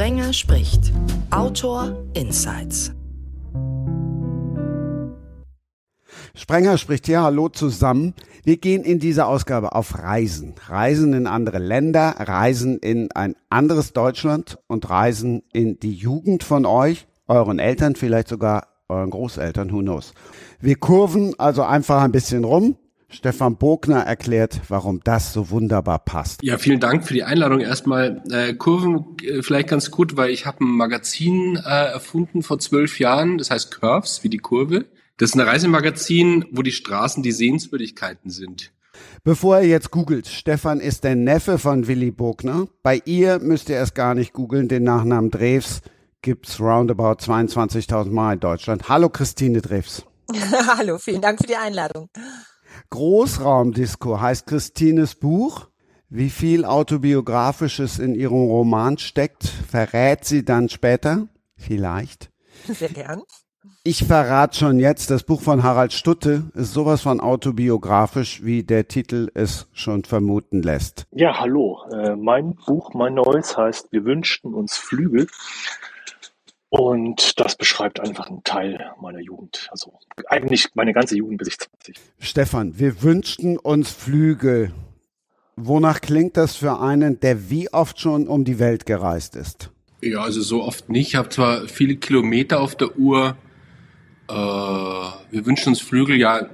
Sprenger spricht. Autor Insights. Sprenger spricht hier, hallo zusammen. Wir gehen in dieser Ausgabe auf Reisen. Reisen in andere Länder, Reisen in ein anderes Deutschland und Reisen in die Jugend von euch, euren Eltern, vielleicht sogar euren Großeltern, who knows. Wir kurven also einfach ein bisschen rum. Stefan Bogner erklärt, warum das so wunderbar passt. Ja, vielen Dank für die Einladung. Erstmal äh, Kurven äh, vielleicht ganz gut, weil ich habe ein Magazin äh, erfunden vor zwölf Jahren, das heißt Curves, wie die Kurve. Das ist ein Reisemagazin, wo die Straßen die Sehenswürdigkeiten sind. Bevor ihr jetzt googelt, Stefan ist der Neffe von Willy Bogner. Bei ihr müsst ihr es gar nicht googeln, den Nachnamen Drews gibt's roundabout 22.000 Mal in Deutschland. Hallo Christine Drews. Hallo, vielen Dank für die Einladung. Großraumdisco heißt Christines Buch. Wie viel autobiografisches in ihrem Roman steckt, verrät sie dann später? Vielleicht. Sehr gern. Ich verrate schon jetzt, das Buch von Harald Stutte ist sowas von autobiografisch, wie der Titel es schon vermuten lässt. Ja, hallo. Äh, mein Buch, mein neues, heißt Wir wünschten uns Flügel. Und das beschreibt einfach einen Teil meiner Jugend. Also eigentlich meine ganze Jugend bis ich 20. Stefan, wir wünschten uns Flügel. Wonach klingt das für einen, der wie oft schon um die Welt gereist ist? Ja, also so oft nicht. Ich habe zwar viele Kilometer auf der Uhr. Äh, wir wünschen uns Flügel, ja,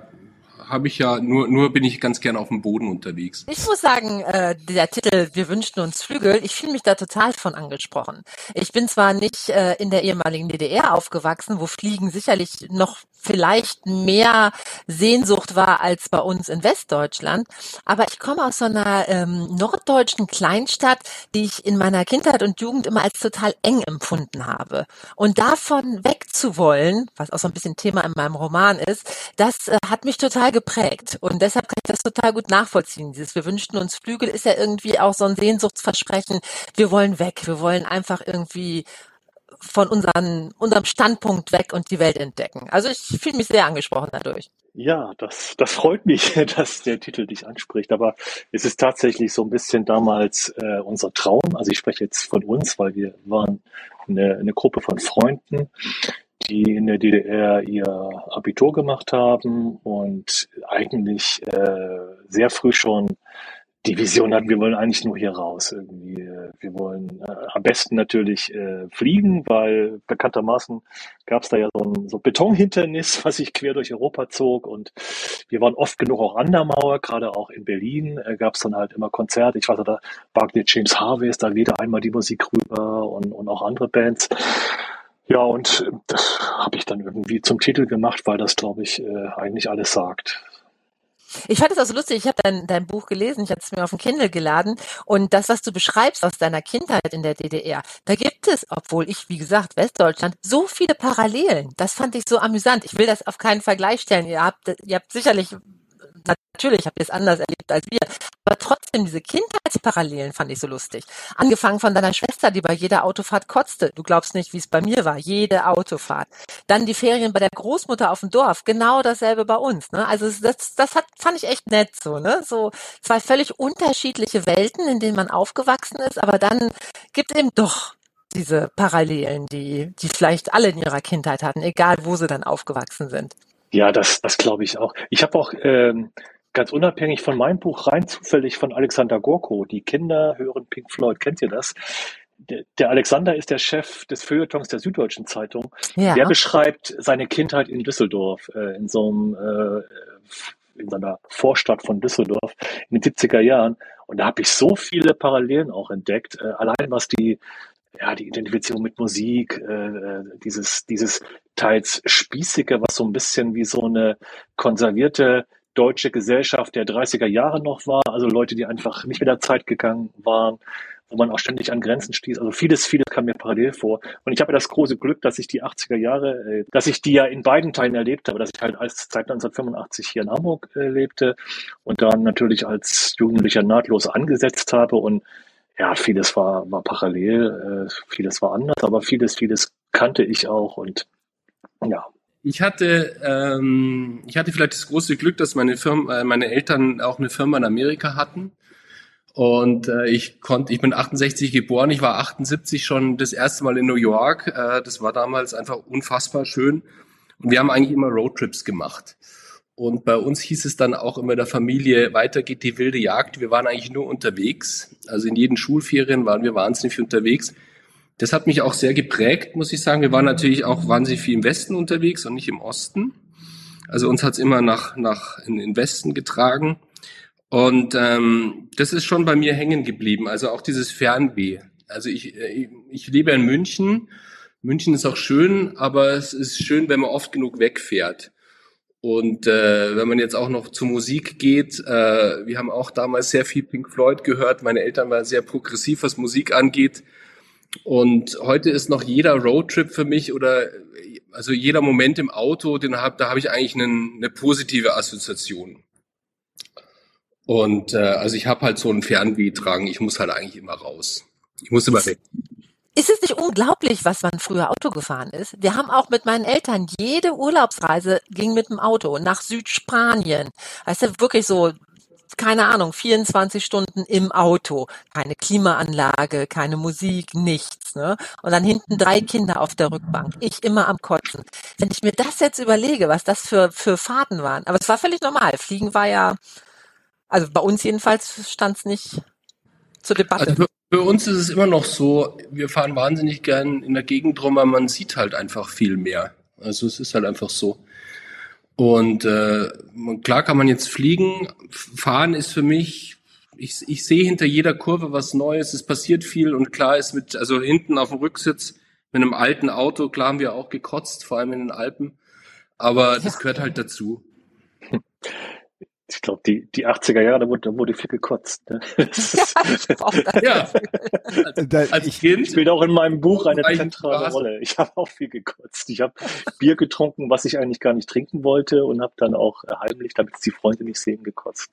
habe ich ja, nur, nur bin ich ganz gern auf dem Boden unterwegs. Ich muss sagen, äh, der Titel Wir wünschten uns Flügel, ich fühle mich da total von angesprochen. Ich bin zwar nicht äh, in der ehemaligen DDR aufgewachsen, wo Fliegen sicherlich noch vielleicht mehr Sehnsucht war als bei uns in Westdeutschland. Aber ich komme aus so einer ähm, norddeutschen Kleinstadt, die ich in meiner Kindheit und Jugend immer als total eng empfunden habe. Und davon wegzuwollen, was auch so ein bisschen Thema in meinem Roman ist, das äh, hat mich total geprägt. Und deshalb kann ich das total gut nachvollziehen. Dieses Wir wünschten uns Flügel ist ja irgendwie auch so ein Sehnsuchtsversprechen. Wir wollen weg. Wir wollen einfach irgendwie von unseren, unserem Standpunkt weg und die Welt entdecken. Also ich fühle mich sehr angesprochen dadurch. Ja, das, das freut mich, dass der Titel dich anspricht. Aber es ist tatsächlich so ein bisschen damals äh, unser Traum. Also ich spreche jetzt von uns, weil wir waren eine, eine Gruppe von Freunden, die in der DDR ihr Abitur gemacht haben und eigentlich äh, sehr früh schon die Vision hatten, wir wollen eigentlich nur hier raus irgendwie. Wir wollen äh, am besten natürlich äh, fliegen, weil bekanntermaßen gab es da ja so ein so Betonhindernis, was sich quer durch Europa zog und wir waren oft genug auch an der Mauer, gerade auch in Berlin äh, gab es dann halt immer Konzerte. Ich weiß, da Wagner James Harvey ist da wieder einmal die Musik rüber und, und auch andere Bands. Ja, und das habe ich dann irgendwie zum Titel gemacht, weil das, glaube ich, äh, eigentlich alles sagt. Ich fand es auch so lustig, ich habe dein, dein Buch gelesen, ich habe es mir auf dem Kindle geladen und das, was du beschreibst aus deiner Kindheit in der DDR, da gibt es, obwohl ich, wie gesagt, Westdeutschland, so viele Parallelen. Das fand ich so amüsant. Ich will das auf keinen Vergleich stellen. Ihr habt, ihr habt sicherlich Natürlich habt ihr es anders erlebt als wir, aber trotzdem diese Kindheitsparallelen fand ich so lustig. Angefangen von deiner Schwester, die bei jeder Autofahrt kotzte. Du glaubst nicht, wie es bei mir war. Jede Autofahrt. Dann die Ferien bei der Großmutter auf dem Dorf. Genau dasselbe bei uns. Ne? Also das, das hat, fand ich echt nett so. Ne? So zwei völlig unterschiedliche Welten, in denen man aufgewachsen ist, aber dann gibt eben doch diese Parallelen, die, die vielleicht alle in ihrer Kindheit hatten, egal wo sie dann aufgewachsen sind. Ja, das, das glaube ich auch. Ich habe auch ähm, ganz unabhängig von meinem Buch rein zufällig von Alexander Gorko, die Kinder hören Pink Floyd, kennt ihr das? Der, der Alexander ist der Chef des Feuilletons der Süddeutschen Zeitung. Ja. Der beschreibt seine Kindheit in Düsseldorf, äh, in so einem äh, in seiner Vorstadt von Düsseldorf in den 70er Jahren. Und da habe ich so viele Parallelen auch entdeckt. Äh, allein was die ja, die Identifizierung mit Musik, äh, äh, dieses, dieses teils spießige, was so ein bisschen wie so eine konservierte deutsche Gesellschaft der 30er Jahre noch war, also Leute, die einfach nicht mit der Zeit gegangen waren, wo man auch ständig an Grenzen stieß. Also vieles, vieles kam mir parallel vor. Und ich habe das große Glück, dass ich die 80er Jahre, äh, dass ich die ja in beiden Teilen erlebt habe, dass ich halt als seit 1985 hier in Hamburg äh, lebte und dann natürlich als Jugendlicher nahtlos angesetzt habe und ja, vieles war, war parallel, äh, vieles war anders, aber vieles, vieles kannte ich auch und ja. Ich hatte, ähm, ich hatte vielleicht das große Glück, dass meine Firma, äh, meine Eltern auch eine Firma in Amerika hatten. Und äh, ich konnte, ich bin 68 geboren, ich war 78 schon das erste Mal in New York. Äh, das war damals einfach unfassbar schön. Und wir haben eigentlich immer Roadtrips gemacht. Und bei uns hieß es dann auch immer der Familie, weiter geht die wilde Jagd. Wir waren eigentlich nur unterwegs. Also in jeden Schulferien waren wir wahnsinnig viel unterwegs. Das hat mich auch sehr geprägt, muss ich sagen. Wir waren natürlich auch wahnsinnig viel im Westen unterwegs und nicht im Osten. Also uns hat's immer nach, nach in den Westen getragen. Und ähm, das ist schon bei mir hängen geblieben. Also auch dieses Fernweh. Also ich, ich, ich lebe in München. München ist auch schön, aber es ist schön, wenn man oft genug wegfährt. Und äh, wenn man jetzt auch noch zur Musik geht, äh, wir haben auch damals sehr viel Pink Floyd gehört. Meine Eltern waren sehr progressiv, was Musik angeht. Und heute ist noch jeder Roadtrip für mich oder also jeder Moment im Auto, den hab, da habe ich eigentlich einen, eine positive Assoziation. Und äh, also ich habe halt so einen Fernweh tragen. Ich muss halt eigentlich immer raus. Ich muss immer weg. Ist es nicht unglaublich, was man früher Auto gefahren ist? Wir haben auch mit meinen Eltern jede Urlaubsreise ging mit dem Auto nach Südspanien. Weißt du, wirklich so keine Ahnung, 24 Stunden im Auto, keine Klimaanlage, keine Musik, nichts, ne? Und dann hinten drei Kinder auf der Rückbank, ich immer am Kotzen. Wenn ich mir das jetzt überlege, was das für, für Fahrten waren, aber es war völlig normal. Fliegen war ja, also bei uns jedenfalls stand es nicht zur Debatte. Also für, uns ist es immer noch so, wir fahren wahnsinnig gern in der Gegend rum, aber man sieht halt einfach viel mehr. Also es ist halt einfach so. Und äh, klar kann man jetzt fliegen. Fahren ist für mich, ich, ich sehe hinter jeder Kurve was Neues, es passiert viel und klar ist mit, also hinten auf dem Rücksitz mit einem alten Auto, klar haben wir auch gekotzt, vor allem in den Alpen. Aber das gehört halt dazu. ich glaube, die, die 80er Jahre, da wurde, da wurde viel gekotzt. Ne? ja, als, als Kind. Spielt auch in meinem Buch eine zentrale Rolle. Ich habe auch viel gekotzt. Ich habe Bier getrunken, was ich eigentlich gar nicht trinken wollte und habe dann auch heimlich, damit es die Freunde nicht sehen, gekotzt.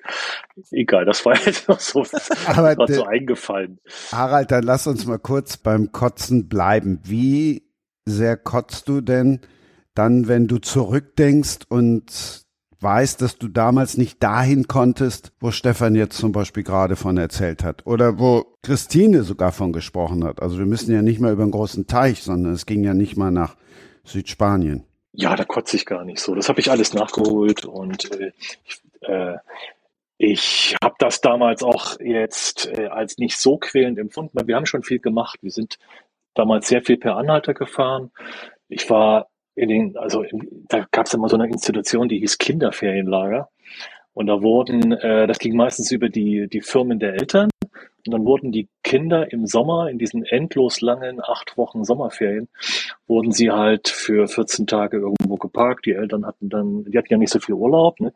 Egal, das war jetzt noch so, Aber so eingefallen. Harald, dann lass uns mal kurz beim Kotzen bleiben. Wie sehr kotzt du denn dann, wenn du zurückdenkst und weißt, dass du damals nicht dahin konntest, wo Stefan jetzt zum Beispiel gerade von erzählt hat oder wo Christine sogar von gesprochen hat. Also wir müssen ja nicht mal über einen großen Teich, sondern es ging ja nicht mal nach Südspanien. Ja, da kotze ich gar nicht so. Das habe ich alles nachgeholt und äh, äh, ich habe das damals auch jetzt äh, als nicht so quälend empfunden, wir haben schon viel gemacht. Wir sind damals sehr viel per Anhalter gefahren. Ich war in den, also in, da gab es immer so eine Institution, die hieß Kinderferienlager. Und da wurden, äh, das ging meistens über die, die Firmen der Eltern. Und dann wurden die Kinder im Sommer, in diesen endlos langen acht Wochen Sommerferien, wurden sie halt für 14 Tage irgendwo geparkt. Die Eltern hatten dann, die hatten ja nicht so viel Urlaub. Ne?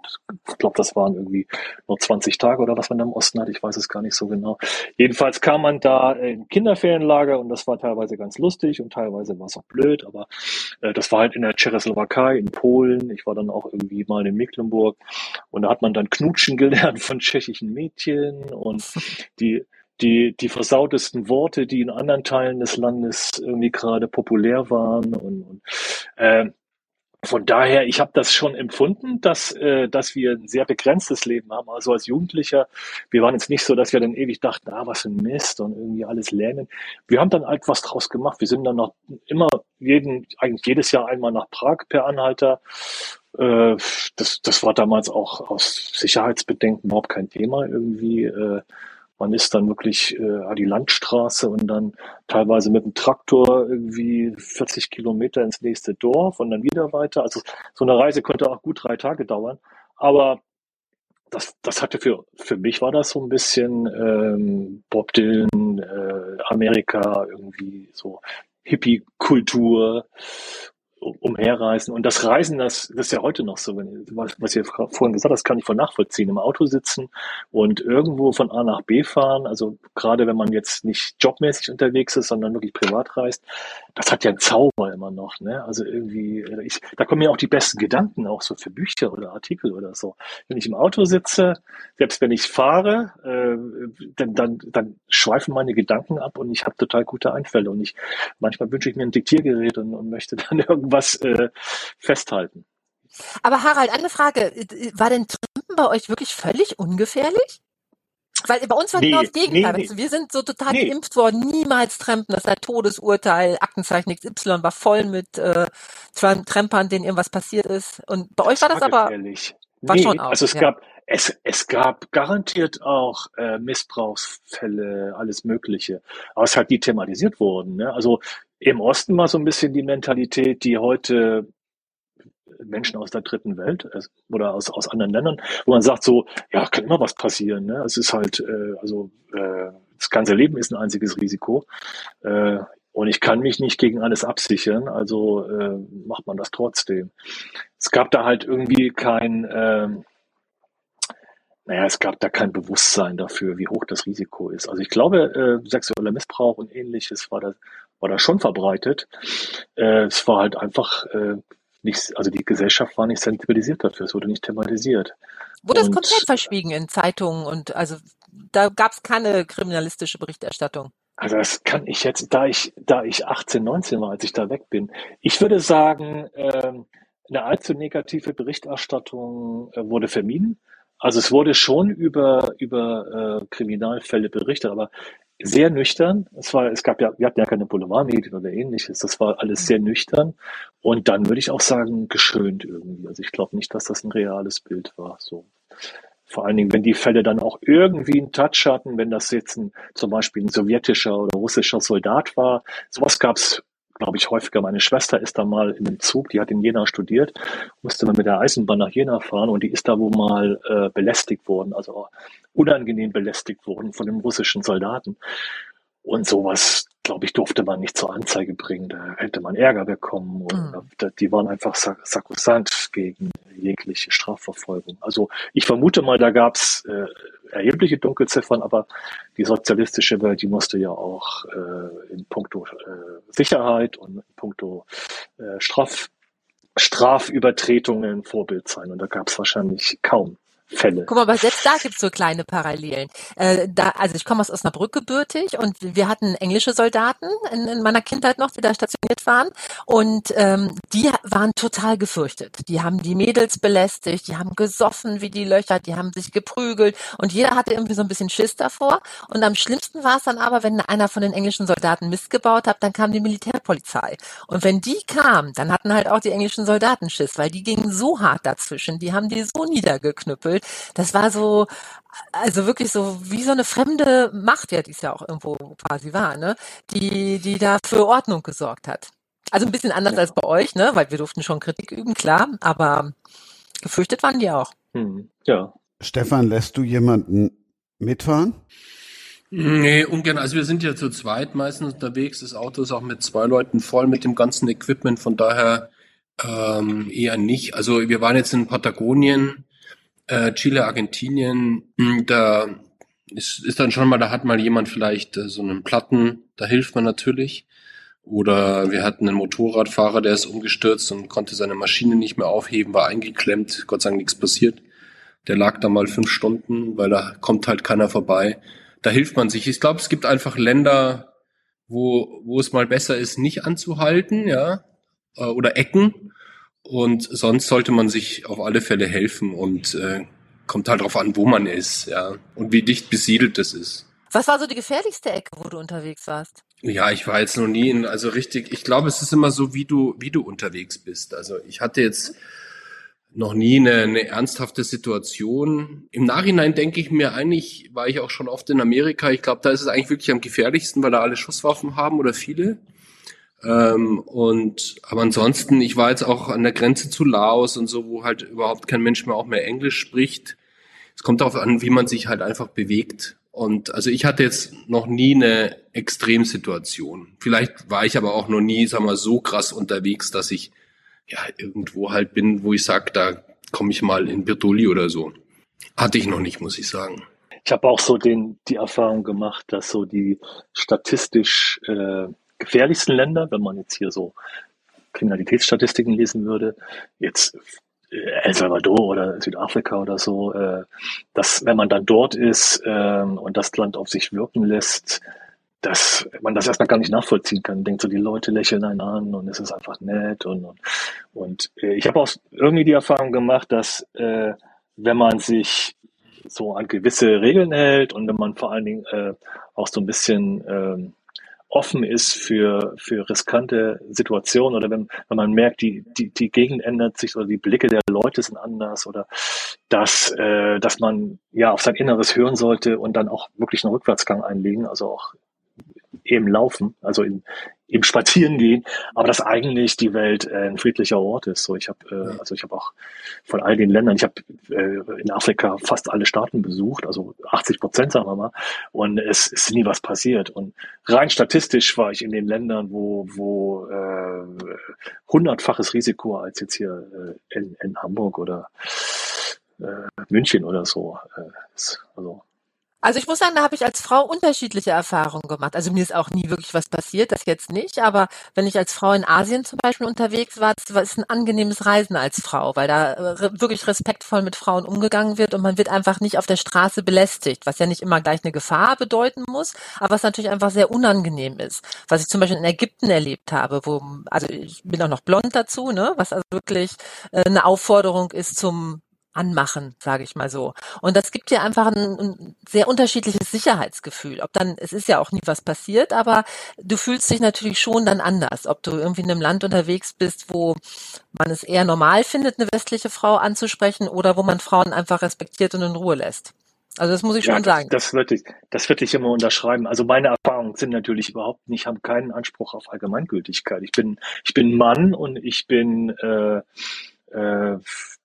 Ich glaube, das waren irgendwie nur 20 Tage oder was man da im Osten hat. Ich weiß es gar nicht so genau. Jedenfalls kam man da in Kinderferienlager und das war teilweise ganz lustig und teilweise war es auch blöd. Aber äh, das war halt in der Tschechoslowakei, in Polen. Ich war dann auch irgendwie mal in Mecklenburg und da hat man dann knutschen gelernt von tschechischen Mädchen und die die, die versautesten Worte, die in anderen Teilen des Landes irgendwie gerade populär waren. Und, und äh, von daher, ich habe das schon empfunden, dass, äh, dass wir ein sehr begrenztes Leben haben. Also als Jugendlicher, wir waren jetzt nicht so, dass wir dann ewig dachten, ah, was für ein Mist und irgendwie alles lähmen. Wir haben dann halt was draus gemacht. Wir sind dann noch immer jeden, eigentlich jedes Jahr einmal nach Prag per Anhalter. Äh, das, das war damals auch aus Sicherheitsbedenken überhaupt kein Thema irgendwie. Äh, man ist dann wirklich äh, die Landstraße und dann teilweise mit dem Traktor irgendwie 40 Kilometer ins nächste Dorf und dann wieder weiter. Also so eine Reise könnte auch gut drei Tage dauern. Aber das, das hatte für, für mich war das so ein bisschen ähm, Bob Dylan, äh, Amerika, irgendwie so Hippie-Kultur umherreisen. Und das Reisen, das, das ist ja heute noch so, wenn, was ihr vorhin gesagt habt, das kann ich voll nachvollziehen. Im Auto sitzen und irgendwo von A nach B fahren, also gerade wenn man jetzt nicht jobmäßig unterwegs ist, sondern wirklich privat reist, das hat ja einen Zauber immer noch. Ne? Also irgendwie, ich, da kommen mir auch die besten Gedanken, auch so für Bücher oder Artikel oder so. Wenn ich im Auto sitze, selbst wenn ich fahre, äh, dann, dann, dann schweifen meine Gedanken ab und ich habe total gute Einfälle. Und ich manchmal wünsche ich mir ein Diktiergerät und, und möchte dann irgendwas äh, festhalten. Aber Harald, eine Frage. War denn Trampen bei euch wirklich völlig ungefährlich? Weil bei uns war Nee, genau das Gegenteil. nee, du, Wir sind so total Nee. geimpft worden, niemals trampen. Das ist ein Todesurteil. Aktenzeichen XY war voll mit äh, Tram Trampern, denen irgendwas passiert ist. Und bei euch war das aber war nee, schon auch, also es ja. gab es, es gab garantiert auch äh, Missbrauchsfälle, alles Mögliche. Aber es hat die thematisiert wurden. Ne? Also im Osten war so ein bisschen die Mentalität, die heute Menschen aus der dritten Welt äh, oder aus, aus anderen Ländern, wo man sagt so, ja, kann immer was passieren. Ne? Es ist halt, äh, also äh, das ganze Leben ist ein einziges Risiko. Äh, und ich kann mich nicht gegen alles absichern, also äh, macht man das trotzdem. Es gab da halt irgendwie kein, ähm, naja, es gab da kein Bewusstsein dafür, wie hoch das Risiko ist. Also ich glaube, äh, sexueller Missbrauch und ähnliches war da, war da schon verbreitet. Äh, es war halt einfach äh, nicht, also die Gesellschaft war nicht sensibilisiert dafür, es wurde nicht thematisiert. wurde das Und komplett verschwiegen in Zeitungen und also da gab es keine kriminalistische Berichterstattung. Also das kann ich jetzt, da ich, da ich 18, 19 war, als ich da weg bin. Ich würde sagen, ähm, eine allzu negative Berichterstattung äh, wurde vermieden. Also es wurde schon über, über äh, Kriminalfälle berichtet, aber sehr nüchtern. Es war, es gab ja, wir hatten ja keine Boulevardmedien oder ähnliches. Das war alles sehr nüchtern. Und dann würde ich auch sagen, geschönt irgendwie. Also ich glaube nicht, dass das ein reales Bild war. So. Vor allen Dingen, wenn die Fälle dann auch irgendwie einen Touch hatten, wenn das jetzt ein, zum Beispiel ein sowjetischer oder russischer Soldat war. Sowas gab's, glaube ich, häufiger. Meine Schwester ist da mal in einem Zug, die hat in Jena studiert, musste mal mit der Eisenbahn nach Jena fahren und die ist da wohl mal äh, belästigt worden, also unangenehm belästigt worden von dem russischen Soldaten. Und sowas, glaube ich, durfte man nicht zur Anzeige bringen. Da hätte man Ärger bekommen. Und Mhm. die waren einfach sak sakrosankt gegen jegliche Strafverfolgung. Also ich vermute mal, da gab es äh, erhebliche Dunkelziffern, aber die sozialistische Welt, die musste ja auch äh, in puncto äh, Sicherheit und in puncto äh, Straf Strafübertretungen Vorbild sein. Und da gab es wahrscheinlich kaum Fälle. Guck mal, aber selbst da gibt's so kleine Parallelen. Äh, da, also ich komme aus Osnabrück gebürtig und wir hatten englische Soldaten in, in meiner Kindheit noch, die da stationiert waren. Und ähm, die waren total gefürchtet. Die haben die Mädels belästigt, die haben gesoffen wie die Löcher, die haben sich geprügelt und jeder hatte irgendwie so ein bisschen Schiss davor. Und am schlimmsten war es dann aber, wenn einer von den englischen Soldaten Mist gebaut hat, dann kam die Militärpolizei. Und wenn die kam, dann hatten halt auch die englischen Soldaten Schiss, weil die gingen so hart dazwischen, die haben die so niedergeknüppelt. Das war so, also wirklich so wie so eine fremde Macht, ja, die es ja auch irgendwo quasi war, ne? Die, die da für Ordnung gesorgt hat. Also ein bisschen anders Ja. als bei euch, ne? Weil wir durften schon Kritik üben, klar, aber gefürchtet waren die auch. Hm, ja. Stefan, lässt du jemanden mitfahren? Nee, ungern. Also wir sind ja zu zweit meistens unterwegs. Das Auto ist auch mit zwei Leuten voll mit dem ganzen Equipment. Von daher ähm, eher nicht. Also wir waren jetzt in Patagonien, äh, Chile, Argentinien. Hm, Da ist, ist dann schon mal, da hat mal jemand vielleicht äh, so einen Platten. Da hilft man natürlich. Oder wir hatten einen Motorradfahrer, der ist umgestürzt und konnte seine Maschine nicht mehr aufheben, war eingeklemmt. Gott sei Dank nichts passiert. Der lag da mal fünf Stunden, weil da kommt halt keiner vorbei. Da hilft man sich. Ich glaube, es gibt einfach Länder, wo, wo es mal besser ist, nicht anzuhalten, ja, äh, oder Ecken. Und sonst sollte man sich auf alle Fälle helfen und äh, kommt halt drauf an, wo man ist, ja, und wie dicht besiedelt das ist. Was war so die gefährlichste Ecke, wo du unterwegs warst? Ja, ich war jetzt noch nie in, also richtig, ich glaube, es ist immer so, wie du, wie du unterwegs bist. Also ich hatte jetzt noch nie eine, eine ernsthafte Situation. Im Nachhinein denke ich mir eigentlich, war ich auch schon oft in Amerika. Ich glaube, da ist es eigentlich wirklich am gefährlichsten, weil da alle Schusswaffen haben oder viele. Ähm, und aber ansonsten, ich war jetzt auch an der Grenze zu Laos und so, wo halt überhaupt kein Mensch mehr auch mehr Englisch spricht. Es kommt darauf an, wie man sich halt einfach bewegt. Und also ich hatte jetzt noch nie eine Extremsituation. Vielleicht war ich aber auch noch nie, sag mal, so krass unterwegs, dass ich ja irgendwo halt bin, wo ich sag, da komme ich mal in Bertoli oder so. Hatte ich noch nicht, muss ich sagen. Ich habe auch so den, die Erfahrung gemacht, dass so die statistisch äh, gefährlichsten Länder, wenn man jetzt hier so Kriminalitätsstatistiken lesen würde, jetzt äh, El Salvador oder Südafrika oder so, äh, dass wenn man dann dort ist ähm, und das Land auf sich wirken lässt, dass man das erstmal gar nicht nachvollziehen kann. Denkt so, die Leute lächeln einen an und es ist einfach nett und und, und äh, ich habe auch irgendwie die Erfahrung gemacht, dass wenn man sich so an gewisse Regeln hält und wenn man vor allen Dingen auch so ein bisschen ähm, offen ist für, für riskante Situationen oder wenn, wenn man merkt, die, die, die Gegend ändert sich oder die Blicke der Leute sind anders oder dass, äh, dass man ja auf sein Inneres hören sollte und dann auch wirklich einen Rückwärtsgang einlegen, also auch eben laufen, also im, im Spazieren gehen, aber dass eigentlich die Welt äh, ein friedlicher Ort ist. So, ich habe äh, also ich habe auch von all den Ländern, ich habe äh, in Afrika fast alle Staaten besucht, also 80 Prozent sagen wir mal, und es ist nie was passiert. Und rein statistisch war ich in den Ländern, wo wo äh, hundertfaches Risiko als jetzt hier äh, in, in Hamburg oder äh, München oder so. Äh, also also ich muss sagen, da habe ich als Frau unterschiedliche Erfahrungen gemacht. Also mir ist auch nie wirklich was passiert, das jetzt nicht. Aber wenn ich als Frau in Asien zum Beispiel unterwegs war, das ist ein angenehmes Reisen als Frau, weil da äh, wirklich respektvoll mit Frauen umgegangen wird und man wird einfach nicht auf der Straße belästigt, was ja nicht immer gleich eine Gefahr bedeuten muss, aber was natürlich einfach sehr unangenehm ist. Was ich zum Beispiel in Ägypten erlebt habe, wo, also ich bin auch noch blond dazu, ne, was also wirklich äh, eine Aufforderung ist zum anmachen, sage ich mal so. Und das gibt dir einfach ein, ein, sehr unterschiedliches Sicherheitsgefühl. Ob dann, es ist ja auch nie was passiert, aber du fühlst dich natürlich schon dann anders, ob du irgendwie in einem Land unterwegs bist, wo man es eher normal findet, eine westliche Frau anzusprechen oder wo man Frauen einfach respektiert und in Ruhe lässt. Also das muss ich ja, schon sagen. Das, das würde ich, das würde ich immer unterschreiben. Also meine Erfahrungen sind natürlich überhaupt nicht, haben keinen Anspruch auf Allgemeingültigkeit. Ich bin, ich bin Mann und ich bin äh, äh,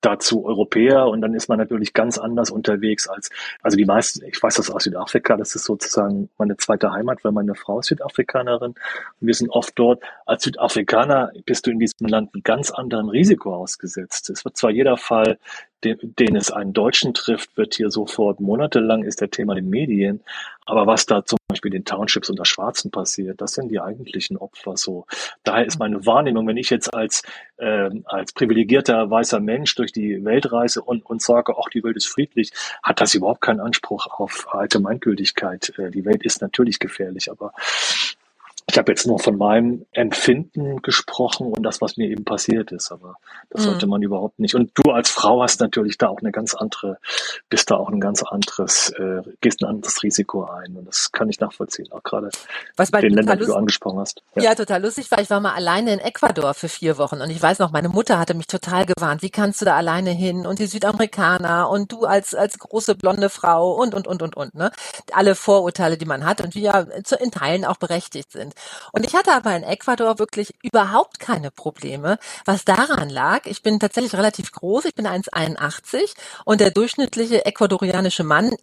dazu Europäer und dann ist man natürlich ganz anders unterwegs als, also die meisten, ich weiß das aus Südafrika, das ist sozusagen meine zweite Heimat, weil meine Frau ist Südafrikanerin und wir sind oft dort. Als Südafrikaner bist du in diesem Land einem ganz anderen Risiko ausgesetzt. Es wird zwar jeder Fall den, es einen Deutschen trifft, wird hier sofort monatelang ist der Thema in den Medien. Aber was da zum Beispiel den Townships unter Schwarzen passiert, das sind die eigentlichen Opfer so. Daher ist meine Wahrnehmung, wenn ich jetzt als, äh, als privilegierter weißer Mensch durch die Welt reise und, und sage, auch die Welt ist friedlich, hat das überhaupt keinen Anspruch auf Allgemeingültigkeit. Äh, die Welt ist natürlich gefährlich, aber ich habe jetzt nur von meinem Empfinden gesprochen und das, was mir eben passiert ist, aber das mhm. sollte man überhaupt nicht. Und du als Frau hast natürlich da auch eine ganz andere, bist da auch ein ganz anderes, äh, gehst ein anderes Risiko ein und das kann ich nachvollziehen, auch gerade was bei den Ländern, die du angesprochen hast. Ja. ja, total lustig war, ich war mal alleine in Ecuador für vier Wochen und ich weiß noch, meine Mutter hatte mich total gewarnt, wie kannst du da alleine hin und die Südamerikaner und du als, als große blonde Frau und, und, und, und, und, ne? Alle Vorurteile, die man hat und die ja in Teilen auch berechtigt sind. Und ich hatte aber in Ecuador wirklich überhaupt keine Probleme, was daran lag, ich bin tatsächlich relativ groß, ich bin 1,81 und der durchschnittliche ecuadorianische Mann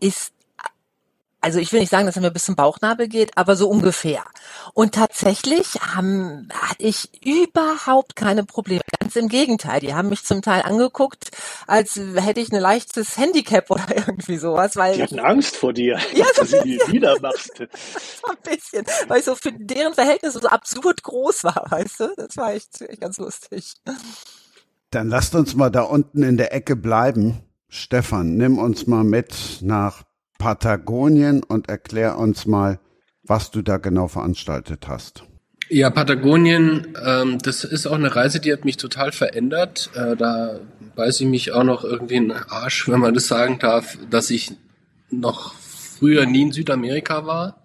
ist also ich will nicht sagen, dass er mir bis zum Bauchnabel geht, aber so ungefähr. Und tatsächlich haben, hatte ich überhaupt keine Probleme. Ganz im Gegenteil. Die haben mich zum Teil angeguckt, als hätte ich ein leichtes Handicap oder irgendwie sowas. Weil die hatten Angst vor dir, ja, so dass du sie niedermachst. so ein bisschen. Weil ich so für deren Verhältnisse so absurd groß war, weißt du? Das war echt, echt ganz lustig. Dann lasst uns mal da unten in der Ecke bleiben. Stefan, nimm uns mal mit nach Patagonien und erklär uns mal, was du da genau veranstaltet hast. Ja, Patagonien, ähm, das ist auch eine Reise, die hat mich total verändert. Äh, da beiß ich mich auch noch irgendwie in den Arsch, wenn man das sagen darf, dass ich noch früher nie in Südamerika war.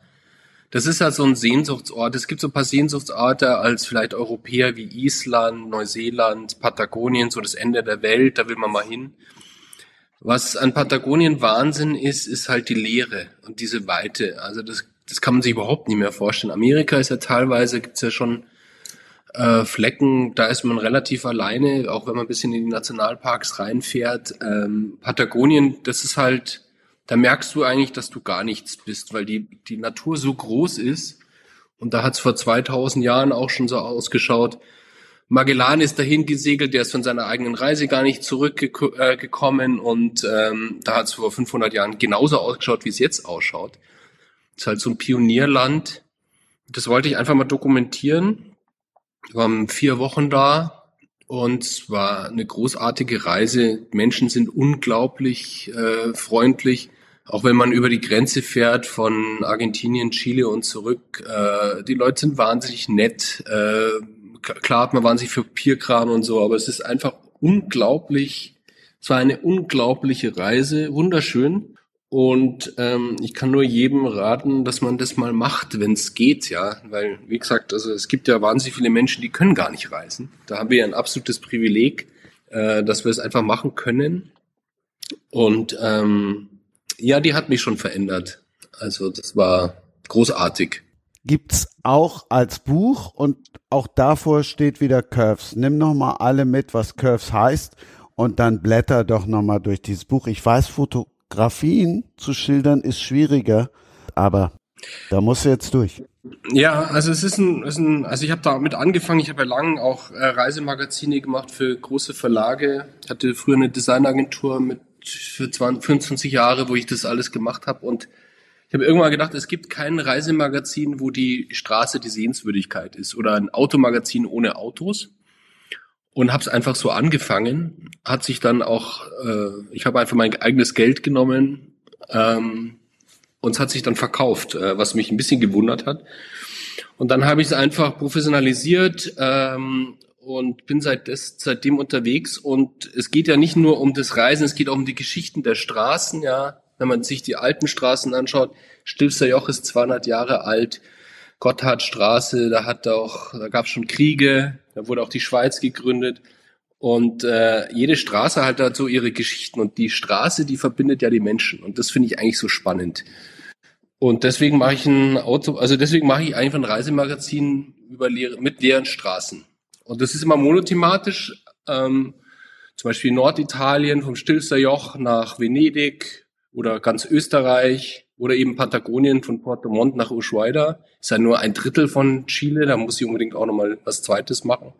Das ist ja so ein Sehnsuchtsort. Es gibt so ein paar Sehnsuchtsorte als vielleicht Europäer wie Island, Neuseeland, Patagonien, so das Ende der Welt, da will man mal hin. Was an Patagonien Wahnsinn ist, ist halt die Leere und diese Weite. Also das, das kann man sich überhaupt nicht mehr vorstellen. Amerika ist ja teilweise, gibt's ja schon äh, Flecken, da ist man relativ alleine, auch wenn man ein bisschen in die Nationalparks reinfährt. Ähm, Patagonien, das ist halt, da merkst du eigentlich, dass du gar nichts bist, weil die, die Natur so groß ist. Und da hat's vor 2000 Jahren auch schon so ausgeschaut, Magellan ist dahin gesegelt, der ist von seiner eigenen Reise gar nicht zurückgekommen äh, und ähm, da hat es vor 500 Jahren genauso ausgeschaut, wie es jetzt ausschaut. Das ist halt so ein Pionierland. Das wollte ich einfach mal dokumentieren. Wir waren vier Wochen da und es war eine großartige Reise. Menschen sind unglaublich äh, freundlich. Auch wenn man über die Grenze fährt von Argentinien, Chile und zurück, äh, die Leute sind wahnsinnig nett. Äh, klar hat man wahnsinnig für Papierkram und so, aber es ist einfach unglaublich Es war eine unglaubliche Reise, wunderschön. Und ähm, ich kann nur jedem raten, dass man das mal macht, wenn es geht, ja. Weil, wie gesagt, also es gibt ja wahnsinnig viele Menschen, die können gar nicht reisen. Da haben wir ja ein absolutes Privileg, äh, dass wir es einfach machen können. Und ähm, ja, die hat mich schon verändert. Also das war großartig. Gibt's auch als Buch und auch davor steht wieder Curves. Nimm noch mal alle mit, was Curves heißt und dann blätter doch noch mal durch dieses Buch. Ich weiß, Fotografien zu schildern ist schwieriger, aber da musst du jetzt durch. Ja, also es ist ein, ist ein also ich habe damit angefangen. Ich habe ja lange auch äh, Reisemagazine gemacht für große Verlage. Ich hatte früher eine Designagentur mit für 20, 25 Jahre, wo ich das alles gemacht habe und ich habe irgendwann gedacht, es gibt kein Reisemagazin, wo die Straße die Sehenswürdigkeit ist oder ein Automagazin ohne Autos und habe es einfach so angefangen. Hat sich dann auch, äh, ich habe einfach mein eigenes Geld genommen ähm, und es hat sich dann verkauft, äh, was mich ein bisschen gewundert hat. Und dann habe ich es einfach professionalisiert ähm, und bin seit des, seitdem unterwegs. Und es geht ja nicht nur um das Reisen, es geht auch um die Geschichten der Straßen. Ja, wenn man sich die alten Straßen anschaut, Stilfser Joch ist 200 Jahre alt. Gotthardstraße, da hat auch, da gab es schon Kriege, da wurde auch die Schweiz gegründet. Und äh, jede Straße hat halt so ihre Geschichten und die Straße, die verbindet ja die Menschen. Und das finde ich eigentlich so spannend. Und deswegen mache ich ein Auto, also deswegen mache ich einfach ein Reisemagazin über leere, mit leeren Straßen. Und das ist immer monothematisch. Ähm, zum Beispiel Norditalien vom Stilfser Joch nach Venedig oder ganz Österreich oder eben Patagonien von Puerto Montt nach Ushuaia. Ist ja nur ein Drittel von Chile, da muss ich unbedingt auch nochmal was Zweites machen.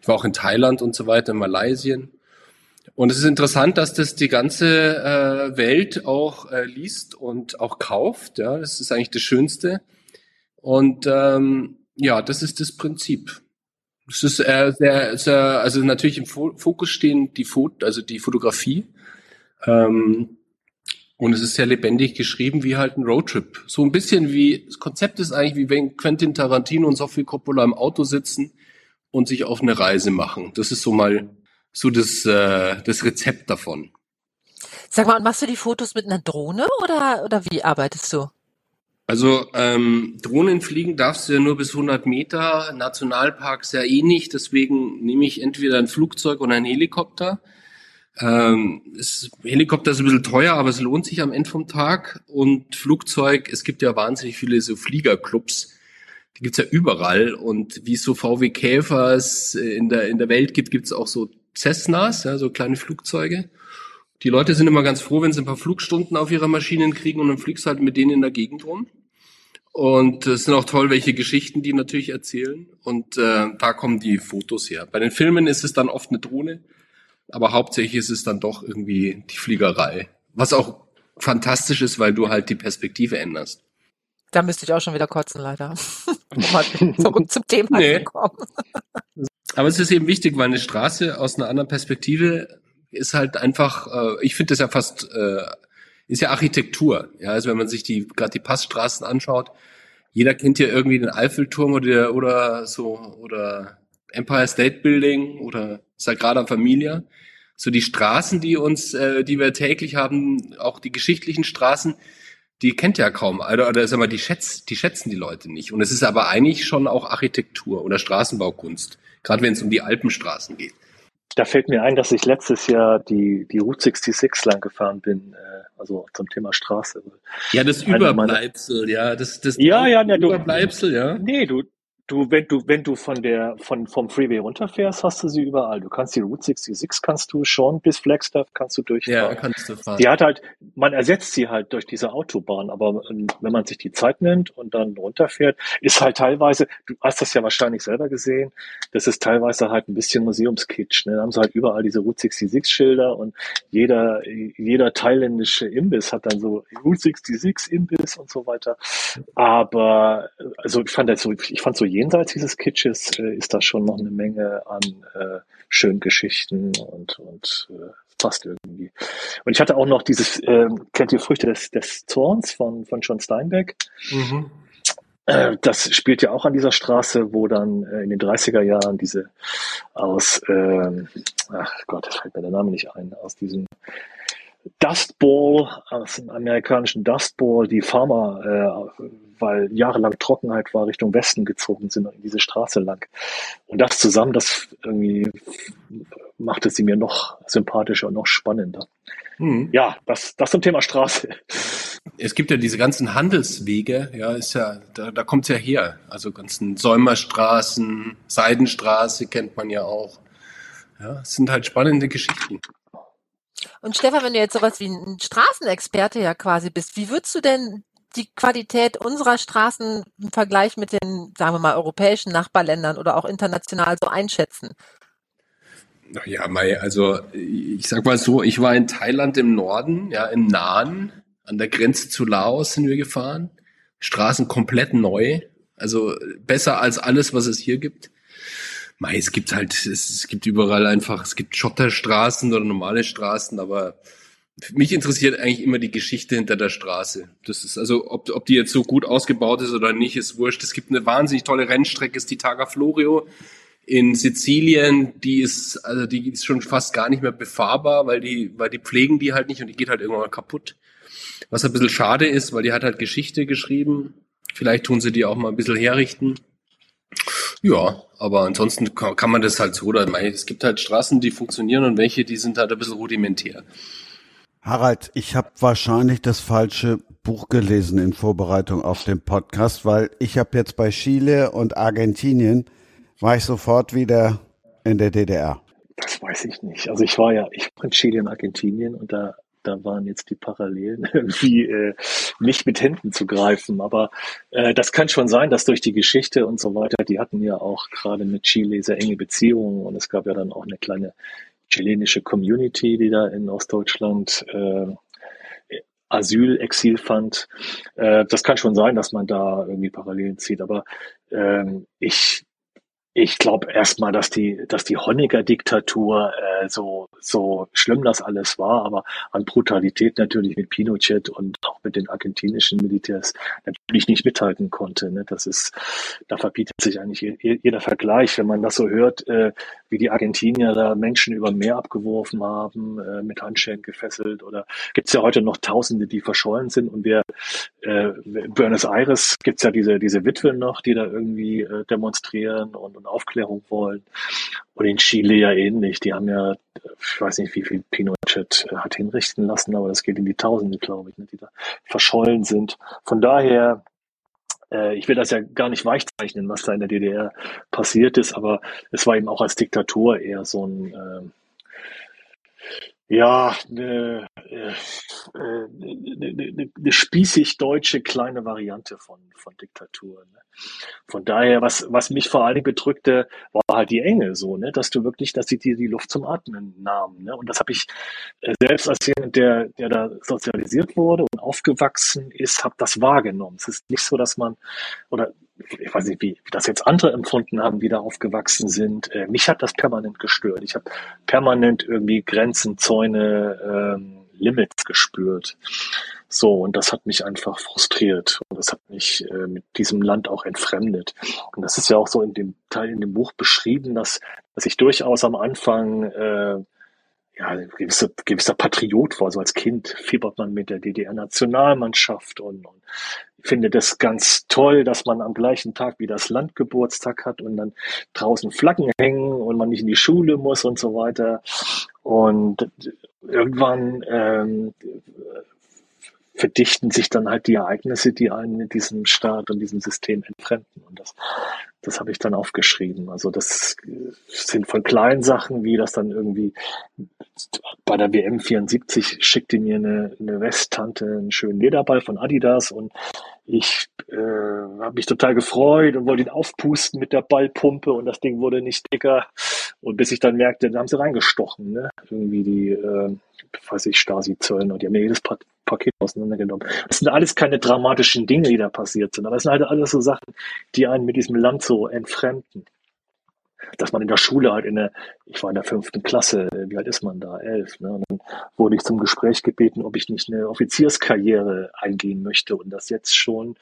Ich war auch in Thailand und so weiter, in Malaysia. Und es ist interessant, dass das die ganze äh, Welt auch äh, liest und auch kauft. Ja, das ist eigentlich das Schönste. Und ähm, ja, das ist das Prinzip. Es ist äh, sehr, sehr, also natürlich im Fokus stehen die Foto, also die Fotografie. Ähm, und es ist sehr lebendig geschrieben wie halt ein Roadtrip. So ein bisschen wie, das Konzept ist eigentlich wie wenn Quentin Tarantino und Sophie Coppola im Auto sitzen und sich auf eine Reise machen. Das ist so mal so das, äh, das Rezept davon. Sag mal, und machst du die Fotos mit einer Drohne oder, oder wie arbeitest du? Also ähm, Drohnen fliegen darfst du ja nur bis 100 Meter, Nationalparks ja eh nicht, deswegen nehme ich entweder ein Flugzeug oder einen Helikopter. Ähm, ist, Helikopter ist ein bisschen teuer, aber es lohnt sich am Ende vom Tag. Und Flugzeug, es gibt ja wahnsinnig viele so Fliegerclubs. Die gibt's ja überall. Und wie es so VW Käfers in der, in der Welt gibt, gibt's auch so Cessnas, ja, so kleine Flugzeuge. Die Leute sind immer ganz froh, wenn sie ein paar Flugstunden auf ihrer Maschinen kriegen und dann fliegst halt mit denen in der Gegend rum. Und es sind auch toll, welche Geschichten die natürlich erzählen. Und äh, da kommen die Fotos her. Bei den Filmen ist es dann oft eine Drohne aber hauptsächlich ist es dann doch irgendwie die Fliegerei. Was auch fantastisch ist, weil du halt die Perspektive änderst. Da müsste ich auch schon wieder kotzen, leider. um mal zurück zum Thema nee. zu kommen. Aber es ist eben wichtig, weil eine Straße aus einer anderen Perspektive ist halt einfach, äh, ich finde das ja fast, äh, ist ja Architektur. Ja, also wenn man sich die gerade die Passstraßen anschaut, jeder kennt ja irgendwie den Eiffelturm oder oder so oder Empire State Building oder Sagrada Familia. So die Straßen, die uns, äh, die wir täglich haben, auch die geschichtlichen Straßen, die kennt ja kaum. Oder, oder sag mal, die, schätz, die schätzen die Leute nicht. Und es ist aber eigentlich schon auch Architektur oder Straßenbaukunst, gerade wenn es um die Alpenstraßen geht. Da fällt mir ein, dass ich letztes Jahr die, die Route 66 lang gefahren bin, äh, also zum Thema Straße. Ja, das Überbleibsel, ja, das, das ja, ja, ja, Überbleibsel, ja. Nee, du, Du, wenn du, wenn du von der, von, vom Freeway runterfährst, hast du sie überall. Du kannst die Route 66 kannst du schon bis Flagstaff kannst du durchfahren. Ja, kannst du fahren. Die hat halt, man ersetzt sie halt durch diese Autobahn, aber ähm, wenn man sich die Zeit nimmt und dann runterfährt, ist halt teilweise, du hast das ja wahrscheinlich selber gesehen, das ist teilweise halt ein bisschen Museumskitsch, ne? Da haben sie halt überall diese Route 66 Schilder und jeder, jeder thailändische Imbiss hat dann so Route 66 Imbiss und so weiter. Aber, also ich fand das so, ich fand so jenseits dieses Kitsches äh, ist da schon noch eine Menge an äh, schönen Geschichten und, und äh, passt irgendwie. Und ich hatte auch noch dieses, äh, kennt ihr Früchte des, des Zorns von, von John Steinbeck? Mhm. äh, das spielt ja auch an dieser Straße, wo dann äh, in den 30er Jahren diese aus, äh, ach Gott, da fällt mir der Name nicht ein, aus diesem Dust Bowl, aus dem amerikanischen Dust Bowl, die Farmer, äh, weil jahrelang Trockenheit war, Richtung Westen gezogen sind, in diese Straße lang. Und das zusammen, das irgendwie machte sie mir noch sympathischer und noch spannender. Hm. Ja, das, das zum Thema Straße. Es gibt ja diese ganzen Handelswege, ja, ist ja, da, da kommt es ja her. Also ganzen Säumerstraßen, Seidenstraße kennt man ja auch. Ja, es sind halt spannende Geschichten. Und Stefan, wenn du jetzt sowas wie ein Straßenexperte ja quasi bist, wie würdest du denn die Qualität unserer Straßen im Vergleich mit den, sagen wir mal, europäischen Nachbarländern oder auch international so einschätzen? Ja, Mai, also ich sag mal so, ich war in Thailand im Norden, ja, im Nahen, an der Grenze zu Laos sind wir gefahren. Straßen komplett neu, also besser als alles, was es hier gibt. Mai, es gibt halt, es, gibt überall einfach, es gibt Schotterstraßen oder normale Straßen, aber mich interessiert eigentlich immer die Geschichte hinter der Straße. Das ist also, ob, ob die jetzt so gut ausgebaut ist oder nicht, ist wurscht. Es gibt eine wahnsinnig tolle Rennstrecke, ist die Targa Florio in Sizilien. Die ist, also die ist schon fast gar nicht mehr befahrbar, weil die, weil die pflegen die halt nicht und die geht halt irgendwann mal kaputt. Was ein bisschen schade ist, weil die hat halt Geschichte geschrieben. Vielleicht tun sie die auch mal ein bisschen herrichten. Ja, aber ansonsten kann man das halt so, oder es gibt halt Straßen, die funktionieren und welche, die sind halt ein bisschen rudimentär. Harald, ich habe wahrscheinlich das falsche Buch gelesen in Vorbereitung auf den Podcast, weil ich habe jetzt bei Chile und Argentinien war ich sofort wieder in der DDR. Das weiß ich nicht. Also ich war ja, ich war in Chile und Argentinien und da da waren jetzt die Parallelen irgendwie äh, nicht mit Händen zu greifen. Aber äh, das kann schon sein, dass durch die Geschichte und so weiter, die hatten ja auch gerade mit Chile sehr enge Beziehungen und es gab ja dann auch eine kleine chilenische Community, die da in Ostdeutschland äh, Asyl, Exil fand. Äh, das kann schon sein, dass man da irgendwie Parallelen zieht. Aber ähm, ich ich glaube erstmal, dass die, dass die Honecker-Diktatur äh, so, so schlimm das alles war, aber an Brutalität natürlich mit Pinochet und auch mit den argentinischen Militärs natürlich nicht mithalten konnte. Ne? Das ist, da verbietet sich eigentlich jeder Vergleich, wenn man das so hört, äh, wie die Argentinier da Menschen über Meer abgeworfen haben, äh, mit Handschellen gefesselt oder gibt es ja heute noch Tausende, die verschollen sind und wir äh, in Buenos Aires gibt's ja diese, diese Witwen noch, die da irgendwie äh, demonstrieren und, und Aufklärung wollen. Und in Chile ja ähnlich. Die haben ja, ich weiß nicht, wie viel Pinochet äh, hat hinrichten lassen, aber das geht in die Tausende, glaube ich, ne, die da verschollen sind. Von daher, ich will das ja gar nicht weichzeichnen, was da in der DDR passiert ist, aber es war eben auch als Diktatur eher so ein, äh, ja, eine, äh, eine, eine, eine spießig deutsche kleine Variante von, von Diktatur. Ne? Von daher, was, was mich vor allen Dingen bedrückte, war halt die Enge so, ne? dass du wirklich, dass sie dir die Luft zum Atmen nahmen. Ne? Und das habe ich äh, selbst als jemand, der, der da sozialisiert wurde und aufgewachsen ist, habe das wahrgenommen. Es ist nicht so, dass man, oder ich weiß nicht, wie, wie das jetzt andere empfunden haben, die da aufgewachsen sind. Äh, mich hat das permanent gestört. Ich habe permanent irgendwie Grenzen, Zäune, ähm, Limits gespürt. So, und das hat mich einfach frustriert. Und das hat mich äh, mit diesem Land auch entfremdet. Und das ist ja auch so in dem Teil in dem Buch beschrieben, dass, dass ich durchaus am Anfang äh, ja, gewisser, gewisser Patriot war. So als Kind fiebert man mit der DDR-Nationalmannschaft und, und finde das ganz toll, dass man am gleichen Tag wie das Land Geburtstag hat und dann draußen Flaggen hängen und man nicht in die Schule muss und so weiter. Und irgendwann ähm, verdichten sich dann halt die Ereignisse, die einen mit diesem Staat und diesem System entfremden. Und das, das habe ich dann aufgeschrieben. Also das sind von kleinen Sachen, wie das dann irgendwie bei der WM 74 schickte mir eine, eine Westtante einen schönen Lederball von Adidas und ich äh, habe mich total gefreut und wollte ihn aufpusten mit der Ballpumpe und das Ding wurde nicht dicker. Und bis ich dann merkte, da haben sie reingestochen, ne? Irgendwie die, äh, weiß ich, Stasi-Zöllner, die haben mir jedes pa Paket auseinandergenommen. Das sind alles keine dramatischen Dinge, die da passiert sind, aber es sind halt alles so Sachen, die einen mit diesem Land so entfremden. Dass man in der Schule halt in der, ich war in der fünften Klasse, wie alt ist man da? Elf. Ne? Und dann wurde ich zum Gespräch gebeten, ob ich nicht eine Offizierskarriere eingehen möchte und das jetzt schon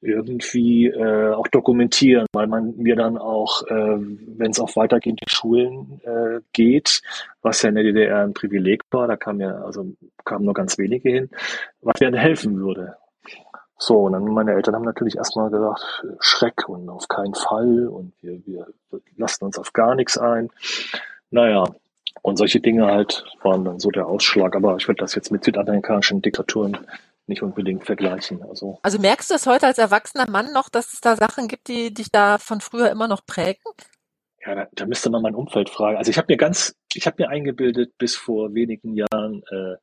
irgendwie äh, auch dokumentieren, weil man mir dann auch, äh, wenn es auf weitergehende Schulen äh, geht, was ja in der DDR ein Privileg war, da kam ja, also kamen nur ganz wenige hin, was mir helfen würde. So, und dann meine Eltern haben natürlich erstmal gesagt, Schreck und auf keinen Fall und wir, wir lassen uns auf gar nichts ein. Naja, und solche Dinge halt waren dann so der Ausschlag. Aber ich würde das jetzt mit südamerikanischen Diktaturen nicht unbedingt vergleichen. Also, also merkst du das heute als erwachsener Mann noch, dass es da Sachen gibt, die dich da von früher immer noch prägen? Ja, da, da müsste man mein Umfeld fragen. Also ich habe mir ganz, ich habe mir eingebildet bis vor wenigen Jahren, äh,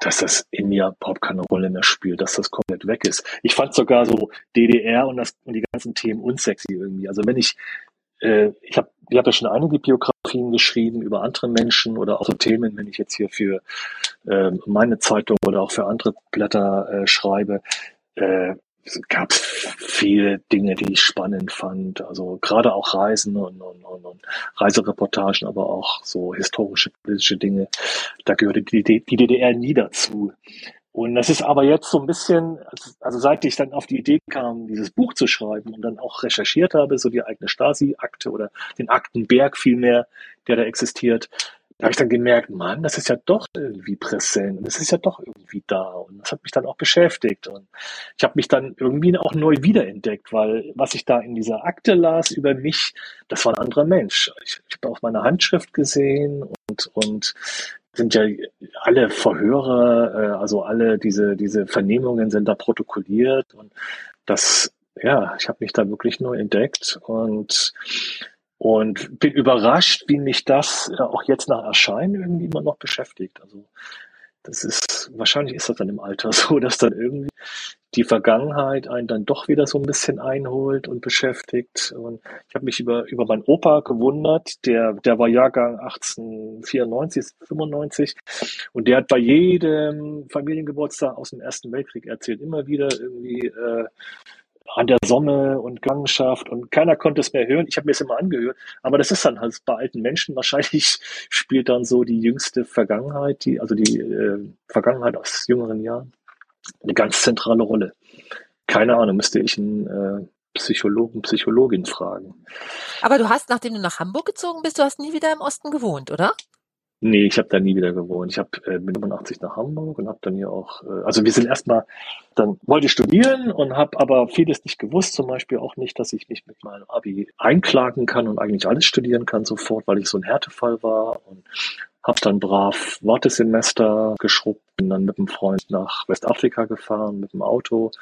dass das in mir überhaupt keine Rolle mehr spielt, dass das komplett weg ist. Ich fand sogar so DDR und, das, und die ganzen Themen unsexy irgendwie. Also wenn ich, äh, ich habe ich hab ja schon einige Biografien geschrieben über andere Menschen oder auch so Themen, wenn ich jetzt hier für äh, meine Zeitung oder auch für andere Blätter äh, schreibe, äh, es gab viele Dinge, die ich spannend fand. Also gerade auch Reisen und, und, und, und Reisereportagen, aber auch so historische, politische Dinge. Da gehörte die, die DDR nie dazu. Und das ist aber jetzt so ein bisschen, also seit ich dann auf die Idee kam, dieses Buch zu schreiben und dann auch recherchiert habe, so die eigene Stasi-Akte oder den Aktenberg vielmehr, der da existiert, da habe ich dann gemerkt, Mann, das ist ja doch irgendwie präsent und das ist ja doch irgendwie da und das hat mich dann auch beschäftigt und ich habe mich dann irgendwie auch neu wiederentdeckt, weil was ich da in dieser Akte las über mich, das war ein anderer Mensch. Ich, ich habe auch meine Handschrift gesehen und und sind ja alle Verhöre, äh, also alle diese diese Vernehmungen sind da protokolliert und das ja, ich habe mich da wirklich neu entdeckt und und bin überrascht, wie mich das äh, auch jetzt nach Erscheinen irgendwie immer noch beschäftigt. Also das ist, wahrscheinlich ist das dann im Alter so, dass dann irgendwie die Vergangenheit einen dann doch wieder so ein bisschen einholt und beschäftigt. Und ich habe mich über, über meinen Opa gewundert, der, der war Jahrgang 1894, 95 und der hat bei jedem Familiengeburtstag aus dem Ersten Weltkrieg erzählt, immer wieder irgendwie, äh, an der Sonne und Gangenschaft und keiner konnte es mehr hören. Ich habe mir es immer angehört, aber das ist dann halt bei alten Menschen wahrscheinlich spielt dann so die jüngste Vergangenheit, die also die äh, Vergangenheit aus jüngeren Jahren eine ganz zentrale Rolle. Keine Ahnung, müsste ich einen äh, Psychologen, Psychologin fragen. Aber du hast, nachdem du nach Hamburg gezogen bist, du hast nie wieder im Osten gewohnt, oder? Nee, ich habe da nie wieder gewohnt. Ich hab, äh, bin 85 nach Hamburg und habe dann hier auch, äh, also wir sind erstmal, dann wollte ich studieren und habe aber vieles nicht gewusst, zum Beispiel auch nicht, dass ich mich mit meinem Abi einklagen kann und eigentlich alles studieren kann sofort, weil ich so ein Härtefall war und habe dann brav Wartesemester geschrubbt, bin dann mit einem Freund nach Westafrika gefahren mit dem Auto,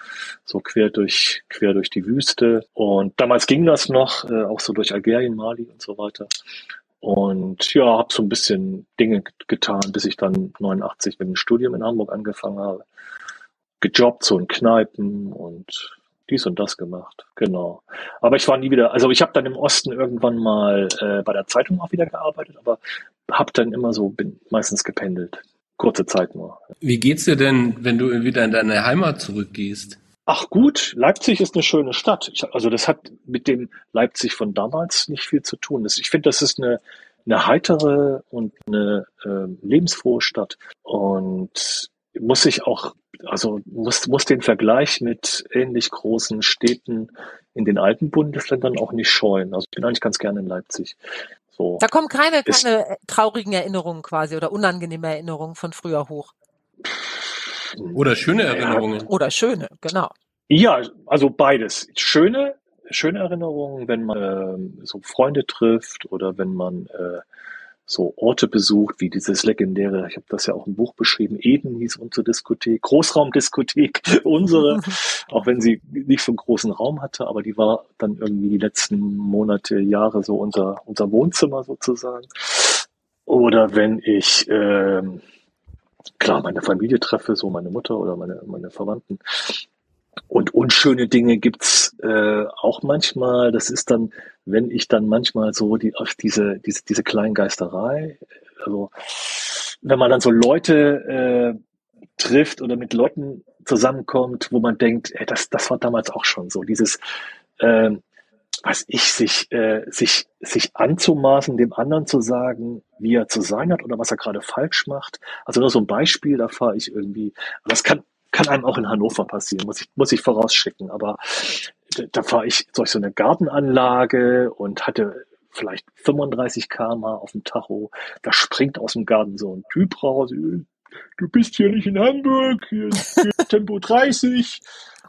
so quer durch quer durch die Wüste und damals ging das noch, äh, auch so durch Algerien, Mali und so weiter. Und ja, habe so ein bisschen Dinge getan, bis ich dann 89 mit dem Studium in Hamburg angefangen habe. Gejobbt, so in Kneipen und dies und das gemacht. Genau. Aber ich war nie wieder, also ich habe dann im Osten irgendwann mal äh, bei der Zeitung auch wieder gearbeitet, aber habe dann immer so, bin meistens gependelt. Kurze Zeit nur. Wie geht's dir denn, wenn du wieder in deine Heimat zurückgehst? Ach gut, Leipzig ist eine schöne Stadt. Ich, also das hat mit dem Leipzig von damals nicht viel zu tun. Das, ich finde, das ist eine, eine heitere und eine äh, lebensfrohe Stadt. Und muss ich auch, also muss, muss den Vergleich mit ähnlich großen Städten in den alten Bundesländern auch nicht scheuen. Also ich bin eigentlich ganz gerne in Leipzig. So. Da kommen keine, keine traurigen Erinnerungen quasi oder unangenehme Erinnerungen von früher hoch. Oder schöne Erinnerungen. Oder schöne, genau. Ja, also beides. Schöne, schöne Erinnerungen, wenn man äh, so Freunde trifft oder wenn man äh, so Orte besucht, wie dieses legendäre, ich habe das ja auch im Buch beschrieben, Eden hieß unsere Diskothek, Großraumdiskothek, unsere, auch wenn sie nicht so einen großen Raum hatte, aber die war dann irgendwie die letzten Monate, Jahre so unser, unser Wohnzimmer sozusagen. Oder wenn ich ähm, klar meine Familie treffe, so meine Mutter oder meine, meine Verwandten. Und unschöne Dinge gibt's äh, auch manchmal. Das ist dann, wenn ich dann manchmal so die, auf diese, diese, diese Kleingeisterei, also wenn man dann so Leute äh, trifft oder mit Leuten zusammenkommt, wo man denkt, ey, das, das war damals auch schon so. Dieses, äh, was ich, sich, äh, sich, sich anzumaßen, dem anderen zu sagen, wie er zu sein hat oder was er gerade falsch macht. Also nur so ein Beispiel, da fahre ich irgendwie, das kann, kann einem auch in Hannover passieren, muss ich, muss ich vorausschicken, aber da fahre ich durch so eine Gartenanlage und hatte vielleicht 35 km auf dem Tacho. Da springt aus dem Garten so ein Typ raus. Du bist hier nicht in Hamburg, hier ist Tempo 30.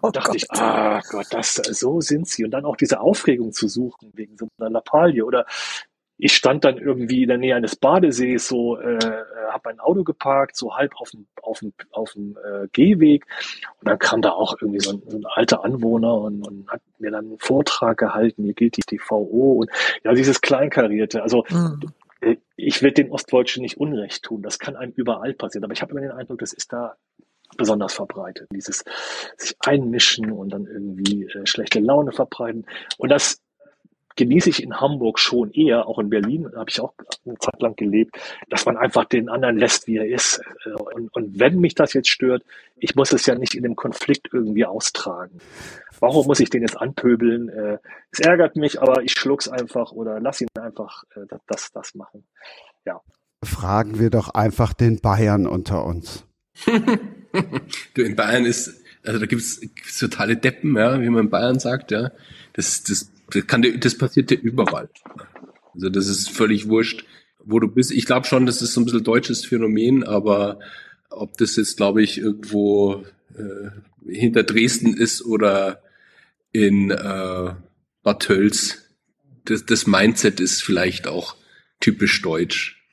Oh dachte Gott. ich, ah Gott, das, so sind sie. Und dann auch diese Aufregung zu suchen wegen so einer Lappalie oder ich stand dann irgendwie in der Nähe eines Badesees, so äh, äh habe ein Auto geparkt, so halb auf dem auf dem auf dem äh, Gehweg und dann kam da auch irgendwie so ein, so ein alter Anwohner und, und hat mir dann einen Vortrag gehalten. Hier gilt die TVO und ja dieses Kleinkarierte. Also mhm. ich will den Ostdeutschen nicht Unrecht tun. Das kann einem überall passieren, aber ich habe immer den Eindruck, das ist da besonders verbreitet. Dieses sich einmischen und dann irgendwie äh, schlechte Laune verbreiten. Und das genieße ich in Hamburg schon eher, auch in Berlin habe ich auch eine Zeit lang gelebt, dass man einfach den anderen lässt, wie er ist. Äh, und, und wenn mich das jetzt stört, ich muss es ja nicht in dem Konflikt irgendwie austragen. Warum muss ich den jetzt anpöbeln? Äh, es ärgert mich, aber ich schluck's einfach oder lass ihn einfach äh, das, das machen. Ja. Fragen wir doch einfach den Bayern unter uns. du, in Bayern ist, also da gibt's, gibt's totale Deppen, ja, wie man in Bayern sagt, ja. Das, das, das kann dir, das passiert dir überall. Also das ist völlig wurscht, wo du bist. Ich glaube schon, das ist so ein bisschen deutsches Phänomen, aber ob das jetzt, glaube ich, irgendwo äh, hinter Dresden ist oder in äh, Bad Tölz, das, das Mindset ist vielleicht auch typisch deutsch,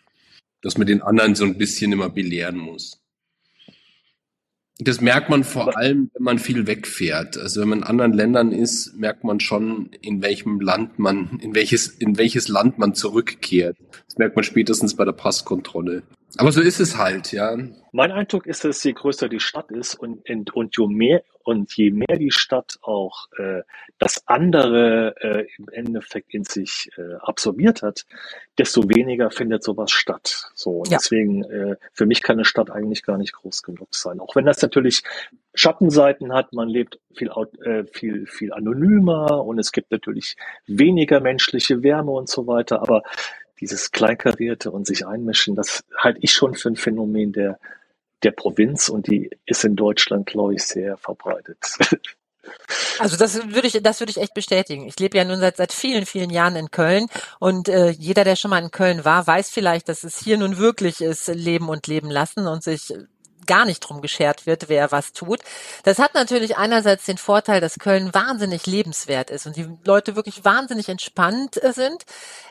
dass man den anderen so ein bisschen immer belehren muss. Das merkt man vor allem, wenn man viel wegfährt. Also wenn man in anderen Ländern ist, merkt man schon, in welchem Land man, in welches, in welches Land man zurückkehrt. Das merkt man spätestens bei der Passkontrolle. Aber so ist es halt, ja. Mein Eindruck ist, dass je größer die Stadt ist und, und, und je mehr und je mehr die Stadt auch äh, das andere äh, im Endeffekt in sich äh, absorbiert hat, desto weniger findet sowas statt. So und ja. deswegen äh, für mich kann eine Stadt eigentlich gar nicht groß genug sein. Auch wenn das natürlich Schattenseiten hat, man lebt viel äh, viel viel anonymer und es gibt natürlich weniger menschliche Wärme und so weiter, aber dieses Kleinkarierte und sich einmischen, das halte ich schon für ein Phänomen der, der Provinz und die ist in Deutschland, glaube ich, sehr verbreitet. Also das würde ich, das würde ich echt bestätigen. Ich lebe ja nun seit seit vielen, vielen Jahren in Köln und äh, jeder, der schon mal in Köln war, weiß vielleicht, dass es hier nun wirklich ist, leben und leben lassen und sich gar nicht drum geschert wird, wer was tut. Das hat natürlich einerseits den Vorteil, dass Köln wahnsinnig lebenswert ist und die Leute wirklich wahnsinnig entspannt sind.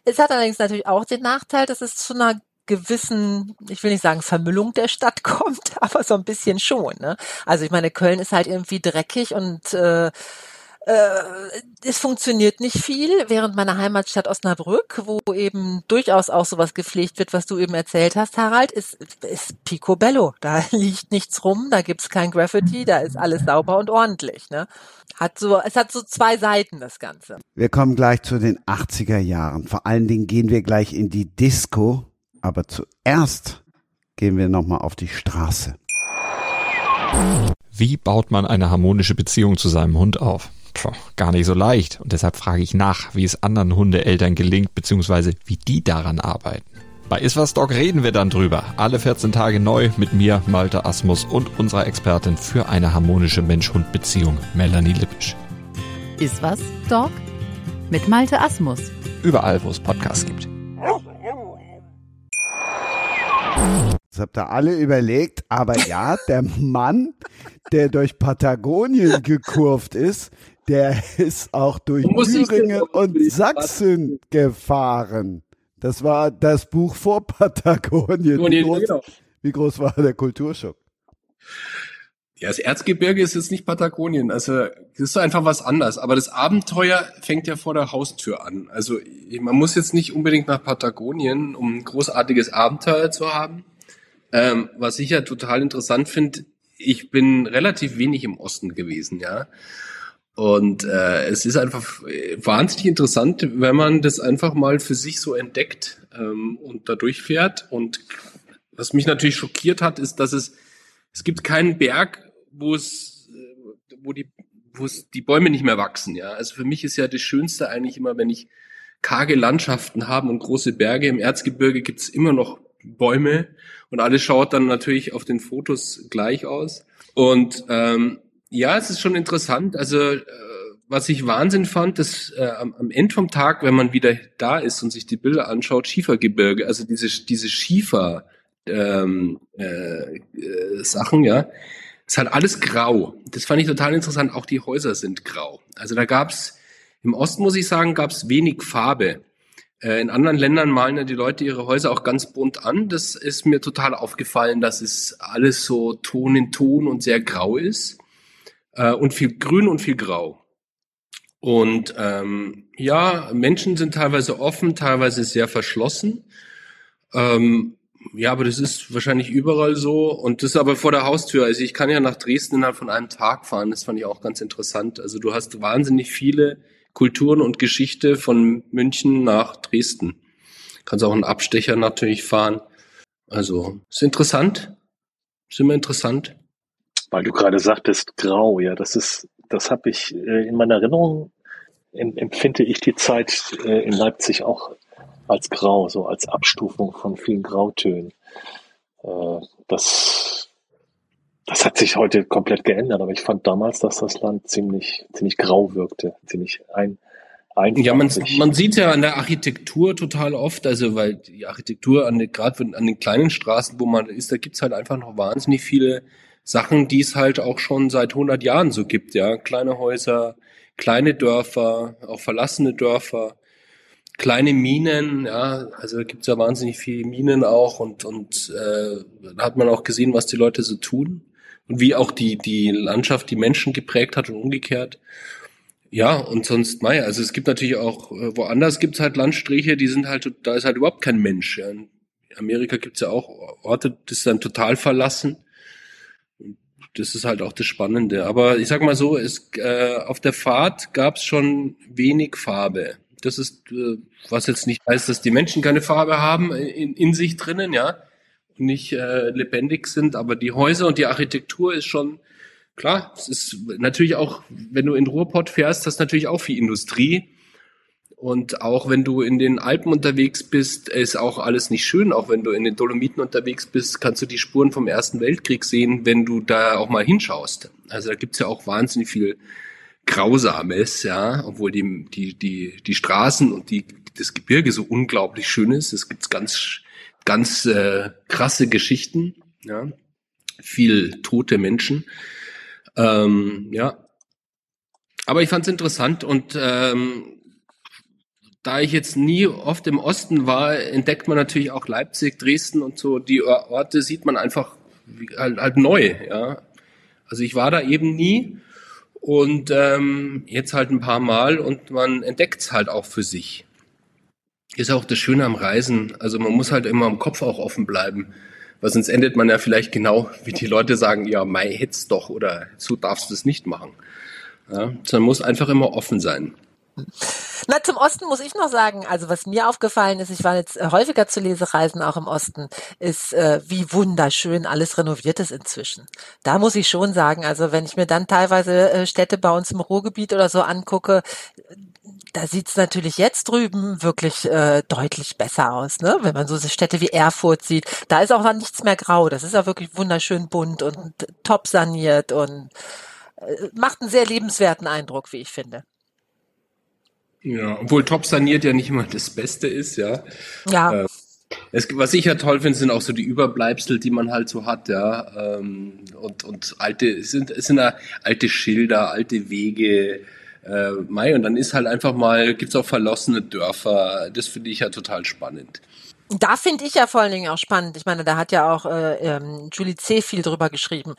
Es hat allerdings natürlich auch den Nachteil, dass es zu einer gewissen, ich will nicht sagen Vermüllung der Stadt kommt, aber so ein bisschen schon. Ne? Also ich meine, Köln ist halt irgendwie dreckig und äh, äh, es funktioniert nicht viel, während meiner Heimatstadt Osnabrück, wo eben durchaus auch sowas gepflegt wird, was du eben erzählt hast, Harald, ist, ist picobello. Da liegt nichts rum, da gibt's kein Graffiti, da ist alles sauber und ordentlich. Ne? Hat so, es hat so zwei Seiten, das Ganze. Wir kommen gleich zu den 80er Jahren. Vor allen Dingen gehen wir gleich in die Disco, aber zuerst gehen wir nochmal auf die Straße. Wie baut man eine harmonische Beziehung zu seinem Hund auf? Puh, gar nicht so leicht. Und deshalb frage ich nach, wie es anderen Hundeeltern gelingt, beziehungsweise wie die daran arbeiten. Bei Iswas Dog reden wir dann drüber. Alle 14 Tage neu mit mir, Malte Asmus und unserer Expertin für eine harmonische Mensch-Hund-Beziehung, Melanie Lippisch. Iswas Dog mit Malte Asmus. Überall, wo es Podcasts gibt. Das habt ihr alle überlegt, aber ja, der Mann, der durch Patagonien gekurvt ist, der ist auch durch Thüringen und Sachsen gefahren. Das war das Buch vor Patagonien. Wie groß, genau. wie groß war der Kulturschock? Ja, das Erzgebirge ist jetzt nicht Patagonien. Also das ist einfach was anderes. Aber das Abenteuer fängt ja vor der Haustür an. Also man muss jetzt nicht unbedingt nach Patagonien, um ein großartiges Abenteuer zu haben. Ähm, was ich ja total interessant finde, ich bin relativ wenig im Osten gewesen, ja. Und äh, es ist einfach wahnsinnig interessant, wenn man das einfach mal für sich so entdeckt ähm, und da durchfährt. Und was mich natürlich schockiert hat, ist, dass es es gibt keinen Berg, wo es, wo die wo es die Bäume nicht mehr wachsen. Ja, also für mich ist ja das Schönste eigentlich immer, wenn ich karge Landschaften habe und große Berge. Im Erzgebirge gibt's immer noch Bäume und alles schaut dann natürlich auf den Fotos gleich aus. Und ähm, ja, es ist schon interessant. Also äh, was ich Wahnsinn fand, dass äh, am, am Ende vom Tag, wenn man wieder da ist und sich die Bilder anschaut, Schiefergebirge, also diese diese Schiefer ähm, äh, äh, Sachen, ja, ist halt alles grau. Das fand ich total interessant. Auch die Häuser sind grau. Also da gab's im Osten muss ich sagen, gab's wenig Farbe. Äh, in anderen Ländern malen ja die Leute ihre Häuser auch ganz bunt an. Das ist mir total aufgefallen, dass es alles so Ton in Ton und sehr grau ist. Äh, und viel Grün und viel Grau. Und ähm, ja, Menschen sind teilweise offen, teilweise sehr verschlossen. Ähm, ja, aber das ist wahrscheinlich überall so. Und das ist aber vor der Haustür. Also ich kann ja nach Dresden innerhalb von einem Tag fahren. Das fand ich auch ganz interessant. Also du hast wahnsinnig viele Kulturen und Geschichte von München nach Dresden. Kannst auch einen Abstecher natürlich fahren. Also ist interessant. Ist immer interessant. Weil du gerade sagtest, grau, ja, das ist das habe ich äh, in meiner Erinnerung, empfinde ich die Zeit äh, in Leipzig auch als grau, so als Abstufung von vielen Grautönen. Äh, das, das hat sich heute komplett geändert, aber ich fand damals, dass das Land ziemlich, ziemlich grau wirkte, ziemlich ein, Einfach ja, man, man sieht ja an der Architektur total oft, also weil die Architektur an gerade an den kleinen Straßen, wo man ist, da gibt's halt einfach noch wahnsinnig viele Sachen, die es halt auch schon seit 100 Jahren so gibt, ja. Kleine Häuser, kleine Dörfer, auch verlassene Dörfer, kleine Minen, ja. Also da gibt's ja wahnsinnig viele Minen auch und, und äh, da hat man auch gesehen, was die Leute so tun und wie auch die, die Landschaft die Menschen geprägt hat und umgekehrt. Ja, und sonst, mei, also es gibt natürlich auch, äh, woanders gibt's halt Landstriche, die sind halt, da ist halt überhaupt kein Mensch. Ja. In Amerika gibt's ja auch Orte, das ist dann total verlassen das ist halt auch das Spannende. Aber ich sag mal so, es, äh, auf der Fahrt gab es schon wenig Farbe. Das ist, äh, was jetzt nicht heißt, dass die Menschen keine Farbe haben in, in sich drinnen, ja, und nicht äh, lebendig sind, aber die Häuser und die Architektur ist schon klar. Es ist natürlich auch, wenn du in Ruhrpott fährst, hast natürlich auch viel Industrie. Und auch wenn du in den Alpen unterwegs bist, ist auch alles nicht schön. Auch wenn du in den Dolomiten unterwegs bist, kannst du die Spuren vom Ersten Weltkrieg sehen, wenn du da auch mal hinschaust. Also da gibt's ja auch wahnsinnig viel Grausames, ja, obwohl die, die, die, die Straßen und die, das Gebirge so unglaublich schön ist. Es gibt ganz, ganz äh, krasse Geschichten, ja, viel tote Menschen. Ähm, ja, aber ich fand es interessant und ähm, da ich jetzt nie oft im Osten war, entdeckt man natürlich auch Leipzig, Dresden und so. Die Orte sieht man einfach halt, halt neu. Ja. Also ich war da eben nie und ähm, jetzt halt ein paar Mal und man entdeckt es halt auch für sich. Ist auch das Schöne am Reisen. Also man muss halt immer im Kopf auch offen bleiben. Weil sonst endet man ja vielleicht genau, wie die Leute sagen, ja, Mai hätt's doch oder so darfst du es nicht machen. Ja, man muss einfach immer offen sein. Na, zum Osten muss ich noch sagen, also was mir aufgefallen ist, ich war jetzt äh, häufiger zu Lesereisen auch im Osten, ist, äh, wie wunderschön alles renoviert ist inzwischen. Da muss ich schon sagen, also wenn ich mir dann teilweise äh, Städte bei uns im Ruhrgebiet oder so angucke, da sieht's natürlich jetzt drüben wirklich äh, deutlich besser aus, ne? Wenn man so Städte wie Erfurt sieht, da ist auch dann nichts mehr grau. Das ist ja wirklich wunderschön bunt und top saniert und äh, macht einen sehr lebenswerten Eindruck, wie ich finde. Ja, obwohl top saniert ja nicht immer das Beste ist, ja. Ja. Äh, es, was ich ja toll finde, sind auch so die Überbleibsel, die man halt so hat, ja. Ähm, und, und alte, es sind, es sind ja alte Schilder, alte Wege, äh, Mai, und dann ist halt einfach mal, gibt's auch verlassene Dörfer. Das finde ich ja total spannend. Da finde ich ja vor allen Dingen auch spannend. Ich meine, da hat ja auch äh, ähm, Julie C. viel drüber geschrieben.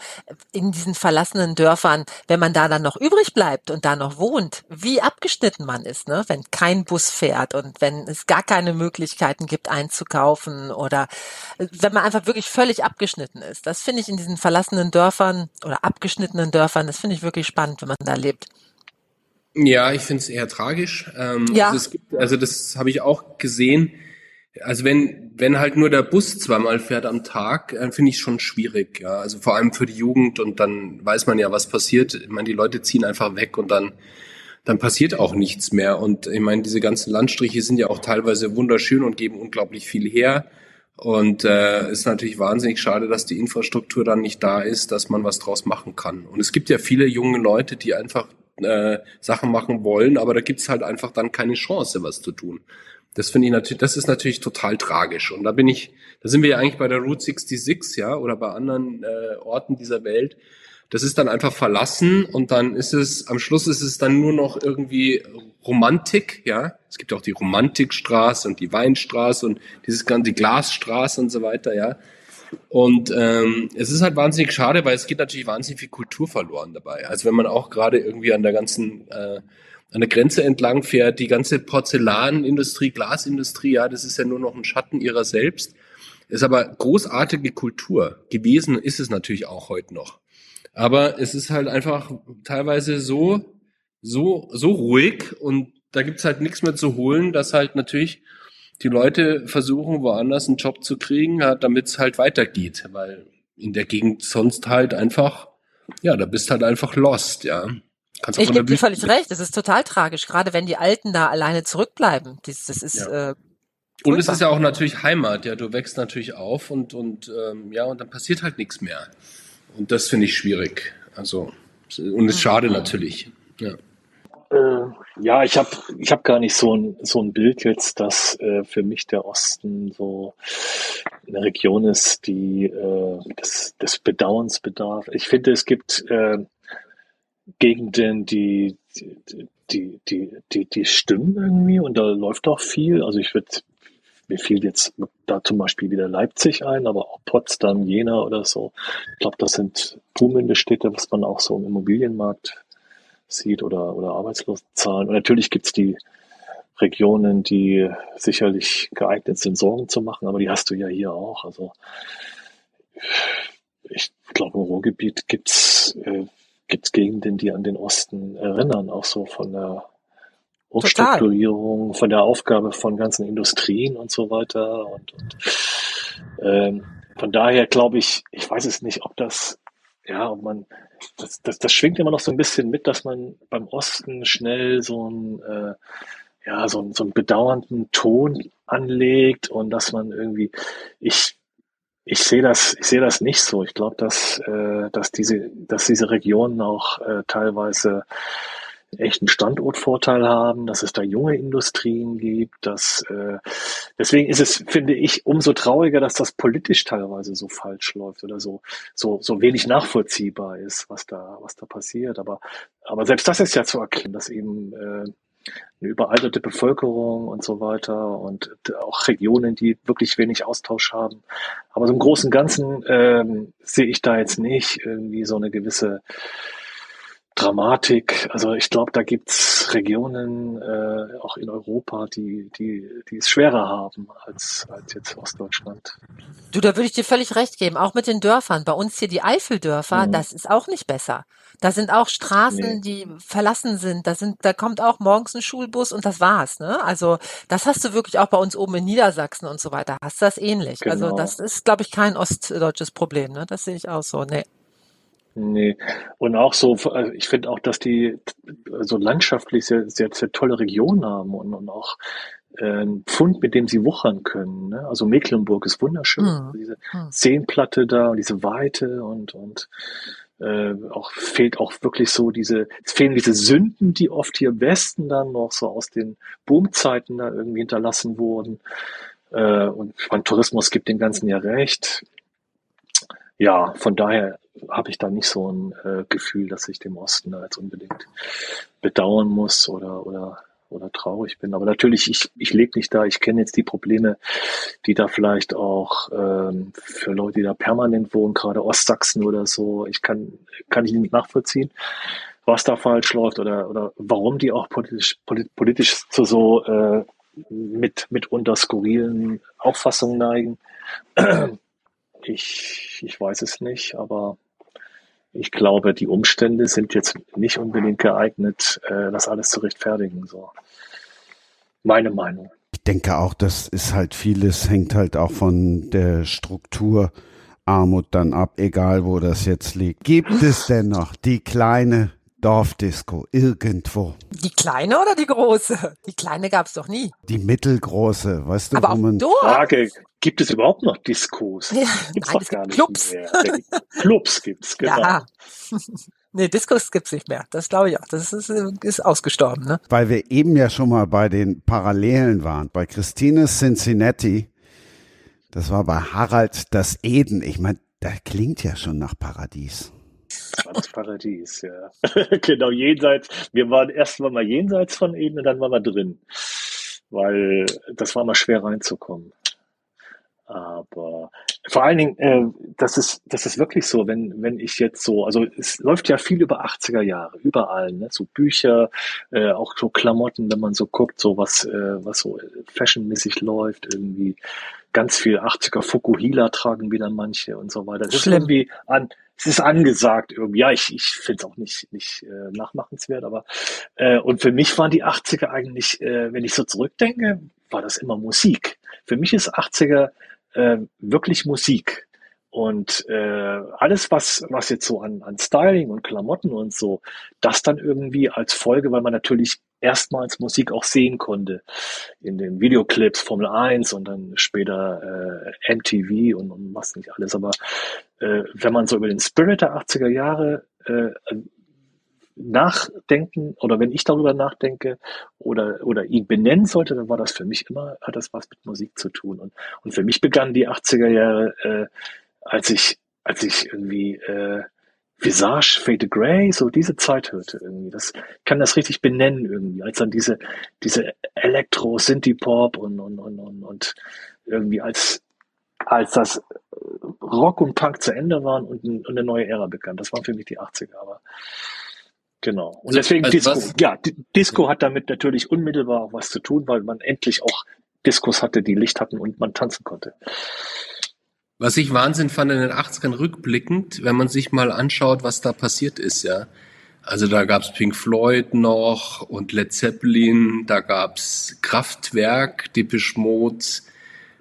In diesen verlassenen Dörfern, wenn man da dann noch übrig bleibt und da noch wohnt, wie abgeschnitten man ist, ne? Wenn kein Bus fährt und wenn es gar keine Möglichkeiten gibt, einzukaufen oder äh, wenn man einfach wirklich völlig abgeschnitten ist. Das finde ich in diesen verlassenen Dörfern oder abgeschnittenen Dörfern, das finde ich wirklich spannend, wenn man da lebt. Ja, ich finde es eher tragisch. Ähm, ja. Also, gibt, also das habe ich auch gesehen Also wenn, wenn halt nur der Bus zweimal fährt am Tag, äh, finde ich schon schwierig, ja. Also vor allem für die Jugend und dann weiß man ja, was passiert. Ich meine, die Leute ziehen einfach weg und dann, dann passiert auch nichts mehr. Und ich meine, diese ganzen Landstriche sind ja auch teilweise wunderschön und geben unglaublich viel her. Und äh, ist natürlich wahnsinnig schade, dass die Infrastruktur dann nicht da ist, dass man was draus machen kann. Und es gibt ja viele junge Leute, die einfach äh, Sachen machen wollen, aber da gibt's halt einfach dann keine Chance, was zu tun. Das finde ich natürlich, das ist natürlich total tragisch. Und da bin ich, da sind wir ja eigentlich bei der Route 66, ja, oder bei anderen äh, Orten dieser Welt. Das ist dann einfach verlassen und dann ist es, am Schluss ist es dann nur noch irgendwie Romantik, ja. Es gibt auch die Romantikstraße und die Weinstraße und dieses ganze die Glasstraße und so weiter, ja. Und ähm, es ist halt wahnsinnig schade, weil es geht natürlich wahnsinnig viel Kultur verloren dabei. Also wenn man auch gerade irgendwie an der ganzen äh, an der Grenze entlang fährt, die ganze Porzellanindustrie, Glasindustrie, ja, das ist ja nur noch ein Schatten ihrer selbst. Ist aber großartige Kultur gewesen, ist es natürlich auch heute noch. Aber es ist halt einfach teilweise so, so, so ruhig und da gibt's halt nichts mehr zu holen, dass halt natürlich die Leute versuchen, woanders einen Job zu kriegen, damit es halt weitergeht, weil in der Gegend sonst halt einfach, ja, da bist halt einfach lost, ja. Kannst ich gebe dir völlig recht. Es ist total tragisch, gerade wenn die Alten da alleine zurückbleiben. Das, das ist ja. äh, und es ist ja auch natürlich Heimat. Ja, du wächst natürlich auf und und ähm, ja und dann passiert halt nichts mehr. Und das finde ich schwierig. Also und es ist schade mhm. natürlich. Ja. Äh, ja, ich habe ich hab gar nicht so ein, so ein Bild jetzt, dass äh, für mich der Osten so eine Region ist, die äh, des, des Bedauerns bedarf. Ich finde, es gibt äh, Gegenden, die, die, die, die, die, stimmen irgendwie und da läuft auch viel. Also ich würde, mir fiel jetzt da zum Beispiel wieder Leipzig ein, aber auch Potsdam, Jena oder so. Ich glaube, das sind boomende Städte, was man auch so im Immobilienmarkt sieht oder, oder Arbeitslosenzahlen. Und natürlich gibt's die Regionen, die sicherlich geeignet sind, Sorgen zu machen, aber die hast du ja hier auch. Also ich glaube, im Ruhrgebiet gibt's äh, gibt es Gegenden, die an den Osten erinnern, auch so von der Umstrukturierung, von der Aufgabe von ganzen Industrien und so weiter. Und, und ähm, von daher glaube ich, ich weiß es nicht, ob das, ja, ob man, das, das, das schwingt immer noch so ein bisschen mit, dass man beim Osten schnell so ein, äh, ja, so, so einen bedauernden Ton anlegt und dass man irgendwie, ich ich sehe das, ich sehe das nicht so. Ich glaube, dass, äh, dass diese, dass diese Regionen auch äh, teilweise echt einen Standortvorteil haben, dass es da junge Industrien gibt, dass äh, deswegen ist es, finde ich, umso trauriger, dass das politisch teilweise so falsch läuft oder so so so wenig nachvollziehbar ist, was da was da passiert. Aber aber selbst das ist ja zu erkennen, dass eben äh, eine überalterte Bevölkerung und so weiter und auch Regionen, die wirklich wenig Austausch haben. Aber so im Großen und Ganzen ähm, sehe ich da jetzt nicht irgendwie so eine gewisse Dramatik. Also ich glaube, da gibt's Regionen äh, auch in Europa, die, die, die es schwerer haben als, als jetzt Ostdeutschland. Du, da würde ich dir völlig recht geben. Auch mit den Dörfern. Bei uns hier die Eifeldörfer, mhm. das ist auch nicht besser. Da sind auch Straßen, nee. die verlassen sind. Da sind, da kommt auch morgens ein Schulbus und das war's. Ne? Also das hast du wirklich auch bei uns oben in Niedersachsen und so weiter. Hast du das ähnlich? Also, genau. Also das ist, glaube ich, kein ostdeutsches Problem. Ne? Das sehe ich auch so. Nee. Nee. Und auch so, also ich finde auch, dass die so landschaftlich sehr, sehr, sehr tolle Regionen haben und, und auch äh, Pfund, mit dem sie wuchern können. Ne? Also Mecklenburg ist wunderschön. Mhm. Diese mhm. Seenplatte da und diese Weite und, und äh, auch fehlt auch wirklich so diese, es fehlen diese Sünden, die oft hier im Westen dann noch so aus den Boomzeiten da irgendwie hinterlassen wurden. Äh, und mein Tourismus gibt dem Ganzen ja recht. Ja, von daher habe ich da nicht so ein äh, Gefühl, dass ich dem Osten da jetzt unbedingt bedauern muss oder, oder, oder traurig bin. Aber natürlich, ich, ich lebe nicht da. Ich kenne jetzt die Probleme, die da vielleicht auch ähm, für Leute, die da permanent wohnen, gerade Ostsachsen oder so, ich kann, kann ich nicht nachvollziehen, was da falsch läuft oder, oder warum die auch politisch, politisch zu so äh, mit, mitunter skurrilen Auffassungen neigen. Ich, ich weiß es nicht, aber ich glaube, die Umstände sind jetzt nicht unbedingt geeignet, äh, das alles zu rechtfertigen. So. Meine Meinung. denke auch, das ist halt vieles, hängt halt auch von der Struktur Armut dann ab, egal wo das jetzt liegt. Gibt es denn noch die kleine Dorfdisco irgendwo? Die kleine oder die große? Die kleine gab's doch nie. Die mittelgroße, weißt du, Aber wo auch man Dorf? Frage, gibt es überhaupt noch Diskos? Ja, Gibt's nein, doch es gar gibt nicht Clubs. mehr. Clubs gibt's, genau. Ja. nee, Discos gibt's nicht mehr. Das glaube ich auch. Das ist, ist ausgestorben, ne? weil wir eben ja schon mal bei den Parallelen waren. Bei Christine Cincinnati, das war bei Harald das Eden. Ich meine, da klingt ja schon nach Paradies. Das war das Paradies, ja. genau, jenseits. Wir waren erst mal jenseits von Eden und dann waren wir drin. Weil das war mal schwer reinzukommen. Aber vor allen Dingen, äh, das ist, das ist wirklich so, wenn, wenn ich jetzt so, also es läuft ja viel über 80er Jahre, überall, ne? So Bücher, äh, auch so Klamotten, wenn man so guckt, so was, äh, was so fashionmäßig läuft, irgendwie ganz viel 80er Fukuhila tragen wieder manche und so weiter. Das ist Schlimm. irgendwie an, es ist angesagt irgendwie. Ja, ich, ich finde es auch nicht, nicht äh, nachmachenswert, aber äh, und für mich waren die 80er eigentlich, äh, wenn ich so zurückdenke, war das immer Musik. Für mich ist 80er äh, wirklich Musik. Und äh, alles, was, was jetzt so an, an Styling und Klamotten und so, das dann irgendwie als Folge, weil man natürlich erstmals Musik auch sehen konnte. In den Videoclips Formel 1 und dann später äh, MTV und, und was nicht alles. Aber äh, wenn man so über den Spirit der 80er Jahre äh, nachdenken oder wenn ich darüber nachdenke oder, oder ihn benennen sollte, dann war das für mich immer, hat das was mit Musik zu tun. Und, und für mich begannen die 80er Jahre, äh, als ich, als ich irgendwie äh, Visage, Fade Grey, so diese Zeit hörte irgendwie. Das kann das richtig benennen irgendwie, als dann diese, diese Elektro, Synthie-Pop und, und, und, und, und irgendwie als, als das Rock und Punk zu Ende waren und, und eine neue Ära begann. Das waren für mich die 80er, aber genau. Und deswegen Also Disco. was- Ja, Disco hat damit natürlich unmittelbar auch was zu tun, weil man endlich auch Diskos hatte, die Licht hatten und man tanzen konnte. Was ich Wahnsinn fand in den 80ern rückblickend, wenn man sich mal anschaut, was da passiert ist, ja. Also da gab's Pink Floyd noch und Led Zeppelin, da gab's Kraftwerk, Depeche Mode,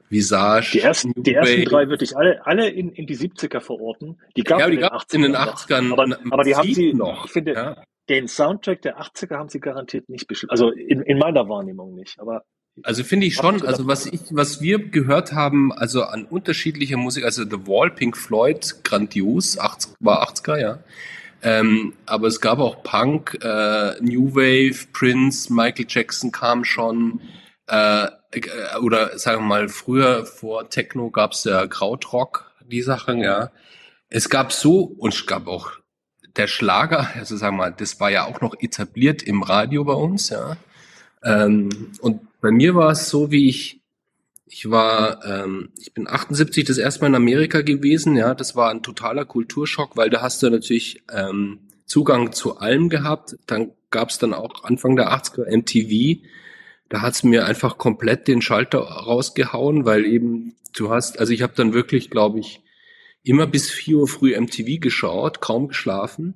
Visage. Die ersten, New die ersten drei würde ich alle, alle in, in die 70er verorten. Die gab Ja, es die in in den 80ern. 80ern Aber, aber die haben sie, noch. ich finde, Ja. den Soundtrack der 80er haben sie garantiert nicht bestimmt. Also in, in meiner Wahrnehmung nicht. Aber Also finde ich schon, also was ich, was wir gehört haben, also an unterschiedlicher Musik, also The Wall, Pink Floyd, grandios, 80, war 80er, ja. Ähm, aber es gab auch Punk, äh, New Wave, Prince, Michael Jackson kam schon, äh, äh, oder sagen wir mal, früher vor Techno gab's ja Krautrock, die Sachen, ja. Es gab so, und es gab auch der Schlager, also sagen wir mal, das war ja auch noch etabliert im Radio bei uns, ja. Ähm, und bei mir war es so, wie ich, ich war, ähm, ich bin 78 das erste Mal in Amerika gewesen, ja, das war ein totaler Kulturschock, weil da hast du natürlich ähm, Zugang zu allem gehabt. Dann gab es dann auch Anfang der 80er MTV, da hat's mir einfach komplett den Schalter rausgehauen, weil eben du hast, also ich habe dann wirklich, glaube ich, immer bis 4 Uhr früh MTV geschaut, kaum geschlafen.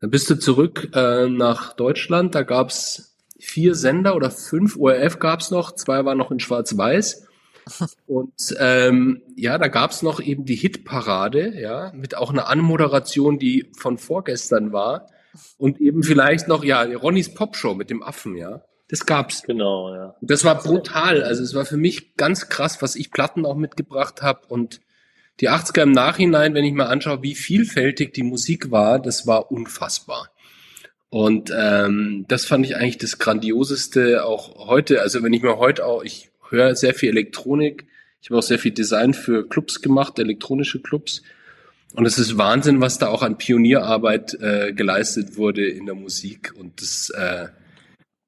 Dann bist du zurück äh, nach Deutschland, da gab's vier Sender oder fünf ORF gab's noch, zwei waren noch in Schwarz-Weiß. Und ähm, ja, da gab's noch eben die Hitparade, ja, mit auch einer Anmoderation, die von vorgestern war. Und eben vielleicht noch, ja, Ronnys Popshow mit dem Affen, ja. Das gab's. genau, ja. Und Das war brutal. Also es war für mich ganz krass, was ich Platten auch mitgebracht habe. Und die 80er im Nachhinein, wenn ich mal anschaue, wie vielfältig die Musik war, das war unfassbar. Und ähm, das fand ich eigentlich das Grandioseste auch heute. Also wenn ich mir heute auch, ich höre sehr viel Elektronik, ich habe auch sehr viel Design für Clubs gemacht, elektronische Clubs. Und es ist Wahnsinn, was da auch an Pionierarbeit äh, geleistet wurde in der Musik. Und das, äh,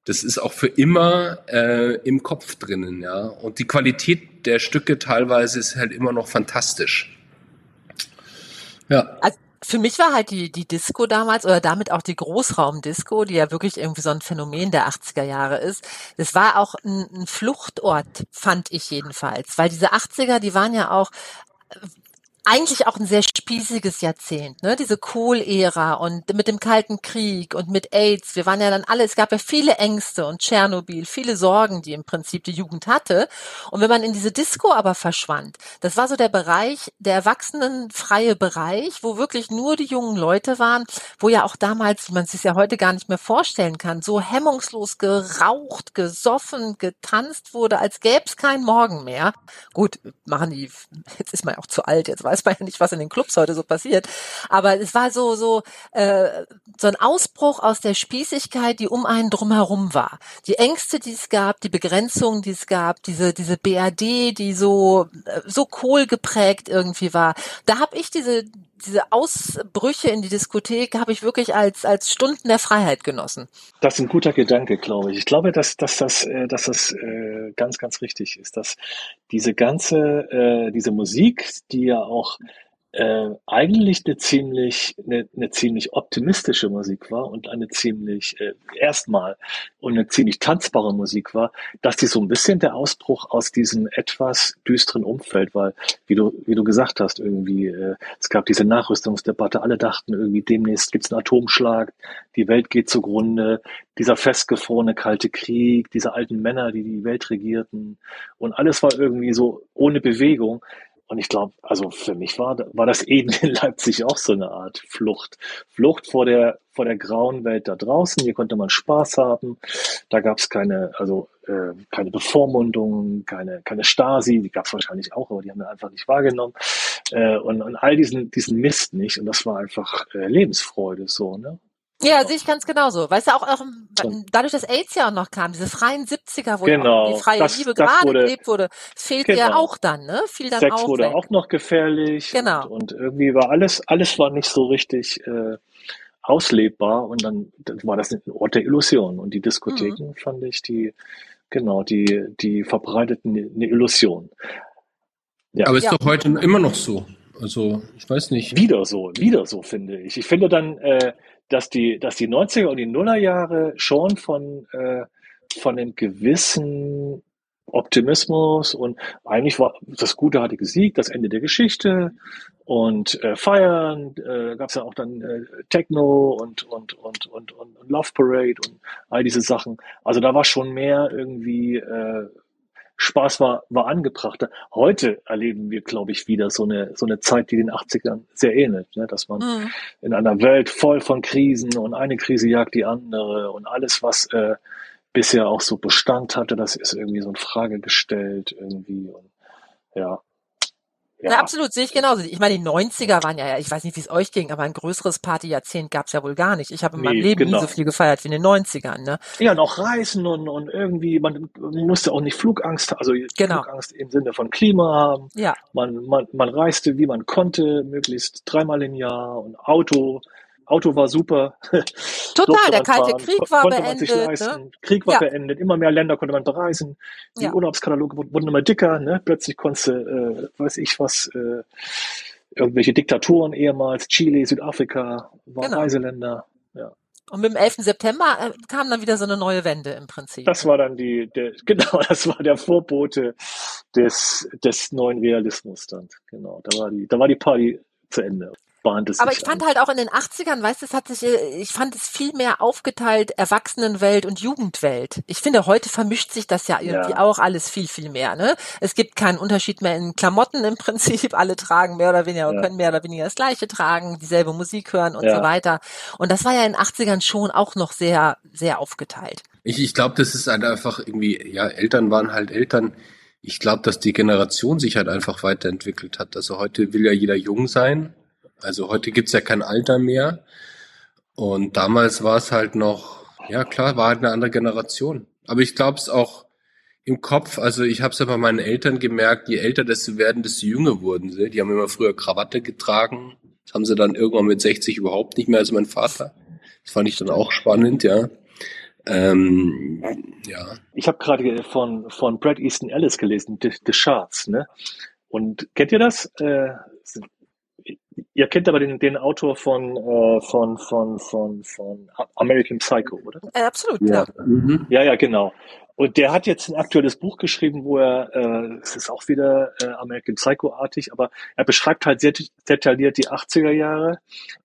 das ist auch für immer äh, im Kopf drinnen, ja. Und die Qualität der Stücke teilweise ist halt immer noch fantastisch. Ja. Also für mich war halt die, die Disco damals oder damit auch die Großraumdisco, die ja wirklich irgendwie so ein Phänomen der 80er Jahre ist. Das war auch ein, ein Fluchtort, fand ich jedenfalls. Weil diese 80er, die waren ja auch eigentlich auch ein sehr spießiges Jahrzehnt, ne? Diese Kohl-Ära und mit dem Kalten Krieg und mit AIDS. Wir waren ja dann alle, es gab ja viele Ängste und Tschernobyl, viele Sorgen, die im Prinzip die Jugend hatte. Und wenn man in diese Disco aber verschwand, das war so der Bereich, der erwachsenenfreie Bereich, wo wirklich nur die jungen Leute waren, wo ja auch damals, wie man es sich ja heute gar nicht mehr vorstellen kann, so hemmungslos geraucht, gesoffen, getanzt wurde, als gäbe es keinen Morgen mehr. Gut, machen die, jetzt ist man ja auch zu alt, jetzt weiß man ja nicht, was in den Clubs heute so passiert. Aber es war so, so, äh, so ein Ausbruch aus der Spießigkeit, die um einen drumherum war. Die Ängste, die es gab, die Begrenzungen, die es gab, diese, diese BRD, die so, äh, so kohlgeprägt irgendwie war. Da habe ich diese, diese Ausbrüche in die Diskothek habe ich wirklich als, als Stunden der Freiheit genossen. Das ist ein guter Gedanke, glaube ich. Ich glaube, dass, dass das, äh, dass das äh, ganz, ganz richtig ist, dass diese ganze, diese Musik, die ja auch äh, eigentlich eine ziemlich, eine, eine ziemlich optimistische Musik war und eine ziemlich, äh, erstmal, und eine ziemlich tanzbare Musik war, dass die so ein bisschen der Ausbruch aus diesem etwas düsteren Umfeld war, wie du, wie du gesagt hast, irgendwie, äh, es gab diese Nachrüstungsdebatte, alle dachten irgendwie, demnächst gibt's einen Atomschlag, die Welt geht zugrunde, dieser festgefrorene kalte Krieg, diese alten Männer, die die Welt regierten und alles war irgendwie so ohne Bewegung. Und ich glaube, also für mich war, war das Eden in Leipzig auch so eine Art Flucht. Flucht vor der, vor der grauen Welt da draußen. Hier konnte man Spaß haben. Da gab es keine, also äh, keine Bevormundung, keine, keine Stasi, die gab es wahrscheinlich auch, aber die haben wir einfach nicht wahrgenommen. Äh, und, und all diesen, diesen Mist nicht. Und das war einfach äh, Lebensfreude so, ne? Ja, sehe ich ganz genauso. Weißt du, auch, auch dadurch, dass AIDS ja auch noch kam, diese freien 70er, wo genau. die freie das, Liebe das gerade wurde, gelebt wurde, fehlt genau. ja auch dann, ne? Fiel dann Sex auch wurde weg. auch noch gefährlich. Genau. Und, und irgendwie war alles, alles war nicht so richtig äh, auslebbar und dann, dann war das ein Ort der Illusion. Und die Diskotheken Mhm. fand ich, die, genau, die, die verbreiteten eine Illusion. Ja. Aber ist Ja. doch heute immer noch so. Also, ich weiß nicht. Wieder so, wieder so finde ich. Ich finde dann, äh, dass die, dass die 90er und die Nullerjahre schon von, äh, von einem gewissen Optimismus und eigentlich war das Gute hatte gesiegt, das Ende der Geschichte und äh, Feiern, äh, gab es ja auch dann äh, Techno und, und, und, und, und, Love Parade und all diese Sachen. Also da war schon mehr irgendwie äh, Spaß war, war angebrachter. Heute erleben wir, glaube ich, wieder so eine, so eine Zeit, die den 80ern sehr ähnelt, ne? dass man Mhm. in einer Welt voll von Krisen und eine Krise jagt die andere und alles, was äh, bisher auch so Bestand hatte, das ist irgendwie so in Frage gestellt irgendwie und ja. Ja. absolut, sehe ich genauso. Ich meine, die 90er waren ja, ich weiß nicht, wie es euch ging, aber ein größeres Partyjahrzehnt gab es ja wohl gar nicht. Ich habe in meinem Nee, Leben genau. nie so viel gefeiert wie in den 90ern, ne? Ja, und auch Reisen und, und irgendwie, man, man musste auch nicht Flugangst, also Genau. Flugangst im Sinne von Klima haben. Ja. Man, man, man reiste, wie man konnte, möglichst dreimal im Jahr und Auto. Auto war super. Total, der Kalte fahren, Krieg war beendet, ne? Krieg war Ja. beendet. Immer mehr Länder konnte man bereisen. Die Ja. Urlaubskataloge wurden immer dicker. Ne? Plötzlich konntest du, äh, weiß ich was, äh, irgendwelche Diktaturen ehemals, Chile, Südafrika, war Genau. Reiseländer. Ja. Und mit dem 11. September äh, kam dann wieder so eine neue Wende im Prinzip. Das war dann die, der, genau, das war der Vorbote des, des neuen Realismus dann. Genau, da war die, da war die Party zu Ende. Bahnte Aber sich ich fand an. halt auch in den 80ern, weißt du, es hat sich, äh, ich fand es viel mehr aufgeteilt, Erwachsenenwelt und Jugendwelt. Ich finde, heute vermischt sich das ja irgendwie Ja. auch alles viel, viel mehr, ne? Es gibt keinen Unterschied mehr in Klamotten im Prinzip. Alle tragen mehr oder weniger, Ja. können mehr oder weniger das Gleiche tragen, dieselbe Musik hören und Ja. so weiter. Und das war ja in den 80ern schon auch noch sehr, sehr aufgeteilt. Ich, ich glaube, das ist halt einfach irgendwie, ja, Eltern waren halt Eltern. Ich glaube, dass die Generation sich halt einfach weiterentwickelt hat. Also heute will ja jeder jung sein. Also heute gibt's ja kein Alter mehr. Und damals war es halt noch, ja klar, war halt eine andere Generation. Aber ich glaube es auch im Kopf, also ich habe es ja bei meinen Eltern gemerkt, je älter desto werden, desto jünger wurden sie. Die haben immer früher Krawatte getragen. Das haben sie dann irgendwann mit 60 überhaupt nicht mehr, also mein Vater. Das fand ich dann auch spannend, ja. Ähm, ja. Ich habe gerade von, von Brad Easton Ellis gelesen, The, The Shards, ne? Und kennt ihr das? Äh, ihr kennt aber den, den Autor von, äh, von, von, von, von American Psycho, oder? Äh, absolut, ja. Ja. Mhm. Ja, ja, genau. Und der hat jetzt ein aktuelles Buch geschrieben, wo er, äh, es ist auch wieder äh, American Psycho-artig, aber er beschreibt halt sehr detailliert die 80er Jahre,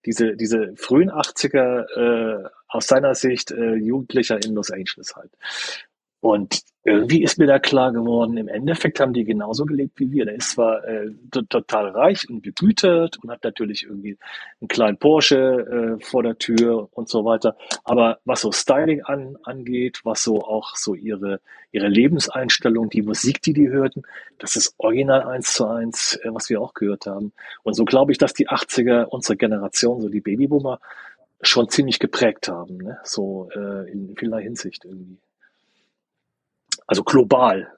diese, diese frühen 80er äh, aus seiner Sicht äh, Jugendlicher in Los Angeles halt. Und irgendwie ist mir da klar geworden, im Endeffekt haben die genauso gelebt wie wir. Der ist zwar äh, total reich und begütert und hat natürlich irgendwie einen kleinen Porsche äh, vor der Tür und so weiter. Aber was so Styling an, angeht, was so auch so ihre, ihre Lebenseinstellung, die Musik, die die hörten, das ist original eins zu eins, äh, was wir auch gehört haben. Und so glaube ich, dass die 80er unsere Generation, so die Babyboomer, schon ziemlich geprägt haben, ne? so äh, in vieler Hinsicht irgendwie also global.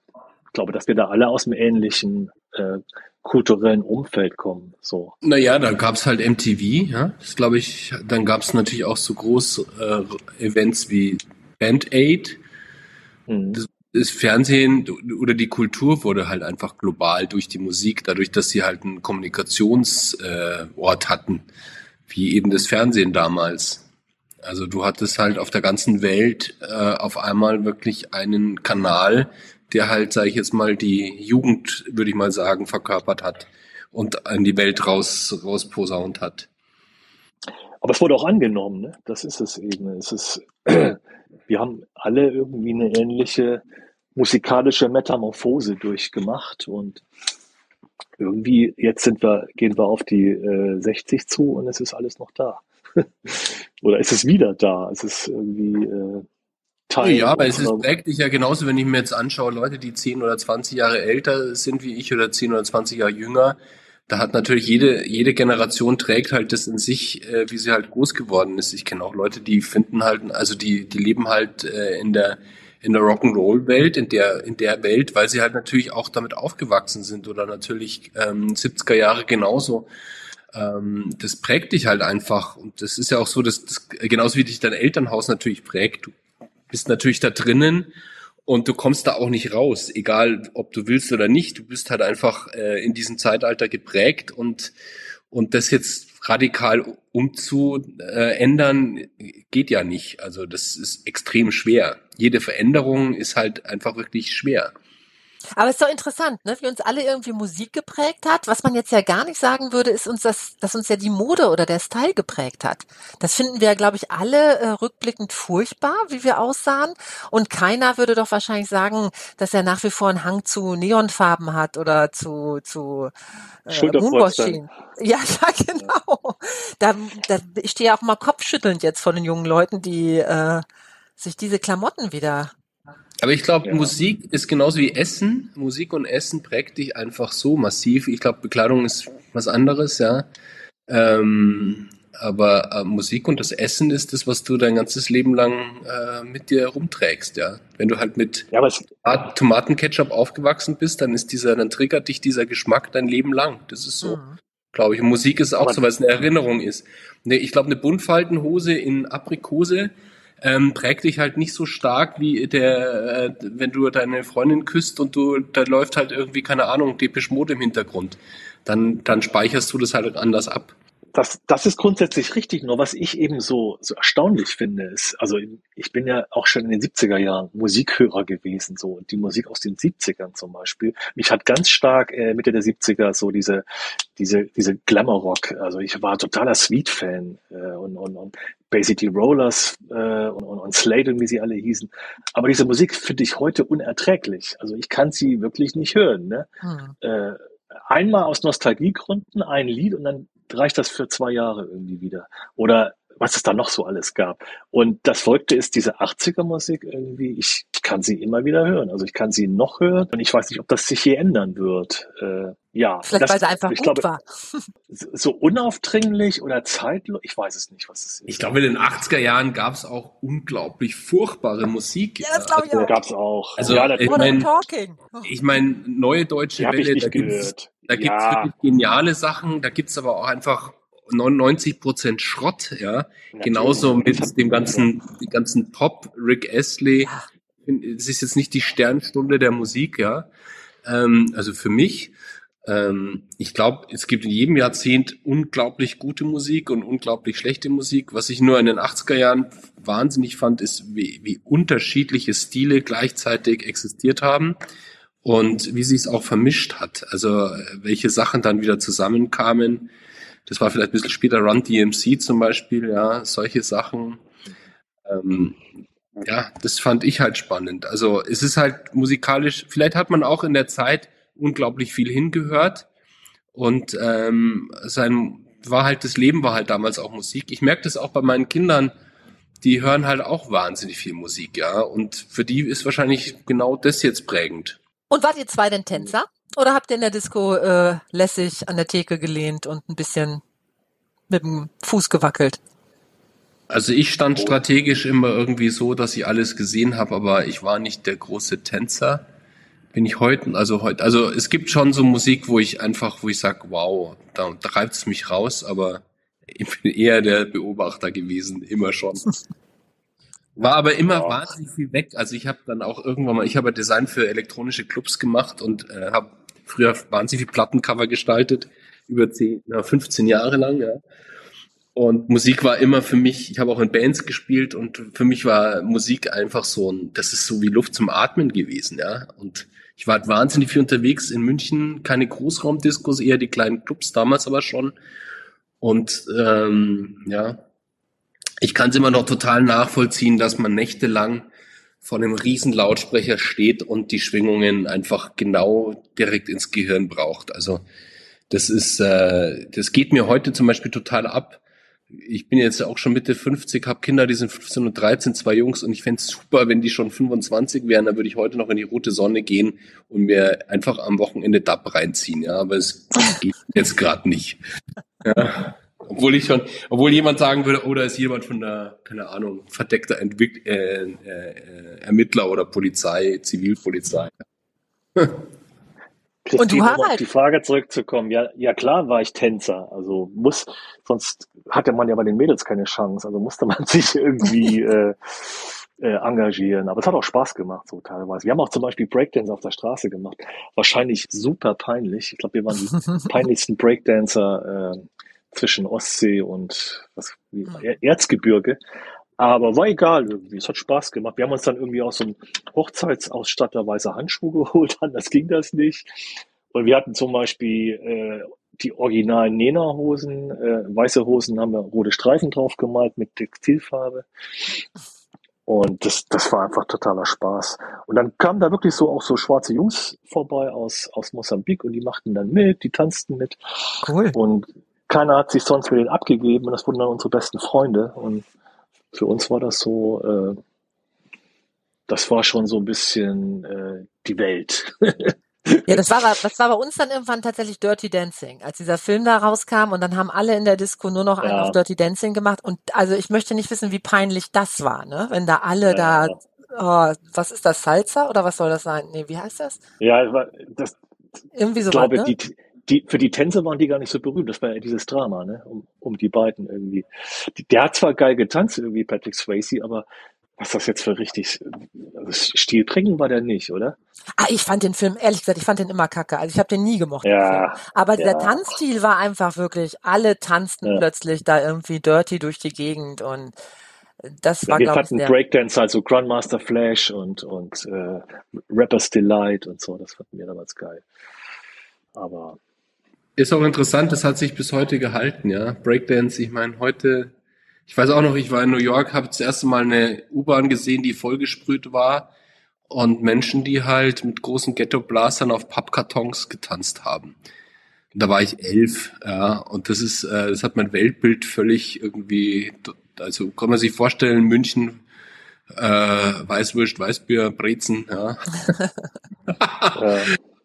Ich glaube, dass wir da alle aus einem ähnlichen äh, kulturellen Umfeld kommen. So. Naja, da gab's halt MTV, ja. Das glaube ich, dann gab's natürlich auch so große äh, Events wie Band Aid. Mhm. Das, das Fernsehen oder die Kultur wurde halt einfach global durch die Musik, dadurch, dass sie halt einen Kommunikationsort äh, hatten, wie eben das Fernsehen damals. Also du hattest halt auf der ganzen Welt äh, auf einmal wirklich einen Kanal, der halt, sage ich jetzt mal, die Jugend, würde ich mal sagen, verkörpert hat und in die Welt raus rausposaunt hat. Aber es wurde auch angenommen, ne? Das ist es eben. Es ist, wir haben alle irgendwie eine ähnliche musikalische Metamorphose durchgemacht und irgendwie jetzt sind wir, gehen wir auf die äh, 60 zu und es ist alles noch da. Oder ist es wieder da? Es ist irgendwie äh, Teil. Ja, aber es ist dich ja genauso, wenn ich mir jetzt anschaue, Leute, die 10 oder 20 Jahre älter sind wie ich oder 10 oder 20 Jahre jünger, da hat natürlich jede, jede Generation trägt halt das in sich, äh, wie sie halt groß geworden ist. Ich kenne auch Leute, die finden halt, also die, die leben halt äh, in der in der Rock'n'Roll-Welt, in der, in der Welt, weil sie halt natürlich auch damit aufgewachsen sind oder natürlich ähm, 70er Jahre genauso. Ähm, das prägt dich halt einfach. Und das ist ja auch so, dass das, genauso wie dich dein Elternhaus natürlich prägt, du bist natürlich da drinnen und du kommst da auch nicht raus, egal ob du willst oder nicht. Du bist halt einfach äh, in diesem Zeitalter geprägt und, und das jetzt radikal umzuändern geht ja nicht. Also das ist extrem schwer. Jede Veränderung ist halt einfach wirklich schwer. Aber es ist doch interessant, ne? wie uns alle irgendwie Musik geprägt hat. Was man jetzt ja gar nicht sagen würde, ist uns das, dass uns ja die Mode oder der Style geprägt hat. Das finden wir, glaube ich, alle äh, rückblickend furchtbar, wie wir aussahen. Und keiner würde doch wahrscheinlich sagen, dass er nach wie vor einen Hang zu Neonfarben hat oder zu, zu äh. Moonwashing. Ja, ja, genau. Da, da ich stehe auch mal kopfschüttelnd jetzt von den jungen Leuten, die äh, sich diese Klamotten wieder Aber ich glaube, Ja. Musik ist genauso wie Essen. Musik und Essen prägt dich einfach so massiv. Ich glaube, Bekleidung ist was anderes, ja. Ähm, aber äh, Musik und das Essen ist das, was du dein ganzes Leben lang äh, mit dir rumträgst, ja. Wenn du halt mit Ja, Tomatenketchup aufgewachsen bist, dann ist dieser, dann triggert dich dieser Geschmack dein Leben lang. Das ist so, Mhm. glaube ich. Und Musik ist auch Aber- so, weil es eine Erinnerung ist. Ne, ich glaube, eine Buntfaltenhose in Aprikose ähm, prägt dich halt nicht so stark wie der, äh, wenn du deine Freundin küsst und du, da läuft halt irgendwie, keine Ahnung, Depeche Mode im Hintergrund. Dann, dann speicherst du das halt anders ab. Das, das ist grundsätzlich richtig. Nur was ich eben so, so erstaunlich finde, ist, also ich bin ja auch schon in den 70er Jahren Musikhörer gewesen, so und die Musik aus den 70ern zum Beispiel. Mich hat ganz stark äh, Mitte der 70er so diese, diese, diese Glamour-Rock. Also ich war totaler Sweet-Fan äh, und, und, und Basically Rollers äh, und, und, und Slade und wie sie alle hießen. Aber diese Musik finde ich heute unerträglich. Also ich kann sie wirklich nicht hören. Ne? Hm. äh, einmal aus Nostalgiegründen ein Lied und dann reicht das für zwei Jahre irgendwie wieder. Oder was es da noch so alles gab. Und das Folgte ist diese 80er Musik irgendwie. Ich, ich kann sie immer wieder hören. Also ich kann sie noch hören und ich weiß nicht, ob das sich je ändern wird. Äh, ja, Vielleicht das, weil sie einfach ich gut glaube, war. so unaufdringlich oder zeitlos. Ich weiß es nicht, was es ist. Ich glaube, in den 80er Jahren gab es auch unglaublich furchtbare Musik. Ja, das glaube ich ja, auch. gab's auch. Also, ja, ich mein- Talking. Ich meine, neue deutsche habe ich Welle, nicht da gibt's, gehört. Da gibt's ja, wirklich geniale Sachen, da gibt's aber auch einfach 99 Prozent Schrott, ja. Genauso natürlich. mit dem ganzen, dem ganzen Pop, Rick Astley. Ja. Es ist jetzt nicht die Sternstunde der Musik, ja. Ähm, also für mich. Ähm, ich glaube, es gibt in jedem Jahrzehnt unglaublich gute Musik und unglaublich schlechte Musik. Was ich nur in den 80er Jahren wahnsinnig fand, ist, wie, wie unterschiedliche Stile gleichzeitig existiert haben und wie sich es auch vermischt hat. Also welche Sachen dann wieder zusammenkamen. Das war vielleicht ein bisschen später Run DMC zum Beispiel, ja, solche Sachen. Ähm, ja, das fand ich halt spannend. Also es ist halt musikalisch, vielleicht hat man auch in der Zeit unglaublich viel hingehört und ähm, sein war halt das Leben war halt damals auch Musik. Ich merke das auch bei meinen Kindern, die hören halt auch wahnsinnig viel Musik, ja. Und für die ist wahrscheinlich genau das jetzt prägend. Und wart ihr zwei denn Tänzer? Oder habt ihr in der Disco äh, lässig an der Theke gelehnt und ein bisschen mit dem Fuß gewackelt? Also ich stand strategisch immer irgendwie so, dass ich alles gesehen habe, aber ich war nicht der große Tänzer. Bin ich heute, also heute, also es gibt schon so Musik, wo ich einfach, wo ich sag, wow, da treibt es mich raus, aber ich bin eher der Beobachter gewesen, immer schon. War aber immer ja. wahnsinnig viel weg. Also ich habe dann auch irgendwann mal, ich habe Design für elektronische Clubs gemacht und äh, habe früher wahnsinnig viel Plattencover gestaltet, über 10, na, 15 Jahre lang, ja. Und Musik war immer für mich, ich habe auch in Bands gespielt und für mich war Musik einfach so ein, das ist so wie Luft zum Atmen gewesen, ja. Und ich war halt wahnsinnig viel unterwegs in München, keine Großraumdiskos, eher die kleinen Clubs, damals aber schon. Und ähm, ja, ich kann es immer noch total nachvollziehen, dass man nächtelang vor einem riesen Lautsprecher steht und die Schwingungen einfach genau direkt ins Gehirn braucht. Also das ist, äh, das geht mir heute zum Beispiel total ab ich bin jetzt auch schon Mitte 50, habe Kinder, die sind 15 und 13, zwei Jungs und ich fände super, wenn die schon 25 wären, dann würde ich heute noch in die rote Sonne gehen und mir einfach am Wochenende DAP reinziehen, ja, aber es geht jetzt gerade nicht. Ja. Obwohl ich schon, obwohl jemand sagen würde, oh, da ist jemand von der, keine Ahnung, verdeckter Entwick äh, äh, Ermittler oder Polizei, Zivilpolizei. Christine, um auf die Frage zurückzukommen, ja, ja klar war ich Tänzer. Also muss, sonst hatte man ja bei den Mädels keine Chance. Also musste man sich irgendwie äh, äh, engagieren. Aber es hat auch Spaß gemacht, so teilweise. Wir haben auch zum Beispiel Breakdance auf der Straße gemacht. Wahrscheinlich super peinlich. Ich glaube, wir waren die peinlichsten Breakdancer äh, zwischen Ostsee und was, wie, Erzgebirge. Aber war egal irgendwie. Es hat Spaß gemacht. Wir haben uns dann irgendwie auch so einen Hochzeitsausstatter weiße Handschuhe geholt. Anders ging das nicht. Und wir hatten zum Beispiel äh, die originalen Nena-Hosen, äh, weiße Hosen haben wir rote Streifen drauf gemalt mit Textilfarbe. Und das, das war einfach totaler Spaß. Und dann kamen da wirklich so auch so schwarze Jungs vorbei aus, aus Mosambik und die machten dann mit, die tanzten mit. Cool. Und keiner hat sich sonst mit denen abgegeben und das wurden dann unsere besten Freunde. Und für uns war das so, äh, das war schon so ein bisschen äh, die Welt. Ja, das war, das war bei uns dann irgendwann tatsächlich Dirty Dancing, als dieser Film da rauskam und dann haben alle in der Disco nur noch einen ja. auf Dirty Dancing gemacht und also ich möchte nicht wissen, wie peinlich das war, ne? Wenn da alle ja, da, oh, was ist das, Salsa oder was soll das sein? Nee, wie heißt das? Ja, das, irgendwie so. Ich glaube, ne? die, die, für die Tänze waren die gar nicht so berühmt. Das war ja dieses Drama, ne? Um, um die beiden irgendwie. Der hat zwar geil getanzt, irgendwie Patrick Swayze, aber was das jetzt für richtig also Stilprägen war der nicht, oder? Ah, ich fand den Film, ehrlich gesagt, ich fand den immer kacke. Also ich habe den nie gemocht. Ja, Aber der ja. Tanzstil war einfach wirklich, alle tanzten ja. plötzlich da irgendwie dirty durch die Gegend und das war, Wir fanden Breakdance, also Grandmaster Flash und, und äh, Rapper's Delight und so, das fanden wir damals geil. Aber ist auch interessant, das hat sich bis heute gehalten, ja. Breakdance, ich meine, heute, ich weiß auch noch, ich war in New York, habe das erste Mal eine U-Bahn gesehen, die vollgesprüht war und Menschen, die halt mit großen Ghetto-Blastern auf Pappkartons getanzt haben. da war ich elf, ja, und das ist, äh, das hat mein Weltbild völlig irgendwie, also kann man sich vorstellen, München, äh, Weißwurst, Weißbier, Brezen, ja. ja.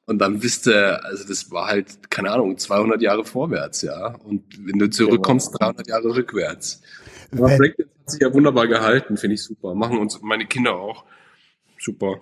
Und dann wisst ihr, also das war halt, keine Ahnung, 200 Jahre vorwärts, ja. Und wenn du zurückkommst, 300 Jahre rückwärts. Aber Breakdance hat sich ja wunderbar gehalten, finde ich super. Machen uns meine Kinder auch. Super.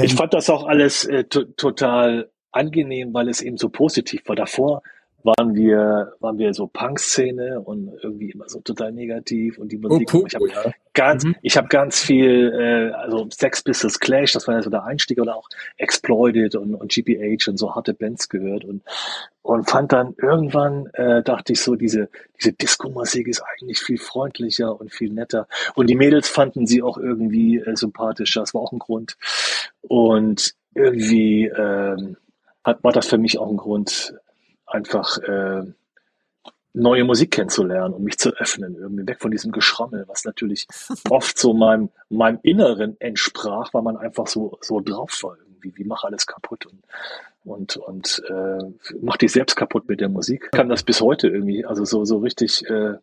Ich fand das auch alles äh, total angenehm, weil es eben so positiv war. Davor waren wir, waren wir so Punk-Szene und irgendwie immer so total negativ und die Oh, Musik. Pogo, ich habe ja. ganz, Mhm. ich habe ganz viel, äh, also Sex Pistols Clash, das war ja so der Einstieg oder auch Exploited und, und GPH und so harte Bands gehört und und fand dann irgendwann äh, dachte ich so diese diese Disco-Musik ist eigentlich viel freundlicher und viel netter und die Mädels fanden sie auch irgendwie äh, sympathischer. Das war auch ein Grund und irgendwie ähm, hat war das für mich auch ein Grund einfach äh, neue Musik kennenzulernen und mich zu öffnen, irgendwie weg von diesem Geschrammel, was natürlich oft so meinem, meinem Inneren entsprach, weil man einfach so, so drauf war irgendwie, wie mach alles kaputt und, und, und äh, mach dich selbst kaputt mit der Musik. Ich kann das bis heute irgendwie, also so, so richtig äh,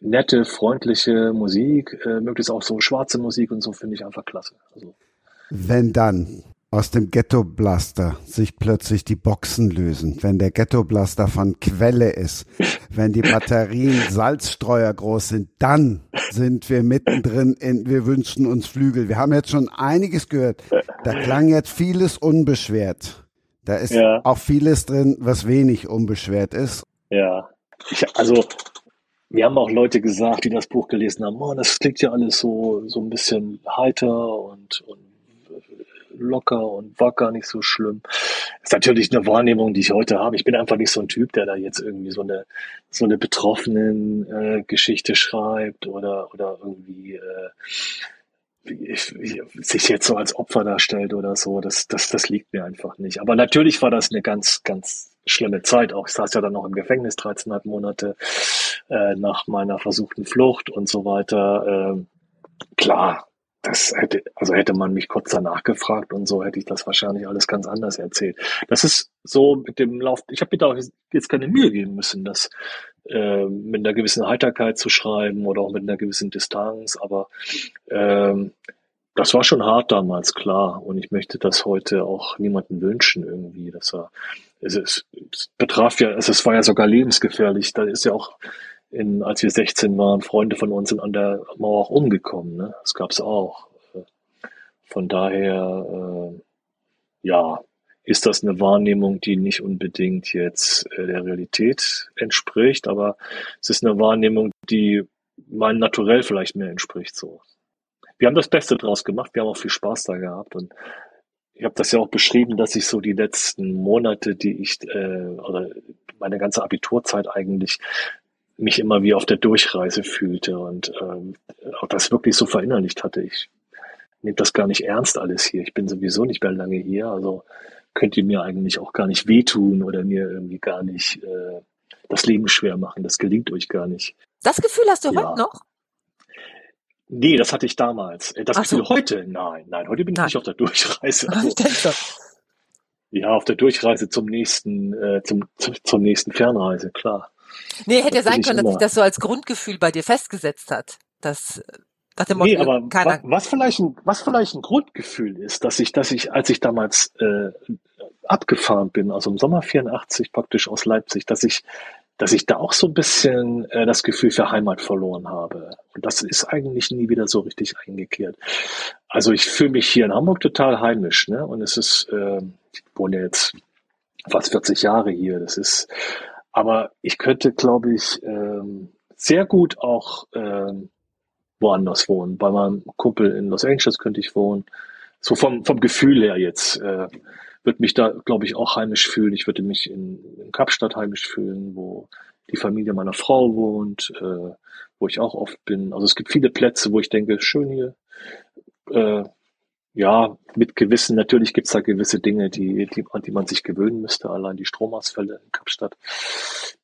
nette, freundliche Musik, äh, möglichst auch so schwarze Musik und so finde ich einfach klasse. Also, Wenn dann aus dem Ghetto Blaster sich plötzlich die Boxen lösen, wenn der Ghetto Blaster von Quelle ist, wenn die Batterien Salzstreuer groß sind, dann sind wir mittendrin in Wir wünschen uns Flügel. Wir haben jetzt schon einiges gehört. Da klang jetzt vieles unbeschwert. Da ist Ja. auch vieles drin, was wenig unbeschwert ist. Ja, ich, also wir haben auch Leute gesagt, die das Buch gelesen haben, oh, das klingt ja alles so, so ein bisschen heiter und, und locker und wacker, nicht so schlimm. ist natürlich eine Wahrnehmung, die ich heute habe. Ich bin einfach nicht so ein Typ, der da jetzt irgendwie so eine, so eine betroffenen äh, Geschichte schreibt oder, oder irgendwie äh, ich, ich, sich jetzt so als Opfer darstellt oder so, das, das, das liegt mir einfach nicht. Aber natürlich war das eine ganz, ganz schlimme Zeit auch. Ich saß ja dann noch im Gefängnis 13,5 Monate äh, nach meiner versuchten Flucht und so weiter. Ähm, klar, das hätte, also hätte man mich kurz danach gefragt und so hätte ich das wahrscheinlich alles ganz anders erzählt. Das ist so mit dem Lauf, ich habe mir da jetzt keine Mühe geben müssen, das äh, mit einer gewissen Heiterkeit zu schreiben oder auch mit einer gewissen Distanz, aber ähm, das war schon hart damals, klar. Und ich möchte das heute auch niemanden wünschen irgendwie, dass er, es, ist, es betraf ja, es, es war ja sogar lebensgefährlich. Da ist ja auch, in, als wir 16 waren, Freunde von uns sind an der Mauer auch umgekommen. Ne? Das gab's auch. Von daher, äh, ja, ist das eine Wahrnehmung, die nicht unbedingt jetzt äh, der Realität entspricht, aber es ist eine Wahrnehmung, die meinem Naturell vielleicht mehr entspricht. So, wir haben das Beste draus gemacht, wir haben auch viel Spaß da gehabt und ich habe das ja auch beschrieben, dass ich so die letzten Monate, die ich äh, oder meine ganze Abiturzeit eigentlich mich immer wie auf der Durchreise fühlte und ähm, auch das wirklich so verinnerlicht hatte. Ich nehme das gar nicht ernst alles hier. Ich bin sowieso nicht mehr lange hier, also könnt ihr mir eigentlich auch gar nicht wehtun oder mir irgendwie gar nicht äh, das Leben schwer machen. Das gelingt euch gar nicht. Das Gefühl hast du Ja. heute noch? Nee, das hatte ich damals. Äh, Das Ach so. Gefühl heute? Nein, nein, heute bin ich Nein. nicht auf der Durchreise. Ich Also, denke so. ja, auf der Durchreise zum nächsten, äh, zum, zum, zur nächsten Fernreise, klar. Nee, hätte ja sein können, dass sich das so als Grundgefühl bei dir festgesetzt hat. Das nach Nee, aber keiner. wa- was vielleicht ein, was vielleicht ein Grundgefühl ist, dass ich, dass ich, als ich damals äh, abgefahren bin, also im Sommer 84 praktisch aus Leipzig, dass ich, dass ich da auch so ein bisschen äh, das Gefühl für Heimat verloren habe. Und das ist eigentlich nie wieder so richtig eingekehrt. Also ich fühle mich hier in Hamburg total heimisch, ne? Und es ist, äh, ich wohne jetzt fast 40 Jahre hier. Das ist, aber ich könnte, glaube ich, ähm, sehr gut auch ähm, woanders wohnen. Bei meinem Kumpel in Los Angeles könnte ich wohnen. So vom, vom Gefühl her jetzt äh, würde mich da, glaube ich, auch heimisch fühlen. Ich würde mich in, in Kapstadt heimisch fühlen, wo die Familie meiner Frau wohnt, äh, wo ich auch oft bin. Also es gibt viele Plätze, wo ich denke, schön hier. Äh, ja, mit gewissen, natürlich gibt's da gewisse Dinge, die, die, an die man sich gewöhnen müsste, allein die Stromausfälle in Kapstadt,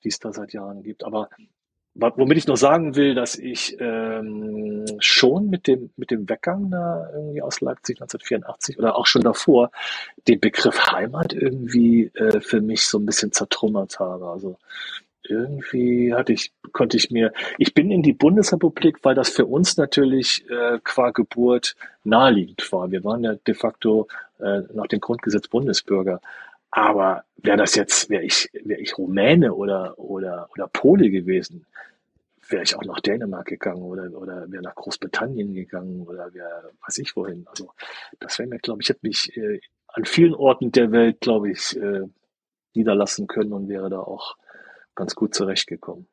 die es da seit Jahren gibt. Aber womit ich noch sagen will, dass ich ähm, schon mit dem, mit dem Weggang da irgendwie aus Leipzig 1984 oder auch schon davor den Begriff Heimat irgendwie äh, für mich so ein bisschen zertrümmert habe. Also irgendwie hatte ich, konnte ich mir, ich bin in die Bundesrepublik, weil das für uns natürlich äh, qua Geburt naheliegend war. Wir waren ja de facto äh, nach dem Grundgesetz Bundesbürger. Aber wäre das jetzt, wäre ich, wäre ich Rumäne oder, oder, oder Pole gewesen, wäre ich auch nach Dänemark gegangen oder, oder wäre nach Großbritannien gegangen oder wäre, weiß ich wohin. Also, das wäre mir, glaube ich, hätte mich äh, an vielen Orten der Welt, glaube ich, äh, niederlassen können und wäre da auch ganz gut zurechtgekommen.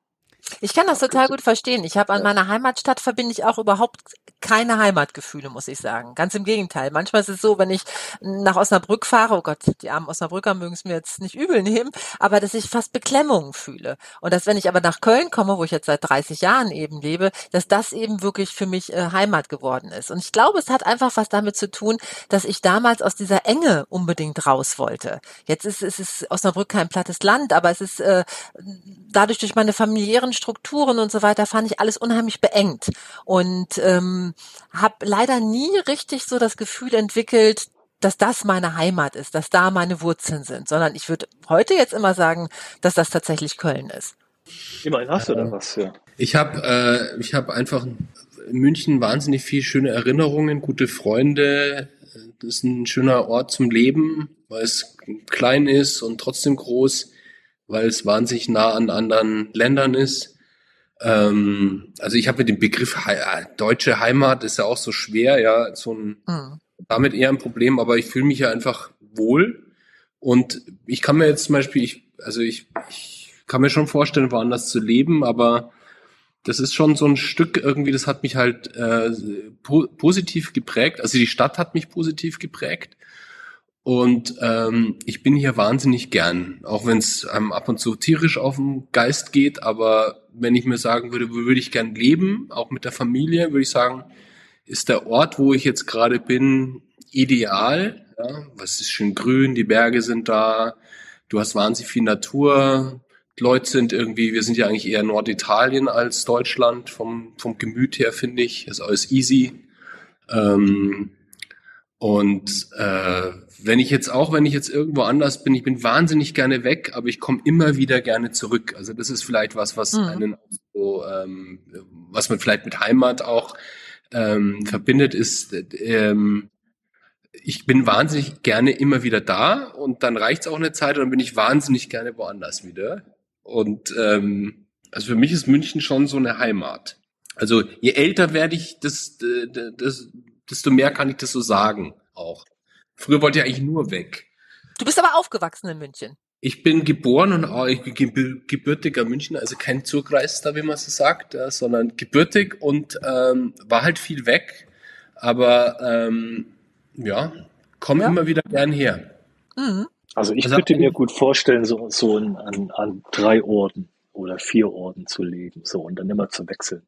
Ich kann das total gut verstehen. Ich habe an meiner Heimatstadt verbinde ich auch überhaupt keine Heimatgefühle, muss ich sagen. Ganz im Gegenteil. Manchmal ist es so, wenn ich nach Osnabrück fahre, oh Gott, die armen Osnabrücker mögen es mir jetzt nicht übel nehmen, aber dass ich fast Beklemmungen fühle. Und dass wenn ich aber nach Köln komme, wo ich jetzt seit 30 Jahren eben lebe, dass das eben wirklich für mich äh, Heimat geworden ist. Und ich glaube, es hat einfach was damit zu tun, dass ich damals aus dieser Enge unbedingt raus wollte. Jetzt ist, ist es Osnabrück kein plattes Land, aber es ist äh, dadurch durch meine familiären Strukturen und so weiter fand ich alles unheimlich beengt und ähm, habe leider nie richtig so das Gefühl entwickelt, dass das meine Heimat ist, dass da meine Wurzeln sind, sondern ich würde heute jetzt immer sagen, dass das tatsächlich Köln ist. Immerhin hast du da was, ja. Ich habe äh, ich habe einfach in München wahnsinnig viel schöne Erinnerungen, gute Freunde. Das ist ein schöner Ort zum Leben, weil es klein ist und trotzdem groß, weil es wahnsinnig nah an anderen Ländern ist. Ähm, also ich habe mit dem Begriff He äh, deutsche Heimat ist ja auch so schwer, ja, so ein Mhm. damit eher ein Problem, aber ich fühle mich ja einfach wohl und ich kann mir jetzt zum Beispiel, ich, also ich, ich kann mir schon vorstellen, woanders zu leben, aber das ist schon so ein Stück irgendwie, das hat mich halt äh, po positiv geprägt. Also die Stadt hat mich positiv geprägt. Und ähm, ich bin hier wahnsinnig gern, auch wenn es einem ab und zu tierisch auf den Geist geht. Aber wenn ich mir sagen würde, wo würde ich gern leben, auch mit der Familie, würde ich sagen, ist der Ort, wo ich jetzt gerade bin, ideal. Ja, was ist schön grün, die Berge sind da, du hast wahnsinnig viel Natur, die Leute sind irgendwie, wir sind ja eigentlich eher Norditalien als Deutschland, vom, vom Gemüt her finde ich, ist alles easy. Ähm, und äh, wenn ich jetzt auch, wenn ich jetzt irgendwo anders bin, ich bin wahnsinnig gerne weg, aber ich komme immer wieder gerne zurück. Also das ist vielleicht was, was Mhm. einen auch so, ähm, was man vielleicht mit Heimat auch ähm, verbindet, ist, äh, ähm, ich bin wahnsinnig gerne immer wieder da und dann reicht's auch eine Zeit und dann bin ich wahnsinnig gerne woanders wieder. Und ähm, also für mich ist München schon so eine Heimat. Also je älter werde ich, das, das, desto mehr kann ich das so sagen auch. Früher wollte ich eigentlich nur weg. Du bist aber aufgewachsen in München. Ich bin geboren und auch ich bin gebür- gebürtiger Münchner, also kein Zugreister, wie man so sagt, ja, sondern gebürtig und ähm, war halt viel weg, aber ähm, ja, komme Ja. immer wieder gern her. Mhm. Also ich Also- könnte mir gut vorstellen, so, so in, an, an drei Orten oder vier Orten zu leben, so und dann immer zu wechseln.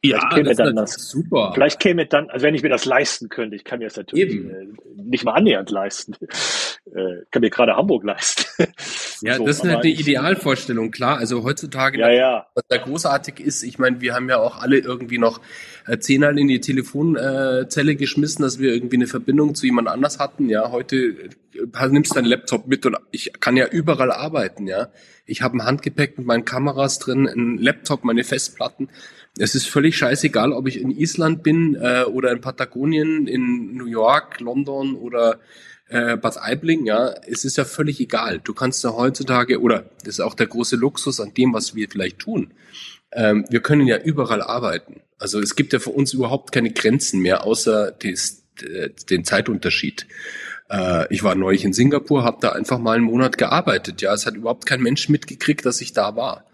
Vielleicht käme das dann das- super. Vielleicht käme dann, also wenn ich mir das leisten könnte, ich kann mir das natürlich Eben. äh, nicht mal annähernd leisten, äh, kann mir gerade Hamburg leisten. Ja, So, das ist eine ich- Idealvorstellung, klar. Also heutzutage Ja, ja. was da großartig ist, ich meine, wir haben ja auch alle irgendwie noch äh, zehnmal in die Telefonzelle geschmissen, dass wir irgendwie eine Verbindung zu jemand anders hatten. Ja, heute äh, nimmst deinen Laptop mit und ich kann ja überall arbeiten. Ja, ich habe ein Handgepäck mit meinen Kameras drin, ein Laptop, meine Festplatten. Es ist völlig scheißegal, ob ich in Island bin äh, oder in Patagonien, in New York, London oder äh, Bad Aibling, ja, es ist ja völlig egal. Du kannst ja heutzutage, oder das ist auch der große Luxus an dem, was wir vielleicht tun. Ähm, wir können ja überall arbeiten. Also es gibt ja für uns überhaupt keine Grenzen mehr, außer des, äh, den Zeitunterschied. Äh, ich war neulich in Singapur, habe da einfach mal einen Monat gearbeitet. Ja, es hat überhaupt kein Mensch mitgekriegt, dass ich da war.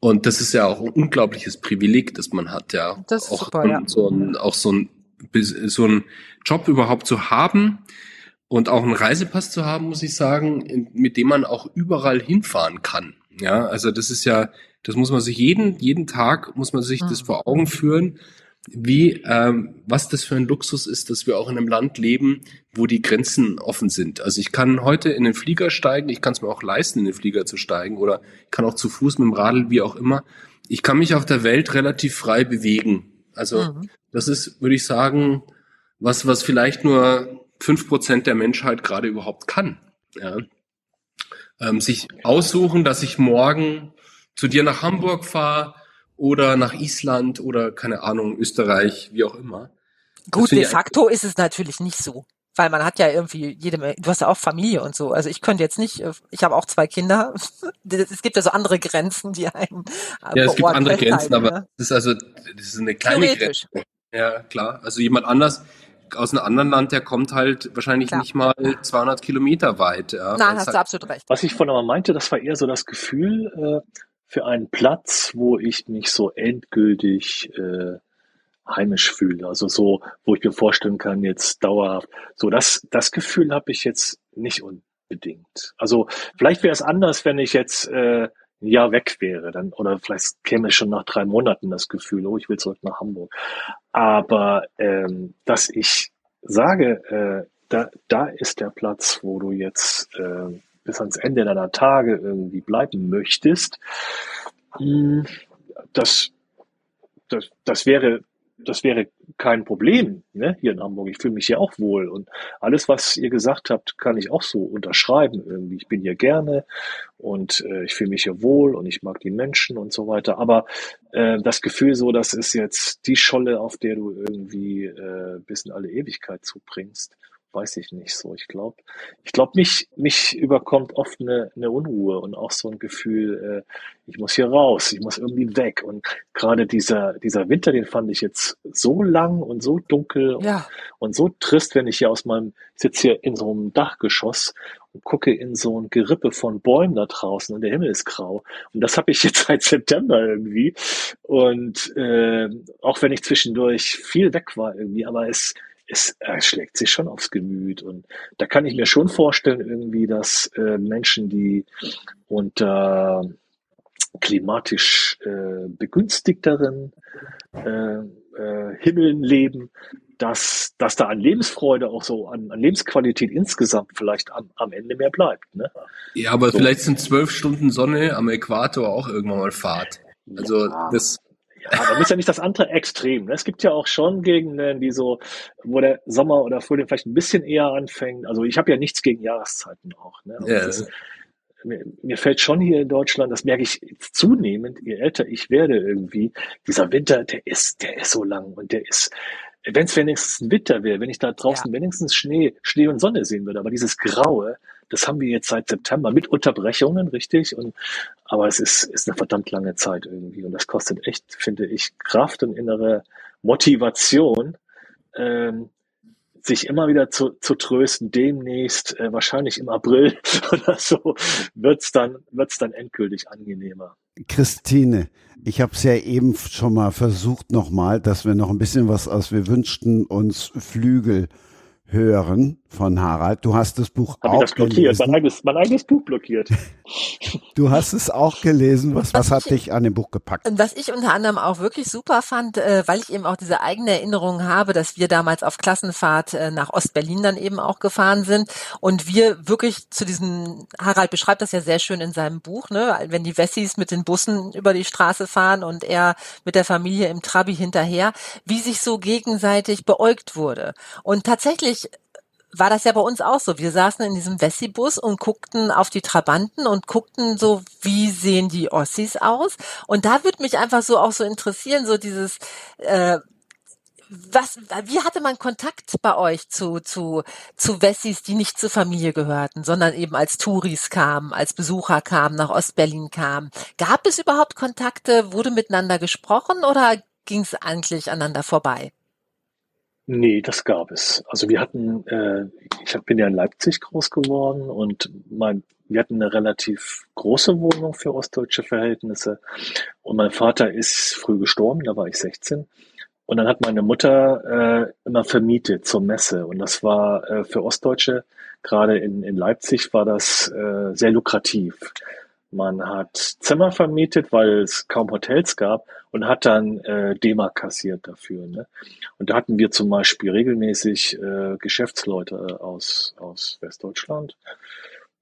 Und das ist ja auch ein unglaubliches Privileg, das man hat, ja. Das ist auch super, ja. so ein, auch so ein, so ein Job überhaupt zu haben und auch einen Reisepass zu haben, muss ich sagen, mit dem man auch überall hinfahren kann. Ja, also das ist ja, das muss man sich jeden, jeden Tag muss man sich das Mhm. vor Augen führen, wie, ähm, was das für ein Luxus ist, dass wir auch in einem Land leben, wo die Grenzen offen sind. Also ich kann heute in den Flieger steigen, ich kann es mir auch leisten, in den Flieger zu steigen oder kann auch zu Fuß mit dem Radl, wie auch immer. Ich kann mich auf der Welt relativ frei bewegen. Also Mhm. das ist, würde ich sagen, was, was vielleicht nur fünf Prozent der Menschheit gerade überhaupt kann. Ja. Ähm, sich aussuchen, dass ich morgen zu dir nach Hamburg fahre oder nach Island oder keine Ahnung, Österreich, wie auch immer. Gut, de facto ist es natürlich nicht so. Weil man hat ja irgendwie jede Menge, du hast ja auch Familie und so. Also ich könnte jetzt nicht, ich habe auch zwei Kinder. Es gibt ja so andere Grenzen, die einen. äh, Ja, es gibt andere Grenzen, aber ne? das ist also, das ist eine kleine. Grenze. Ja, klar. Also jemand anders aus einem anderen Land, der kommt halt wahrscheinlich Klar. nicht mal 200 Kilometer weit. Ja, Nein, Weil's hast halt- du absolut recht. Was ich vorhin aber meinte, das war eher so das Gefühl, äh, für einen Platz, wo ich mich so endgültig äh, heimisch fühle. Also so, wo ich mir vorstellen kann, jetzt dauerhaft. So, das, das Gefühl habe ich jetzt nicht unbedingt. Also vielleicht wäre es anders, wenn ich jetzt äh, ein Jahr weg wäre, dann, oder vielleicht käme schon nach drei Monaten das Gefühl, oh, ich will zurück nach Hamburg. Aber ähm, dass ich sage, äh, da, da ist der Platz, wo du jetzt äh, bis ans Ende deiner Tage irgendwie bleiben möchtest, hm, das, das, das wäre das wäre kein Problem ne, hier in Hamburg. Ich fühle mich hier auch wohl. Und alles, was ihr gesagt habt, kann ich auch so unterschreiben irgendwie. Ich bin hier gerne und äh, ich fühle mich hier wohl und ich mag die Menschen und so weiter. Aber äh, das Gefühl so, das ist jetzt die Scholle, auf der du irgendwie äh, bis in alle Ewigkeit zubringst weiß ich nicht so. Ich glaube, ich glaube, mich, mich überkommt oft eine, eine Unruhe und auch so ein Gefühl, äh, ich muss hier raus, ich muss irgendwie weg. Und gerade dieser, dieser Winter, den fand ich jetzt so lang und so dunkel Ja. und, und so trist, wenn ich hier aus meinem, ich sitze hier in so einem Dachgeschoss und gucke in so ein Gerippe von Bäumen da draußen und der Himmel ist grau. Und das habe ich jetzt seit September irgendwie. Und äh, auch wenn ich zwischendurch viel weg war irgendwie, aber es es äh, schlägt sich schon aufs Gemüt. Und da kann ich mir schon vorstellen, irgendwie, dass äh, Menschen, die unter klimatisch äh, begünstigteren äh, äh, Himmeln leben, dass, dass da an Lebensfreude auch so, an, an Lebensqualität insgesamt vielleicht am, am Ende mehr bleibt. Ne? Ja, aber So. vielleicht sind zwölf Stunden Sonne am Äquator auch irgendwann mal Fahrt. Also Ja. das, Ja, man muss ja nicht das andere Extrem. Ne? Es gibt ja auch schon Gegenden, die so, wo der Sommer oder Frühling vielleicht ein bisschen eher anfängt. Also ich habe ja nichts gegen Jahreszeiten auch. Ne? Ja. ist, mir, mir fällt schon hier in Deutschland, das merke ich zunehmend, je älter ich werde irgendwie, dieser Winter, der ist, der ist so lang und der ist, wenn es wenigstens ein Winter wäre, wenn ich da draußen wenigstens Schnee, Schnee und Sonne sehen würde, aber dieses Graue, das haben wir jetzt seit September mit Unterbrechungen, richtig? Und aber es ist, ist eine verdammt lange Zeit irgendwie und das kostet echt, finde ich, Kraft und innere Motivation, ähm, sich immer wieder zu, zu trösten, demnächst, äh, wahrscheinlich im April oder so, wird's dann, wird's dann endgültig angenehmer. Christine, ich habe es ja eben schon mal versucht nochmal, dass wir noch ein bisschen was aus Wir wünschten uns Flügel hören von Harald. Du hast das Buch ich auch das blockiert, mein gelesen. eigenes, mein eigenes Buch blockiert. Du hast es auch gelesen. Was, was hat dich an dem Buch gepackt? Was ich unter anderem auch wirklich super fand, äh, weil ich eben auch diese eigene Erinnerung habe, dass wir damals auf Klassenfahrt äh, nach Ostberlin dann eben auch gefahren sind und wir wirklich zu diesem, Harald beschreibt das ja sehr schön in seinem Buch, ne, wenn die Wessis mit den Bussen über die Straße fahren und er mit der Familie im Trabi hinterher, wie sich so gegenseitig beäugt wurde. Und tatsächlich war das ja bei uns auch so. Wir saßen in diesem Wessi-Bus und guckten auf die Trabanten und guckten so, wie sehen die Ossis aus? Und da würde mich einfach so auch so interessieren, so dieses, äh, was, wie hatte man Kontakt bei euch zu, zu, zu Wessis, die nicht zur Familie gehörten, sondern eben als Touris kamen, als Besucher kamen, nach Ostberlin kamen? Gab es überhaupt Kontakte? Wurde miteinander gesprochen oder ging es eigentlich aneinander vorbei? Nee, das gab es. Also wir hatten, äh, ich hab, bin ja in Leipzig groß geworden und mein, wir hatten eine relativ große Wohnung für ostdeutsche Verhältnisse. Und mein Vater ist früh gestorben, da war ich 16. Und dann hat meine Mutter äh, immer vermietet zur Messe. Und das war äh, für Ostdeutsche, gerade in, in Leipzig, war das äh, sehr lukrativ. Man hat Zimmer vermietet, weil es kaum Hotels gab und hat dann äh, D-Mark kassiert dafür. Ne? Und da hatten wir zum Beispiel regelmäßig äh, Geschäftsleute aus, aus Westdeutschland.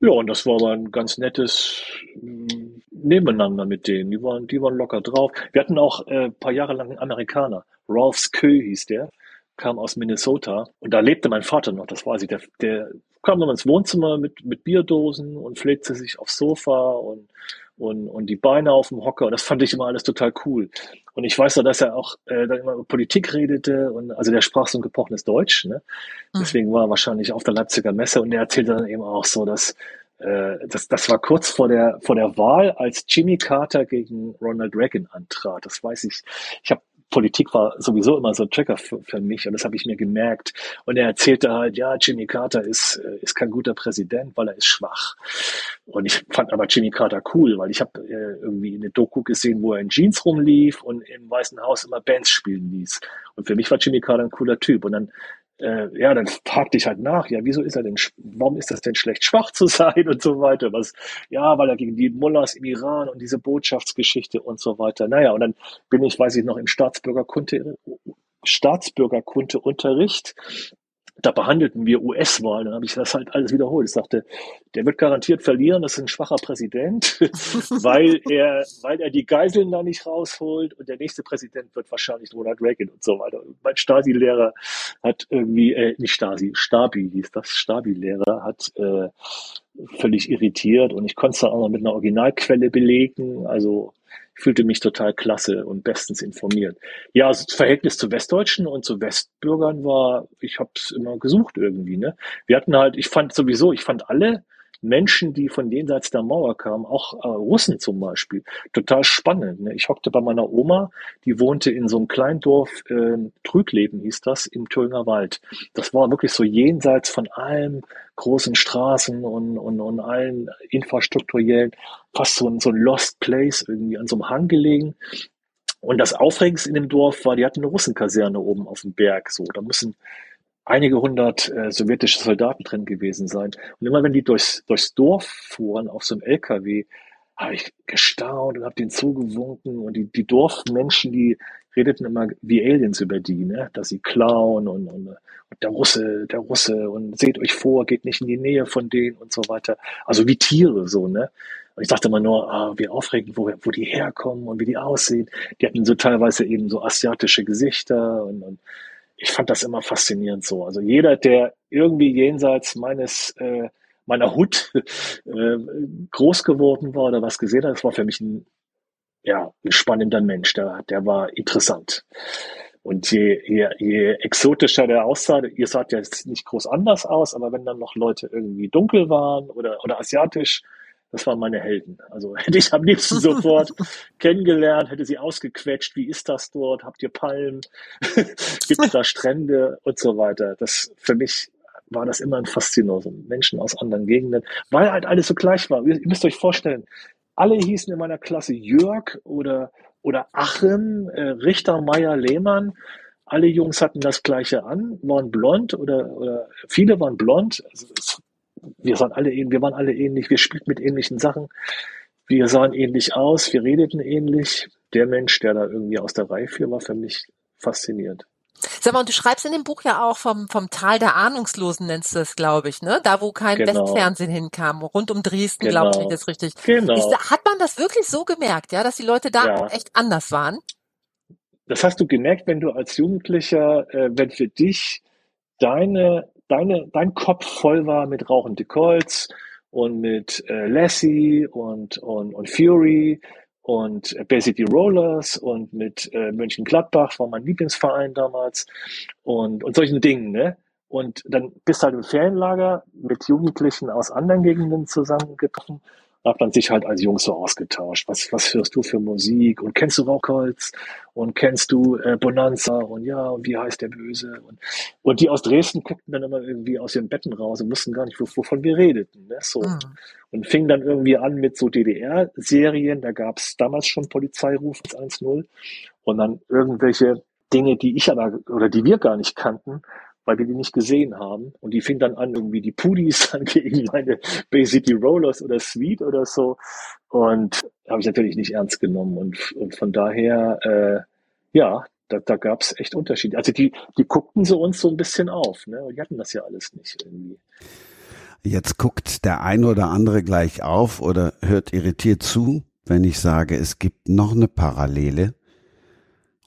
Ja, und das war aber ein ganz nettes mm, Nebeneinander mit denen. Die waren, die waren locker drauf. Wir hatten auch äh, paar Jahre lang einen Amerikaner. Ralph Skö hieß der, kam aus Minnesota. Und da lebte mein Vater noch, das weiß ich. Der, der kam dann ins Wohnzimmer mit, mit Bierdosen und pflegte sich aufs Sofa und, und, und die Beine auf dem Hocker. Und das fand ich immer alles total cool. Und ich weiß ja, dass er auch äh, dann immer über Politik redete und also der sprach so ein gebrochenes Deutsch. Ne? Deswegen war er wahrscheinlich auf der Leipziger Messe und er erzählte dann eben auch so, dass äh, das, das war kurz vor der vor der Wahl, als Jimmy Carter gegen Ronald Reagan antrat. Das weiß ich. Ich habe Politik war sowieso immer so ein Trigger für, für mich und das habe ich mir gemerkt. Und er erzählte halt, ja, Jimmy Carter ist, äh, ist kein guter Präsident, weil er ist schwach. Und ich fand aber Jimmy Carter cool, weil ich habe äh, irgendwie eine Doku gesehen, wo er in Jeans rumlief und im Weißen Haus immer Bands spielen ließ. Und für mich war Jimmy Carter ein cooler Typ. Und dann äh, ja, dann fragte ich halt nach, ja, wieso ist er denn, warum ist das denn schlecht, schwach zu sein und so weiter? Was, ja, weil er gegen die Mullahs im Iran und diese Botschaftsgeschichte und so weiter. Naja, und dann bin ich, weiß ich noch, im Staatsbürgerkunde, Staatsbürgerkundeunterricht da behandelten wir US-Wahlen. Dann habe ich das halt alles wiederholt. Ich sagte, der wird garantiert verlieren, das ist ein schwacher Präsident, weil er, weil er die Geiseln da nicht rausholt und der nächste Präsident wird wahrscheinlich Ronald Reagan und so weiter. mein Stasi-Lehrer hat irgendwie, äh, nicht Stasi, Stabi hieß das, Stabi-Lehrer hat äh, völlig irritiert und ich konnte es dann auch noch mit einer Originalquelle belegen. Also fühlte mich total klasse und bestens informiert. Ja, also das Verhältnis zu Westdeutschen und zu Westbürgern war, ich habe es immer gesucht irgendwie. Ne? Wir hatten halt, ich fand sowieso, ich fand alle Menschen, die von jenseits der Mauer kamen, auch äh, Russen zum Beispiel, total spannend. Ne? Ich hockte bei meiner Oma, die wohnte in so einem Kleindorf, äh, Trügleben hieß das, im Thüringer Wald. Das war wirklich so jenseits von allen großen Straßen und, und, und allen infrastrukturellen, fast so ein, so ein Lost Place irgendwie an so einem Hang gelegen. Und das Aufregendste in dem Dorf war, die hatten eine Russenkaserne oben auf dem Berg. So, da müssen einige hundert äh, sowjetische Soldaten drin gewesen sein. Und immer wenn die durchs, durchs Dorf fuhren auf so einem LKW, habe ich gestaunt und habe denen zugewunken. Und die, die Dorfmenschen, die redeten immer wie Aliens über die, ne? dass sie klauen und, und, und der Russe, der Russe und seht euch vor, geht nicht in die Nähe von denen und so weiter. Also wie Tiere so, ne? Und ich dachte immer nur, ah, wie aufregend, wo, wo die herkommen und wie die aussehen. Die hatten so teilweise eben so asiatische Gesichter und, und ich fand das immer faszinierend so. Also jeder, der irgendwie jenseits meines äh, meiner Hut äh, groß geworden war oder was gesehen hat, das war für mich ein ja spannender Mensch. Der, der war interessant. Und je, je, je exotischer der aussah, ihr saht ja jetzt nicht groß anders aus, aber wenn dann noch Leute irgendwie dunkel waren oder, oder asiatisch, das waren meine Helden. Also hätte ich am liebsten sofort kennengelernt, hätte sie ausgequetscht, wie ist das dort, habt ihr Palmen, gibt es da Strände und so weiter. Das für mich war das immer ein Faszinosum. Menschen aus anderen Gegenden, weil halt alles so gleich war. Ihr, ihr müsst euch vorstellen, alle hießen in meiner Klasse Jörg oder, oder Achim, äh, Richter, Meier, Lehmann. Alle Jungs hatten das Gleiche an, waren blond oder, oder viele waren blond. Also es wir sahen alle wir waren alle ähnlich, wir spielten mit ähnlichen Sachen, wir sahen ähnlich aus, wir redeten ähnlich. Der Mensch, der da irgendwie aus der Reihe fiel, war für mich faszinierend. Sag mal, und du schreibst in dem Buch ja auch vom, vom Tal der Ahnungslosen, nennst du es, glaube ich, ne? Da, wo kein genau. Westfernsehen hinkam, rund um Dresden, genau. glaube ich, das richtig. Genau. Ist, hat man das wirklich so gemerkt, ja, dass die Leute da ja. echt anders waren? Das hast du gemerkt, wenn du als Jugendlicher, äh, wenn für dich deine deine, dein Kopf voll war mit Rauchende Colts und mit äh, Lassie und, und, und Fury und äh, City Rollers und mit äh, Mönchengladbach war mein Lieblingsverein damals und, und solchen Dingen, ne? Und dann bist du halt im Ferienlager mit Jugendlichen aus anderen Gegenden zusammengetroffen hat man sich halt als Jungs so ausgetauscht. Was, was hörst du für Musik? Und kennst du Rockholz? Und kennst du äh, Bonanza? Und ja, und wie heißt der Böse? Und, und die aus Dresden guckten dann immer irgendwie aus ihren Betten raus und wussten gar nicht, wovon wir redeten. Ne? So. Mhm. Und fingen dann irgendwie an mit so DDR-Serien. Da gab es damals schon Polizeiruf 1.0. Und dann irgendwelche Dinge, die ich aber oder die wir gar nicht kannten, weil wir die nicht gesehen haben. Und die fing dann an, irgendwie die Pudis dann gegen meine Bay City Rollers oder Sweet oder so. Und habe ich natürlich nicht ernst genommen. Und, und von daher, äh, ja, da, da gab es echt Unterschiede. Also die, die guckten so uns so ein bisschen auf, ne? Und die hatten das ja alles nicht irgendwie. Jetzt guckt der eine oder andere gleich auf oder hört irritiert zu, wenn ich sage, es gibt noch eine Parallele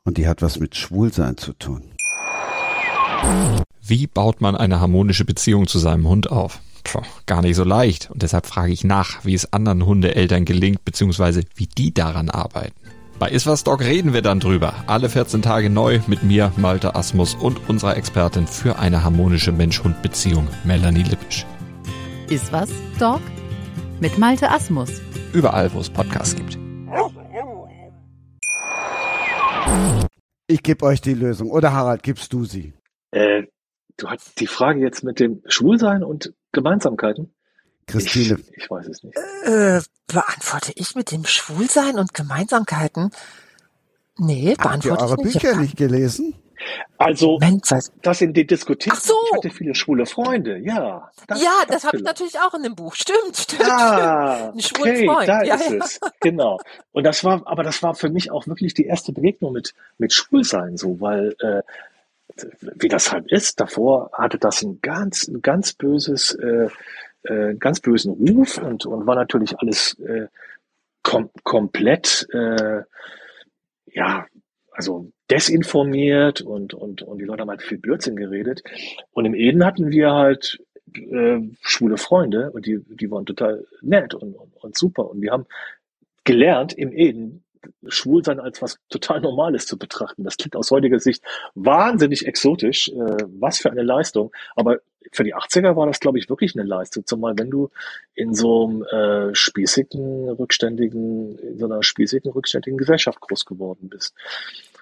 und die hat was mit Schwulsein zu tun. Wie baut man eine harmonische Beziehung zu seinem Hund auf? Puh, gar nicht so leicht. Und deshalb frage ich nach, wie es anderen Hundeeltern gelingt, beziehungsweise wie die daran arbeiten. Bei Iswas Dog reden wir dann drüber. Alle 14 Tage neu mit mir, Malte Asmus und unserer Expertin für eine harmonische Mensch-Hund-Beziehung, Melanie Lippisch. Iswas Dog? Mit Malte Asmus. Überall, wo es Podcasts gibt. Ich gebe euch die Lösung. Oder Harald, gibst du sie? Äh, du hast die Frage jetzt mit dem Schwulsein und Gemeinsamkeiten? Christine. Ich, ich weiß es nicht. Äh, beantworte ich mit dem Schwulsein und Gemeinsamkeiten? Nee, Habt ihr beantworte eure ich nicht. Bücher nicht gelesen? Also, Moment, was? das in den Diskotheken. Ach so. Ich hatte viele schwule Freunde, ja. ja, das habe ich natürlich auch in dem Buch. Stimmt, stimmt. Ah, Einen schwulen okay, Freund. da Ja, ist ja. es. Genau. Und das war, aber das war für mich auch wirklich die erste Begegnung mit, mit Schwulsein, so, weil, äh, wie das halt ist, davor hatte das ein ganz, ein ganz böses, äh, äh, ganz bösen Ruf und, und war natürlich alles äh, kom komplett, äh, ja, also desinformiert und, und, und die Leute haben halt viel Blödsinn geredet. Und im Eden hatten wir halt äh, schwule Freunde und die, die waren total nett und, und, und super. Und wir haben gelernt, im Eden schwul sein als was total Normales zu betrachten. Das klingt aus heutiger Sicht wahnsinnig exotisch. Äh, was für eine Leistung. Aber für die 80er war das, glaube ich, wirklich eine Leistung. Zumal wenn du in so einem äh, spießigen, rückständigen, in so einer spießigen, rückständigen Gesellschaft groß geworden bist.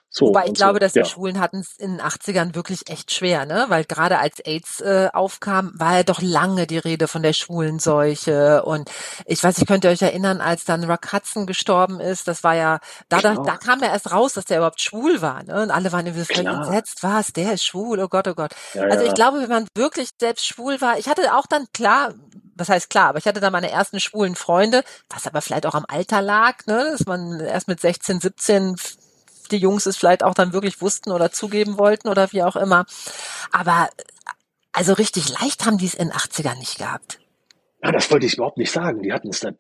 So, Wobei ich glaube, so, dass die ja. Schwulen hatten es in den 80ern wirklich echt schwer, ne? Weil gerade als AIDS äh, aufkam, war ja doch lange die Rede von der schwulen Seuche. Und ich weiß, ich könnt ihr euch erinnern, als dann Rock Hudson gestorben ist, das war ja, da, da, da kam ja erst raus, dass der überhaupt schwul war, ne? Und alle waren irgendwie völlig entsetzt, was, der ist schwul, oh Gott, oh Gott. Ja, Also ich glaube, wenn man wirklich selbst schwul war, ich hatte auch dann klar, was heißt klar, aber ich hatte dann meine ersten schwulen Freunde, was aber vielleicht auch am Alter lag, ne, dass man erst mit 16, 17 f- die Jungs es vielleicht auch dann wirklich wussten oder zugeben wollten oder wie auch immer. Aber also richtig leicht haben die es in den 80ern nicht gehabt. Ja, das wollte ich überhaupt nicht sagen. Die hatten es dann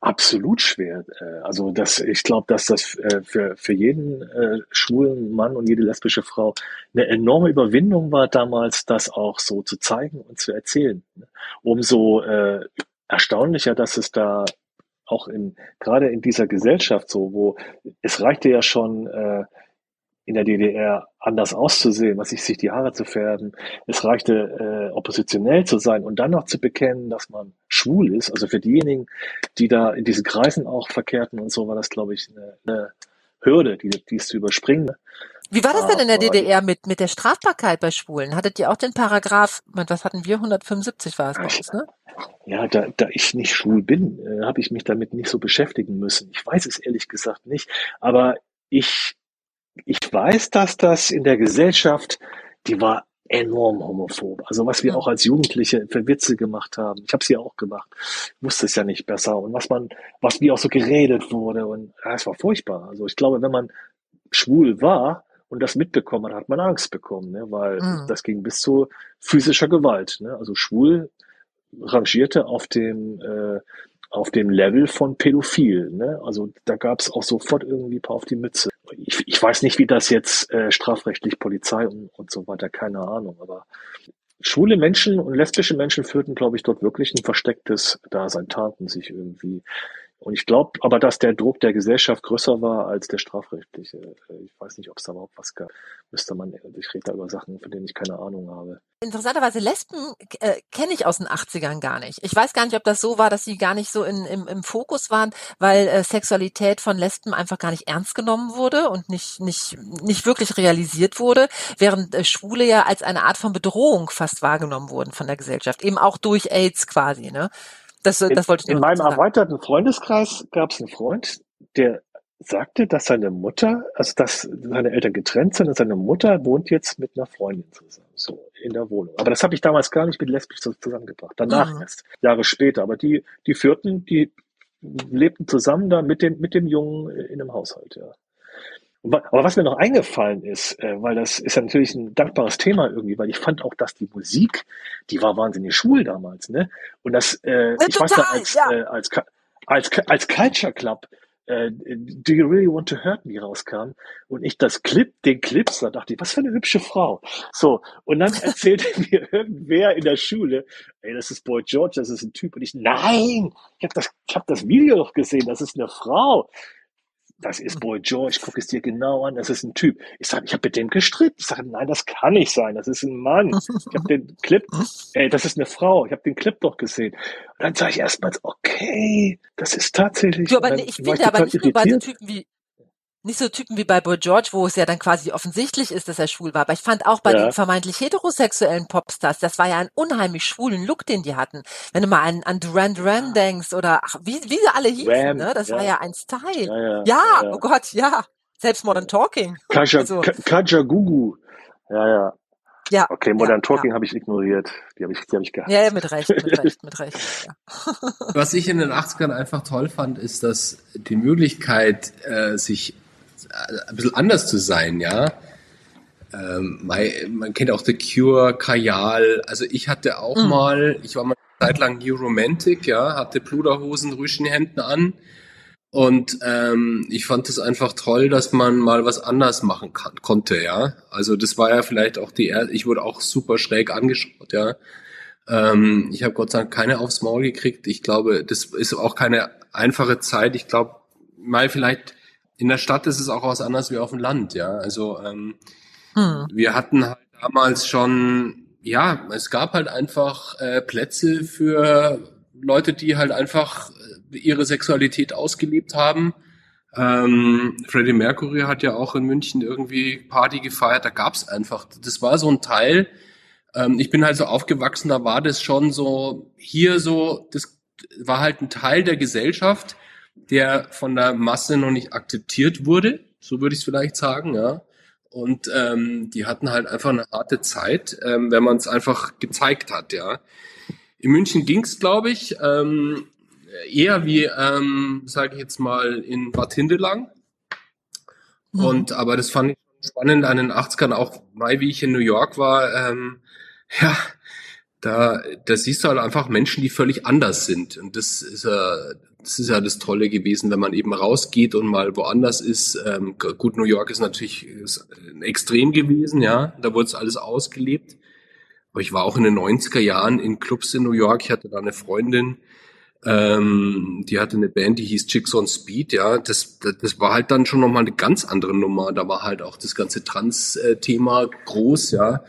absolut schwer. Äh, Also das, ich glaube, dass das äh, für, für jeden äh, schwulen Mann und jede lesbische Frau eine enorme Überwindung war damals, das auch so zu zeigen und zu erzählen. Umso erstaunlicher, dass es da auch in gerade in dieser Gesellschaft so, wo es reichte ja schon äh, in der DDR anders auszusehen, was ich sich die Haare zu färben. Es reichte äh, oppositionell zu sein und dann noch zu bekennen, dass man schwul ist. Also für diejenigen, die da in diesen Kreisen auch verkehrten und so, war das, glaube ich, eine, eine Hürde, die, die es zu überspringen. Wie war das denn in der DDR mit, mit der Strafbarkeit bei Schwulen? Hattet ihr auch den Paragraph, was hatten wir? 175 war es bei uns, ne? Ja, da, da ich nicht schwul bin, äh, habe ich mich damit nicht so beschäftigen müssen. Ich weiß es ehrlich gesagt nicht, aber ich, ich weiß, dass das in der Gesellschaft, die war enorm homophob. Also was wir Mhm. auch als Jugendliche für Witze gemacht haben. Ich habe es ja auch gemacht. Ich wusste es ja nicht besser. Und was man, was wie auch so geredet wurde. Und ja, es war furchtbar. Also ich glaube, wenn man schwul war und das mitbekommen hat, hat man Angst bekommen, ne? weil Mhm. das ging bis zu physischer Gewalt. Ne? Also schwul rangierte auf dem äh, auf dem Level von Pädophil. Ne? Also da gab es auch sofort irgendwie ein paar auf die Mütze. Ich, ich weiß nicht, wie das jetzt äh, strafrechtlich Polizei und, und so weiter, keine Ahnung. Aber schwule Menschen und lesbische Menschen führten, glaube ich, dort wirklich ein verstecktes Dasein, tarnten sich irgendwie. Und ich glaube aber, dass der Druck der Gesellschaft größer war als der strafrechtliche. Äh, Ich weiß nicht, ob es da überhaupt was gab. Müsste man, ich rede da über Sachen, von denen ich keine Ahnung habe. Interessanterweise Lesben äh, kenne ich aus den 80ern gar nicht. Ich weiß gar nicht, ob das so war, dass sie gar nicht so in, im, im Fokus waren, weil äh, Sexualität von Lesben einfach gar nicht ernst genommen wurde und nicht, nicht, nicht wirklich realisiert wurde, während äh, Schwule ja als eine Art von Bedrohung fast wahrgenommen wurden von der Gesellschaft, eben auch durch AIDS quasi. Ne? Das, äh, In, das wollte ich in meinem sagen. erweiterten Freundeskreis gab es einen Freund, der sagte, dass seine Mutter, also dass seine Eltern getrennt sind und seine Mutter wohnt jetzt mit einer Freundin zusammen, so in der Wohnung. Aber das habe ich damals gar nicht mit lesbisch zusammengebracht. Danach Mhm. erst, Jahre später. Aber die, die führten, die lebten zusammen da mit dem, mit dem Jungen in einem Haushalt, ja. Aber was mir noch eingefallen ist, äh, weil das ist ja natürlich ein dankbares Thema irgendwie, weil ich fand auch, dass die Musik, die war wahnsinnig schwul damals, ne? Und das, äh, ich weiß noch, als, ja. äh, als, als, als Culture Club, äh, Do You Really Want to Hurt Me rauskam und ich das Clip, den Clip sah, dachte ich, was für eine hübsche Frau. So, und dann erzählte mir irgendwer in der Schule, ey, das ist Boy George, das ist ein Typ. Und ich, nein, ich habe das, ich hab das Video doch gesehen, das ist eine Frau. Das ist Boy George, guck es dir genau an, das ist ein Typ. Ich sage, ich habe mit dem gestritten. Ich sage, nein, das kann nicht sein, das ist ein Mann. Ich habe den Clip, ey, das ist eine Frau, ich habe den Clip doch gesehen. Und dann sage ich erstmals, okay, das ist tatsächlich. Du, aber ich finde aber nicht nur bei so irritiert. Typen wie nicht so Typen wie bei Boy George, wo es ja dann quasi offensichtlich ist, dass er schwul war. Aber ich fand auch bei Ja. den vermeintlich heterosexuellen Popstars, das war ja ein unheimlich schwulen Look, den die hatten. Wenn du mal an, an Duran Duran denkst oder ach, wie, wie sie alle hießen, Wham, ne? Das ja. war ja ein Style. Ja, ja, Ja, ja. oh Gott, ja. Selbst Modern Talking. Kaja, Also- Ka- Kaja Gugu. Ja, ja. Ja. Okay, Modern ja, Talking habe ich ignoriert. Die habe ich, die habe ich gehasst. Ja, ja, mit Recht, mit Recht, mit Recht. Ja. Was ich in den 80ern einfach toll fand, ist, dass die Möglichkeit, äh, sich äh, ein bisschen anders zu sein, ja. Ähm, man, kennt auch The Cure, Kajal. Also ich hatte auch Mhm. mal, ich war mal eine Zeit lang New Romantic, ja, hatte Pluderhosen, Rüschenhemden an. Und ähm, ich fand es einfach toll, dass man mal was anders machen kann, konnte, ja. Also das war ja vielleicht auch die, er ich wurde auch super schräg angeschaut, ja. Ähm, ich habe Gott sei Dank keine aufs Maul gekriegt. Ich glaube, das ist auch keine einfache Zeit. Ich glaube, mal vielleicht in der Stadt ist es auch was anderes wie auf dem Land, ja. Also ähm, Hm. wir hatten halt damals schon, ja, es gab halt einfach äh, Plätze für Leute, die halt einfach äh, ihre Sexualität ausgelebt haben. Ähm, Freddie Mercury hat ja auch in München irgendwie Party gefeiert, da gab's einfach, das war so ein Teil. Ähm, ich bin halt so aufgewachsen, da war das schon so, hier so, das war halt ein Teil der Gesellschaft, der von der Masse noch nicht akzeptiert wurde, so würde ich es vielleicht sagen, ja. Und ähm, die hatten halt einfach eine harte Zeit, ähm, wenn man es einfach gezeigt hat, ja. In München ging's, glaube ich, ähm, eher wie, ähm, sage ich jetzt mal, in Bad Hindelang. Mhm. Und aber das fand ich spannend an den 80ern, auch mal wie ich in New York war, ähm, ja, da, da siehst du halt einfach Menschen, die völlig anders sind. Und das ist ja, das ist ja das Tolle gewesen, wenn man eben rausgeht und mal woanders ist. Ähm, gut, New York ist natürlich ist ein extrem gewesen, ja. Da wurde es alles ausgelebt. Aber ich war auch in den 90er Jahren in Clubs in New York. Ich hatte da eine Freundin, ähm, die hatte eine Band, die hieß Chicks on Speed, ja. Das, das, das war halt dann schon nochmal eine ganz andere Nummer. Da war halt auch das ganze Trans-Thema groß, ja.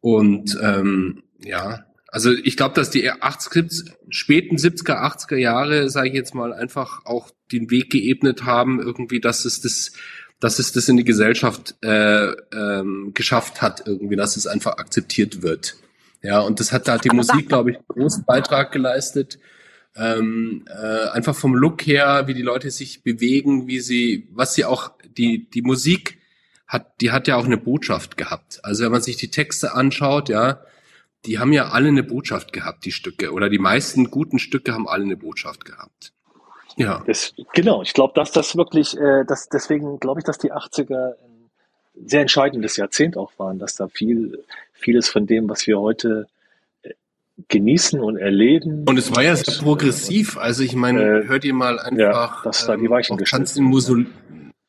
Und ähm, ja, also ich glaube, dass die 80, späten 70er, 80er Jahre, sage ich jetzt mal, einfach auch den Weg geebnet haben, irgendwie, dass es das, dass es das in die Gesellschaft äh, ähm, geschafft hat, irgendwie, dass es einfach akzeptiert wird. Ja, und das hat halt die Musik, glaube ich, einen großen Beitrag geleistet. Ähm, äh, einfach vom Look her, wie die Leute sich bewegen, wie sie, was sie auch, die, die Musik hat, die hat ja auch eine Botschaft gehabt. Also wenn man sich die Texte anschaut, ja, die haben ja alle eine Botschaft gehabt, die Stücke. Oder die meisten guten Stücke haben alle eine Botschaft gehabt. Ja. Das, genau, ich glaube, dass das wirklich, äh, das, deswegen glaube ich, dass die 80er ein sehr entscheidendes Jahrzehnt auch waren, dass da viel, vieles von dem, was wir heute äh, genießen und erleben. Und es war ja sehr progressiv. Also ich meine, Äh, hört ihr mal einfach ja, da die Weichen auch gestellt Tanz in Musol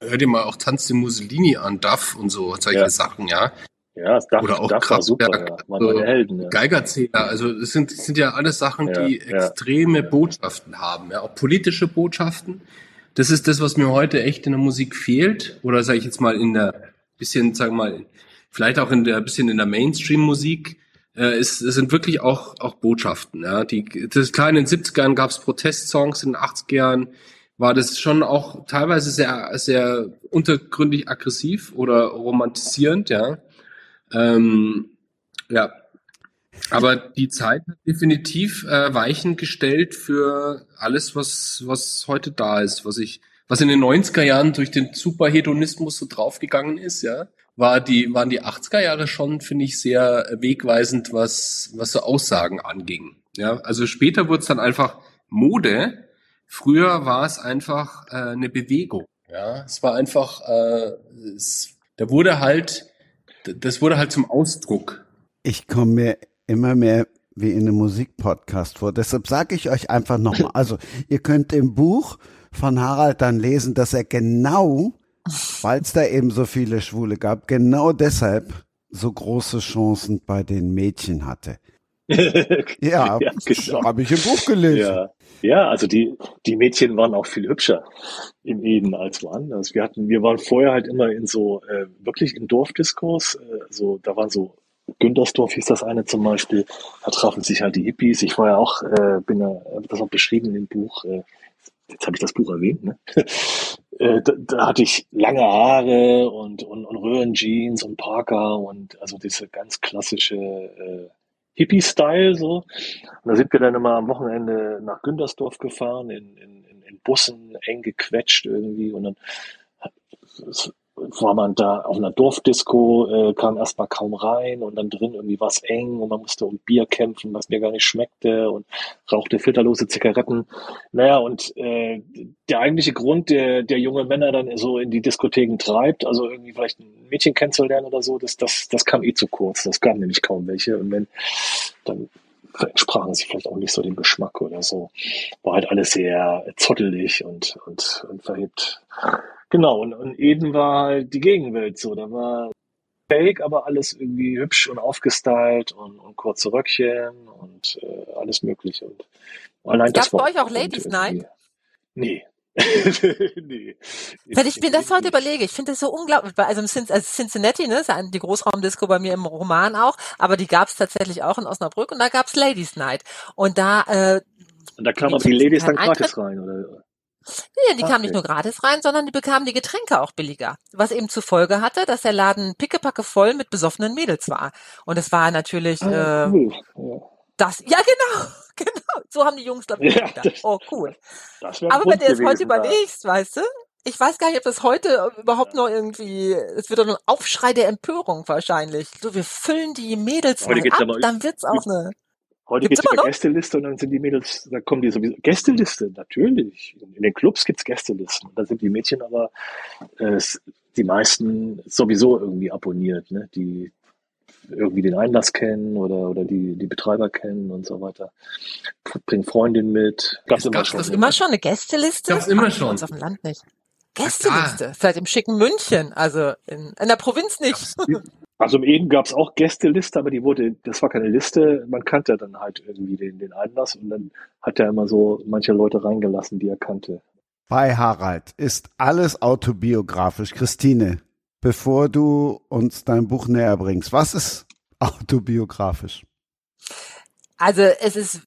hört ihr mal auch Tanz in Mussolini an, Duff und so, solche Ja. Sachen, ja. Ja, das, Oder auch das war super, ja. Waren also Helden, ja. Geigerzähler, also es sind, es sind ja alles Sachen, Ja, die ja. extreme Botschaften haben, ja, auch politische Botschaften. Das ist das, was mir heute echt in der Musik fehlt, oder sage ich jetzt mal in der bisschen, sagen wir mal, vielleicht auch in der bisschen in der Mainstream-Musik. Äh, es, es sind wirklich auch auch Botschaften. Ja, die das ist klar in den 70ern gab es Protestsongs, in den 80ern war das schon auch teilweise sehr sehr untergründig aggressiv oder romantisierend, ja. Ähm, ja, aber die Zeit hat definitiv äh, Weichen gestellt für alles, was, was heute da ist, was ich, was in den 90er Jahren durch den Superhedonismus so draufgegangen ist, ja, war die, waren die 80er Jahre schon, finde ich, sehr wegweisend, was, was so Aussagen anging. Ja, also später wurde es dann einfach Mode. Früher war es einfach äh, eine Bewegung. Ja, es war einfach, äh, es, da wurde halt, das wurde halt zum Ausdruck. Ich komme mir immer mehr wie in einem Musikpodcast vor. Deshalb sage ich euch einfach nochmal. Also, ihr könnt im Buch von Harald dann lesen, dass er genau, weil es da eben so viele Schwule gab, genau deshalb so große Chancen bei den Mädchen hatte. Ja, Ja, genau. habe ich im Buch gelesen. Ja, ja, also die, die Mädchen waren auch viel hübscher in Eden als woanders. Also wir hatten, wir waren vorher halt immer in so, äh, wirklich in Dorfdiskos, äh, so, da waren so, Güntersdorf hieß das eine zum Beispiel, da trafen sich halt die Hippies. Ich war ja auch, äh, bin ja, das auch beschrieben in dem Buch, äh, jetzt habe ich das Buch erwähnt, ne? äh, da, da hatte ich lange Haare und, und, und Röhrenjeans und Parker und also diese ganz klassische äh, Hippie-Style so. Und da sind wir dann immer am Wochenende nach Güntersdorf gefahren, in, in, in Bussen, eng gequetscht irgendwie und dann war man da auf einer Dorfdisco, äh, kam erstmal kaum rein und dann drin irgendwie was eng und man musste um Bier kämpfen, was mir gar nicht schmeckte und rauchte filterlose Zigaretten. Naja, und äh, der eigentliche Grund, der, der junge Männer dann so in die Diskotheken treibt, also irgendwie vielleicht ein Mädchen kennenzulernen oder so, das, das, das kam eh zu kurz. Das gab nämlich kaum welche. Und wenn, dann entsprachen sie vielleicht auch nicht so dem Geschmack oder so. War halt alles sehr zottelig und, und, und verhebt. Genau, und, und Eden war halt die Gegenwelt so. Da war fake, aber alles irgendwie hübsch und aufgestylt und, und kurze Röckchen und äh, alles mögliche. Und allein Gab das war bei euch auch Ladies Night? Nee. nee. Wenn ich mir das heute überlege, ich finde das so unglaublich. Also, also Cincinnati, ne, ist ja die Großraumdisco bei mir im Roman auch, aber die gab es tatsächlich auch in Osnabrück und da gab es Ladies Night. Und da, äh, Und da kamen Die aber die Ladies dann gratis rein, oder? Nee, die kamen nicht nur gratis rein, sondern die bekamen die Getränke auch billiger. Was eben zur Folge hatte, dass der Laden pickepacke voll mit besoffenen Mädels war. Und es war natürlich Ah, äh. Ja. das, ja genau, genau. So haben die Jungs, glaube ich, Ja, das- Oh, cool. Das Aber wenn Grund du jetzt heute überlegst, weißt du, ich weiß gar nicht, ob das heute überhaupt noch irgendwie, es wird doch ein Aufschrei der Empörung wahrscheinlich. So, wir füllen die Mädels ab, dann wird's auch eine, Heute Gibt's eine noch? Gästeliste und dann sind die Mädels, da kommen die sowieso. Gästeliste, natürlich. In den Clubs gibt's Gästelisten. Da sind die Mädchen aber äh, die meisten sowieso irgendwie abonniert, ne? Die irgendwie den Einlass kennen oder, oder die, die Betreiber kennen und so weiter. Bringen Freundin mit. Gab's Es immer gab's schon. das ne? immer schon eine Gästeliste? Gab's immer schon. uns auf dem Land nicht. Gästeliste, vielleicht im schicken München, also in, in der Provinz nicht. Also im Eden gab's auch Gästeliste, aber die wurde, das war keine Liste, man kannte dann halt irgendwie den, den Einlass und dann hat er immer so manche Leute reingelassen, die er kannte. Bei Harald ist alles autobiografisch. Christine, bevor du uns dein Buch näher bringst, was ist autobiografisch? Also es ist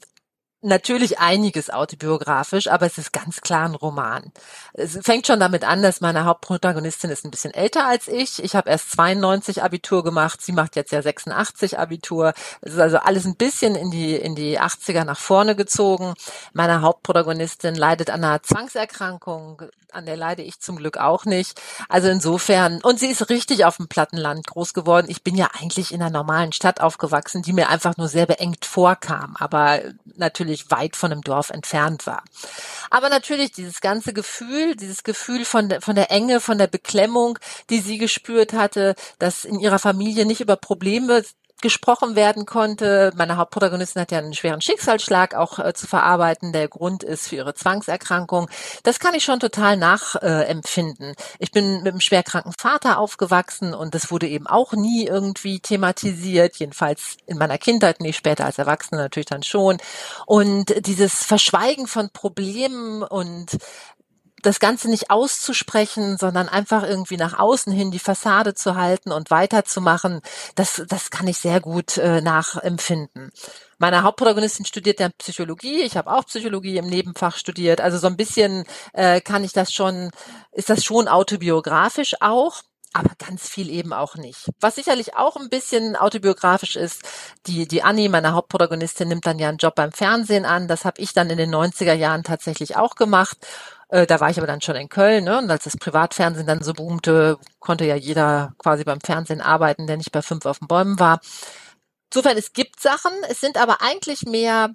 natürlich einiges autobiografisch, aber es ist ganz klar ein Roman. Es fängt schon damit an, dass meine Hauptprotagonistin ist ein bisschen älter als ich. Ich habe erst 92 Abitur gemacht, sie macht jetzt ja 86 Abitur. Es ist also alles ein bisschen in die in die 80er nach vorne gezogen. Meine Hauptprotagonistin leidet an einer Zwangserkrankung, an der leide ich zum Glück auch nicht. Also insofern und sie ist richtig auf dem Plattenland groß geworden. Ich bin ja eigentlich in einer normalen Stadt aufgewachsen, die mir einfach nur sehr beengt vorkam, aber natürlich weit von einem Dorf entfernt war. Aber natürlich dieses ganze Gefühl, dieses Gefühl von der, von der Enge, von der Beklemmung, die sie gespürt hatte, dass in ihrer Familie nicht über Probleme gesprochen werden konnte. Meine Hauptprotagonistin hat ja einen schweren Schicksalsschlag auch äh, zu verarbeiten, der Grund ist für ihre Zwangserkrankung. Das kann ich schon total nachempfinden. Äh, ich bin mit einem schwerkranken Vater aufgewachsen und das wurde eben auch nie irgendwie thematisiert, jedenfalls in meiner Kindheit nicht, später als Erwachsene natürlich dann schon. Und dieses Verschweigen von Problemen und das Ganze nicht auszusprechen, sondern einfach irgendwie nach außen hin die Fassade zu halten und weiterzumachen, das, das kann ich sehr gut äh, nachempfinden. Meine Hauptprotagonistin studiert ja Psychologie, ich habe auch Psychologie im Nebenfach studiert, also so ein bisschen äh, kann ich das schon, ist das schon autobiografisch auch aber ganz viel eben auch nicht. Was sicherlich auch ein bisschen autobiografisch ist, die, die Annie, meine Hauptprotagonistin, nimmt dann ja einen Job beim Fernsehen an. Das habe ich dann in den 90er Jahren tatsächlich auch gemacht. Äh, da war ich aber dann schon in Köln, ne? Und als das Privatfernsehen dann so boomte, konnte ja jeder quasi beim Fernsehen arbeiten, der nicht bei fünf auf den Bäumen war. Insofern, es gibt Sachen, es sind aber eigentlich mehr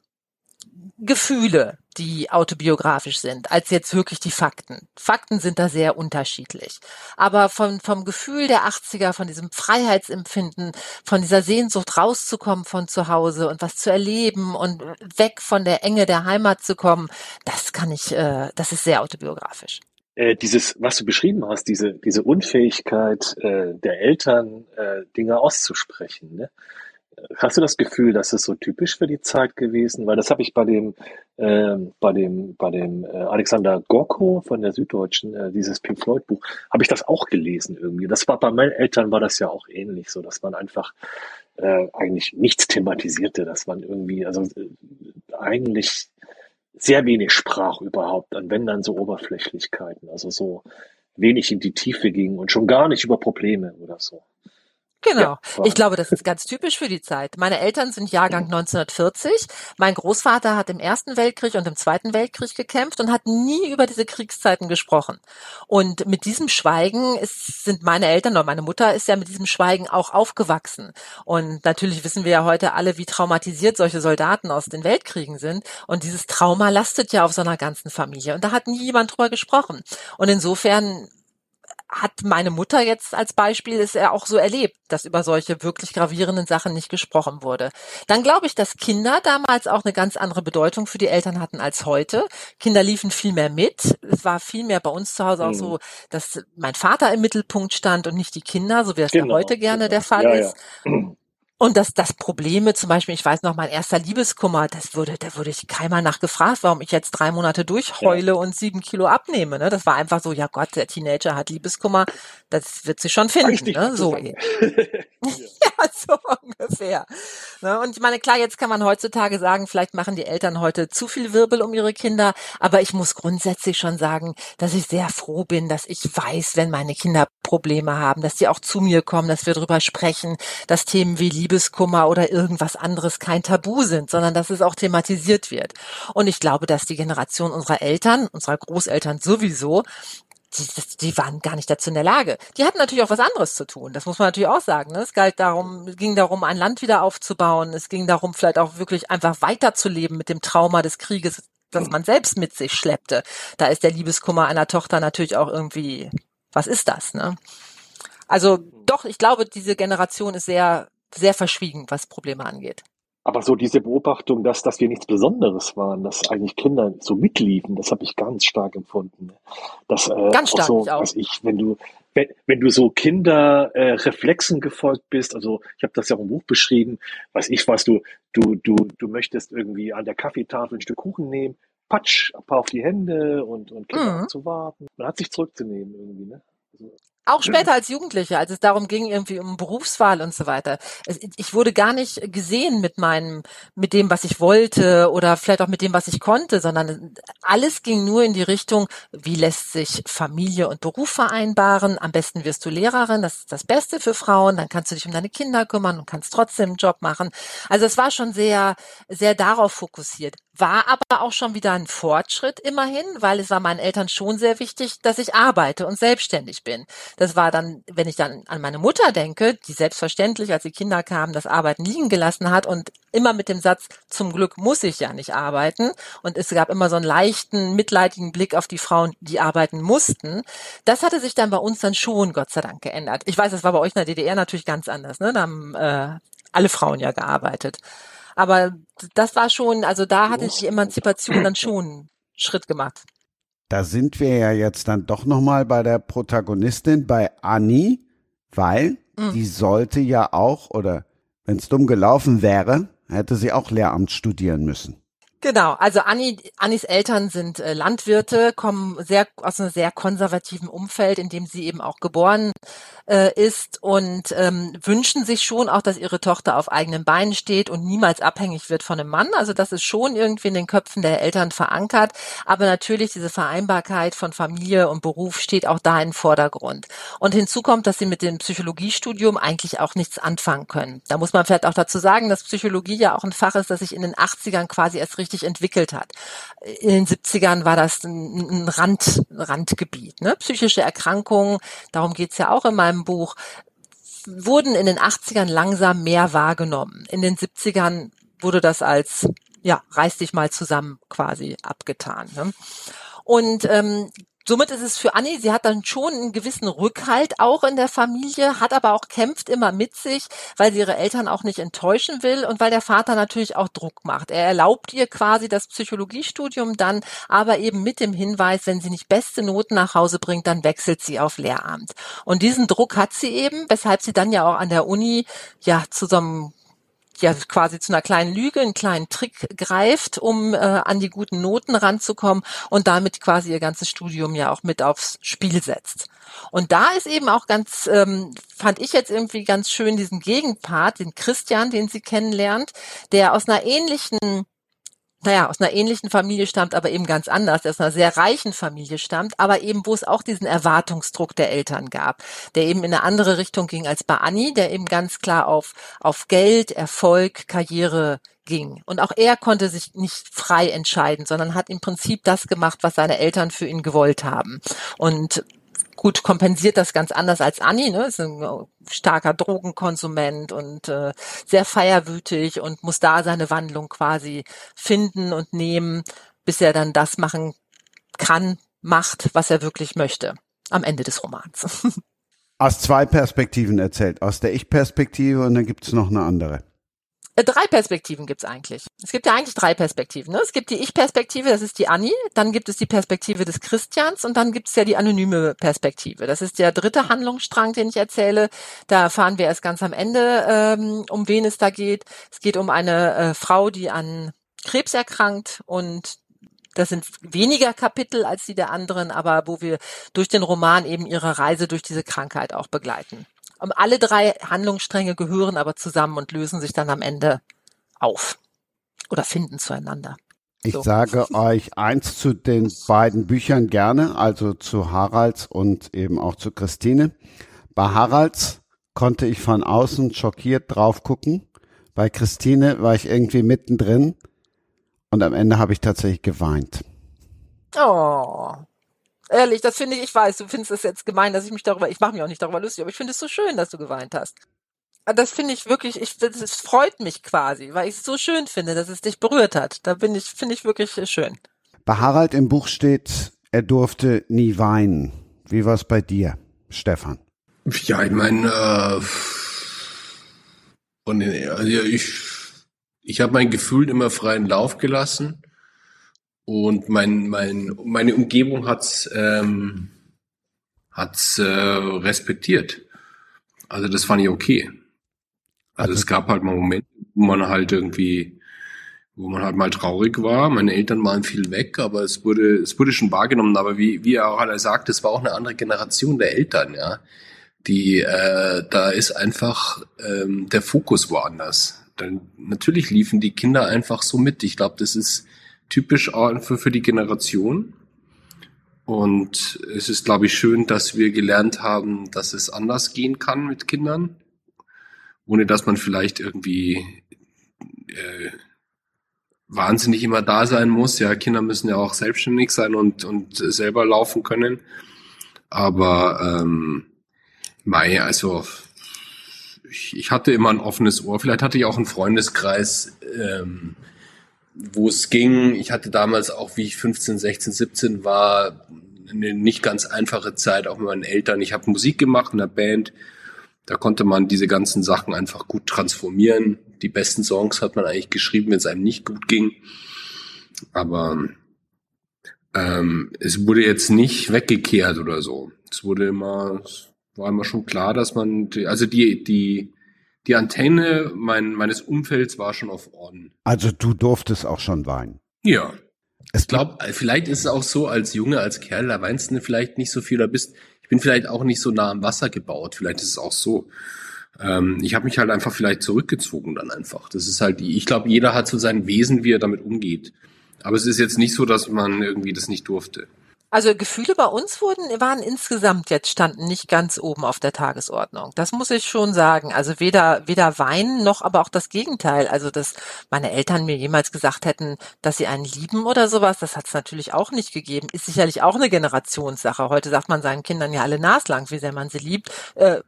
Gefühle, die autobiografisch sind, als jetzt wirklich die Fakten. Fakten sind da sehr unterschiedlich. Aber vom, vom Gefühl der 80er, von diesem Freiheitsempfinden, von dieser Sehnsucht rauszukommen von zu Hause und was zu erleben und weg von der Enge der Heimat zu kommen, das kann ich, äh, das ist sehr autobiografisch. Äh, dieses, was du beschrieben hast, diese, diese Unfähigkeit äh, der Eltern, äh, Dinge auszusprechen, ne? Hast du das Gefühl, das ist so typisch für die Zeit gewesen? Weil das habe ich bei dem, ähm, bei dem, bei dem äh, Alexander Gorko von der Süddeutschen, äh, dieses Pink Floyd Buch, habe ich das auch gelesen irgendwie. Das war bei meinen Eltern war das ja auch ähnlich, so dass man einfach äh, eigentlich nichts thematisierte, dass man irgendwie, also äh, eigentlich sehr wenig sprach überhaupt, und wenn dann so Oberflächlichkeiten, also so wenig in die Tiefe ging und schon gar nicht über Probleme oder so. Genau. Ja, ich glaube, das ist ganz typisch für die Zeit. Meine Eltern sind Jahrgang 1940. Mein Großvater hat im Ersten Weltkrieg und im Zweiten Weltkrieg gekämpft und hat nie über diese Kriegszeiten gesprochen. Und mit diesem Schweigen ist, sind meine Eltern oder meine Mutter ist ja mit diesem Schweigen auch aufgewachsen. Und natürlich wissen wir ja heute alle, wie traumatisiert solche Soldaten aus den Weltkriegen sind. Und dieses Trauma lastet ja auf so einer ganzen Familie. Und da hat nie jemand drüber gesprochen. Und insofern hat meine Mutter jetzt als Beispiel es ja auch so erlebt, dass über solche wirklich gravierenden Sachen nicht gesprochen wurde. Dann glaube ich, dass Kinder damals auch eine ganz andere Bedeutung für die Eltern hatten als heute. Kinder liefen viel mehr mit. Es war viel mehr bei uns zu Hause auch so, mhm. dass mein Vater im Mittelpunkt stand und nicht die Kinder, so wie es genau, ja heute gerne genau. der Fall ja, ist. Ja. Und dass das Probleme, zum Beispiel, ich weiß noch, mein erster Liebeskummer, das würde, da würde ich keinmal nachgefragt, warum ich jetzt drei Monate durchheule ja. und sieben Kilo abnehme. Ne? Das war einfach so, ja Gott, der Teenager hat Liebeskummer, das wird sie schon finden. Ne? So. ja, so ungefähr. Ne? Und ich meine, klar, jetzt kann man heutzutage sagen, vielleicht machen die Eltern heute zu viel Wirbel um ihre Kinder, aber ich muss grundsätzlich schon sagen, dass ich sehr froh bin, dass ich weiß, wenn meine Kinder Probleme haben, dass sie auch zu mir kommen, dass wir darüber sprechen, dass Themen wie Liebe Liebeskummer oder irgendwas anderes kein Tabu sind, sondern dass es auch thematisiert wird. Und ich glaube, dass die Generation unserer Eltern, unserer Großeltern sowieso, die, die waren gar nicht dazu in der Lage. Die hatten natürlich auch was anderes zu tun. Das muss man natürlich auch sagen. Ne? Es galt darum, es ging darum, ein Land wieder aufzubauen. Es ging darum, vielleicht auch wirklich einfach weiterzuleben mit dem Trauma des Krieges, das man selbst mit sich schleppte. Da ist der Liebeskummer einer Tochter natürlich auch irgendwie, was ist das, ne? Also doch, ich glaube, diese Generation ist sehr sehr verschwiegen, was Probleme angeht. Aber so diese Beobachtung, dass, dass wir nichts Besonderes waren, dass eigentlich Kinder so mitliefen, das habe ich ganz stark empfunden. Das, äh, ganz stark, auch so, auch. Ich, wenn du, wenn, wenn du so Kinderreflexen äh, gefolgt bist, also ich habe das ja auch im Buch beschrieben, weiß ich was, du, du, du, du möchtest irgendwie an der Kaffeetafel ein Stück Kuchen nehmen, patsch, ein paar auf die Hände und, und Kinder mhm. zu warten. Man hat sich zurückzunehmen irgendwie, ne? Also, auch später als Jugendliche, als es darum ging, irgendwie um Berufswahl und so weiter. Ich wurde gar nicht gesehen mit meinem, mit dem, was ich wollte oder vielleicht auch mit dem, was ich konnte, sondern alles ging nur in die Richtung, wie lässt sich Familie und Beruf vereinbaren? Am besten wirst du Lehrerin, das ist das Beste für Frauen, dann kannst du dich um deine Kinder kümmern und kannst trotzdem einen Job machen. Also es war schon sehr, sehr darauf fokussiert. War aber auch schon wieder ein Fortschritt immerhin, weil es war meinen Eltern schon sehr wichtig, dass ich arbeite und selbstständig bin. Das war dann, wenn ich dann an meine Mutter denke, die selbstverständlich, als die Kinder kamen, das Arbeiten liegen gelassen hat und immer mit dem Satz, zum Glück muss ich ja nicht arbeiten. Und es gab immer so einen leichten, mitleidigen Blick auf die Frauen, die arbeiten mussten. Das hatte sich dann bei uns dann schon, Gott sei Dank, geändert. Ich weiß, das war bei euch in der DDR natürlich ganz anders. Ne? Da haben äh, alle Frauen ja gearbeitet. Aber das war schon, also da hatte die Emanzipation dann schon Schritt gemacht. Da sind wir ja jetzt dann doch nochmal bei der Protagonistin, bei Annie, weil mhm. die sollte ja auch, oder wenn es dumm gelaufen wäre, hätte sie auch Lehramt studieren müssen. Genau, also Anni, Annis Eltern sind äh, Landwirte, kommen sehr aus einem sehr konservativen Umfeld, in dem sie eben auch geboren äh, ist und ähm, wünschen sich schon auch, dass ihre Tochter auf eigenen Beinen steht und niemals abhängig wird von einem Mann. Also das ist schon irgendwie in den Köpfen der Eltern verankert. Aber natürlich diese Vereinbarkeit von Familie und Beruf steht auch da im Vordergrund. Und hinzu kommt, dass sie mit dem Psychologiestudium eigentlich auch nichts anfangen können. Da muss man vielleicht auch dazu sagen, dass Psychologie ja auch ein Fach ist, das sich in den 80ern quasi erst richtig richtig entwickelt hat. In den 70ern war das ein, Rand, Randgebiet. Ne? Psychische Erkrankungen, darum geht's ja auch in meinem Buch, wurden in den 80ern langsam mehr wahrgenommen. In den 70ern wurde das als ja, reiß dich mal zusammen quasi abgetan. Ne? Und ähm, somit ist es für Annie, sie hat dann schon einen gewissen Rückhalt auch in der Familie, hat aber auch kämpft immer mit sich, weil sie ihre Eltern auch nicht enttäuschen will und weil der Vater natürlich auch Druck macht. Er erlaubt ihr quasi das Psychologiestudium dann, aber eben mit dem Hinweis, wenn sie nicht beste Noten nach Hause bringt, dann wechselt sie auf Lehramt. Und diesen Druck hat sie eben, weshalb sie dann ja auch an der Uni ja zu so einem ja quasi zu einer kleinen Lüge, einen kleinen Trick greift, um äh, an die guten Noten ranzukommen und damit quasi ihr ganzes Studium ja auch mit aufs Spiel setzt. Und da ist eben auch ganz, ähm, fand ich jetzt irgendwie ganz schön diesen Gegenpart, den Christian, den sie kennenlernt, der aus einer ähnlichen naja, aus einer ähnlichen Familie stammt, aber eben ganz anders, der aus einer sehr reichen Familie stammt, aber eben, wo es auch diesen Erwartungsdruck der Eltern gab, der eben in eine andere Richtung ging als bei Anni, der eben ganz klar auf, auf Geld, Erfolg, Karriere ging. Und auch er konnte sich nicht frei entscheiden, sondern hat im Prinzip das gemacht, was seine Eltern für ihn gewollt haben. Und gut kompensiert das ganz anders als Anni, ne? Ist ein starker Drogenkonsument und äh, sehr feierwütig und muss da seine Wandlung quasi finden und nehmen, bis er dann das machen kann, macht, was er wirklich möchte. Am Ende des Romans. Aus zwei Perspektiven erzählt. Aus der Ich-Perspektive und dann gibt's noch eine andere. Äh, drei Perspektiven gibt's eigentlich. Es gibt ja eigentlich drei Perspektiven. Ne? Es gibt die Ich-Perspektive, das ist die Annie, dann gibt es die Perspektive des Christians und dann gibt's ja die anonyme Perspektive. Das ist der dritte Handlungsstrang, den ich erzähle. Da erfahren wir erst ganz am Ende, ähm, um wen es da geht. Es geht um eine äh, Frau, die an Krebs erkrankt und das sind weniger Kapitel als die der anderen, aber wo wir durch den Roman eben ihre Reise durch diese Krankheit auch begleiten. Alle drei Handlungsstränge gehören aber zusammen und lösen sich dann am Ende auf oder finden zueinander. Ich so. sage euch eins zu den beiden Büchern gerne, also zu Haralds und eben auch zu Christine. Bei Haralds konnte ich von außen schockiert drauf gucken. Bei Christine war ich irgendwie mittendrin und am Ende habe ich tatsächlich geweint. Oh, Ehrlich, das finde ich, ich weiß, du findest es jetzt gemein, dass ich mich darüber, ich mache mich auch nicht darüber lustig, aber ich finde es so schön, dass du geweint hast. Ah, das finde ich wirklich, ich, das freut mich quasi, weil ich es so schön finde, dass es dich berührt hat. Da bin ich, finde ich wirklich schön. Bei Harald im Buch steht, er durfte nie weinen. Wie war es bei dir, Stefan? Ja, ich meine, äh, den, also ich, ich habe mein Gefühl immer freien Lauf gelassen. Und mein, mein, meine Umgebung hat's ähm, hat's, äh, respektiert. Also das fand ich okay. Also, also es gab halt mal Momente, wo man halt irgendwie, wo man halt mal traurig war. Meine Eltern waren viel weg, aber es wurde, es wurde schon wahrgenommen. Aber wie, wie er auch alle sagt, es war auch eine andere Generation der Eltern, ja. Die, äh, da ist einfach ähm, der Fokus woanders. Dann natürlich liefen die Kinder einfach so mit. Ich glaube, das ist typisch für, für die Generation. Und es ist, glaube ich, schön, dass wir gelernt haben, dass es anders gehen kann mit Kindern, ohne dass man vielleicht irgendwie äh, wahnsinnig immer da sein muss. Ja, Kinder müssen ja auch selbstständig sein und, und selber laufen können. Aber ähm, Mai, also ich, ich hatte immer ein offenes Ohr. Vielleicht hatte ich auch einen Freundeskreis, ähm, wo es ging. Ich hatte damals auch, wie ich 15, 16, 17 war, eine nicht ganz einfache Zeit, auch mit meinen Eltern. Ich habe Musik gemacht in der Band. Da konnte man diese ganzen Sachen einfach gut transformieren. Die besten Songs hat man eigentlich geschrieben, wenn es einem nicht gut ging. Aber ähm, es wurde jetzt nicht weggekehrt oder so. Es wurde immer, es war immer schon klar, dass man, also die, die, die Antenne mein, meines Umfelds war schon auf On. Also du durftest auch schon weinen. Ja. Ich glaube, vielleicht ist es auch so, als Junge, als Kerl, da weinst du vielleicht nicht so viel, da bist, ich bin vielleicht auch nicht so nah am Wasser gebaut, vielleicht ist es auch so. Ähm, ich habe mich halt einfach vielleicht zurückgezogen dann einfach. Das ist halt, ich glaube, jeder hat so sein Wesen, wie er damit umgeht. Aber es ist jetzt nicht so, dass man irgendwie das nicht durfte. Also Gefühle bei uns wurden, waren insgesamt jetzt standen nicht ganz oben auf der Tagesordnung. Das muss ich schon sagen. Also weder, weder Weinen noch aber auch das Gegenteil. Also dass meine Eltern mir jemals gesagt hätten, dass sie einen lieben oder sowas, das hat es natürlich auch nicht gegeben. Ist sicherlich auch eine Generationssache. Heute sagt man seinen Kindern ja alle naslang, wie sehr man sie liebt. Äh,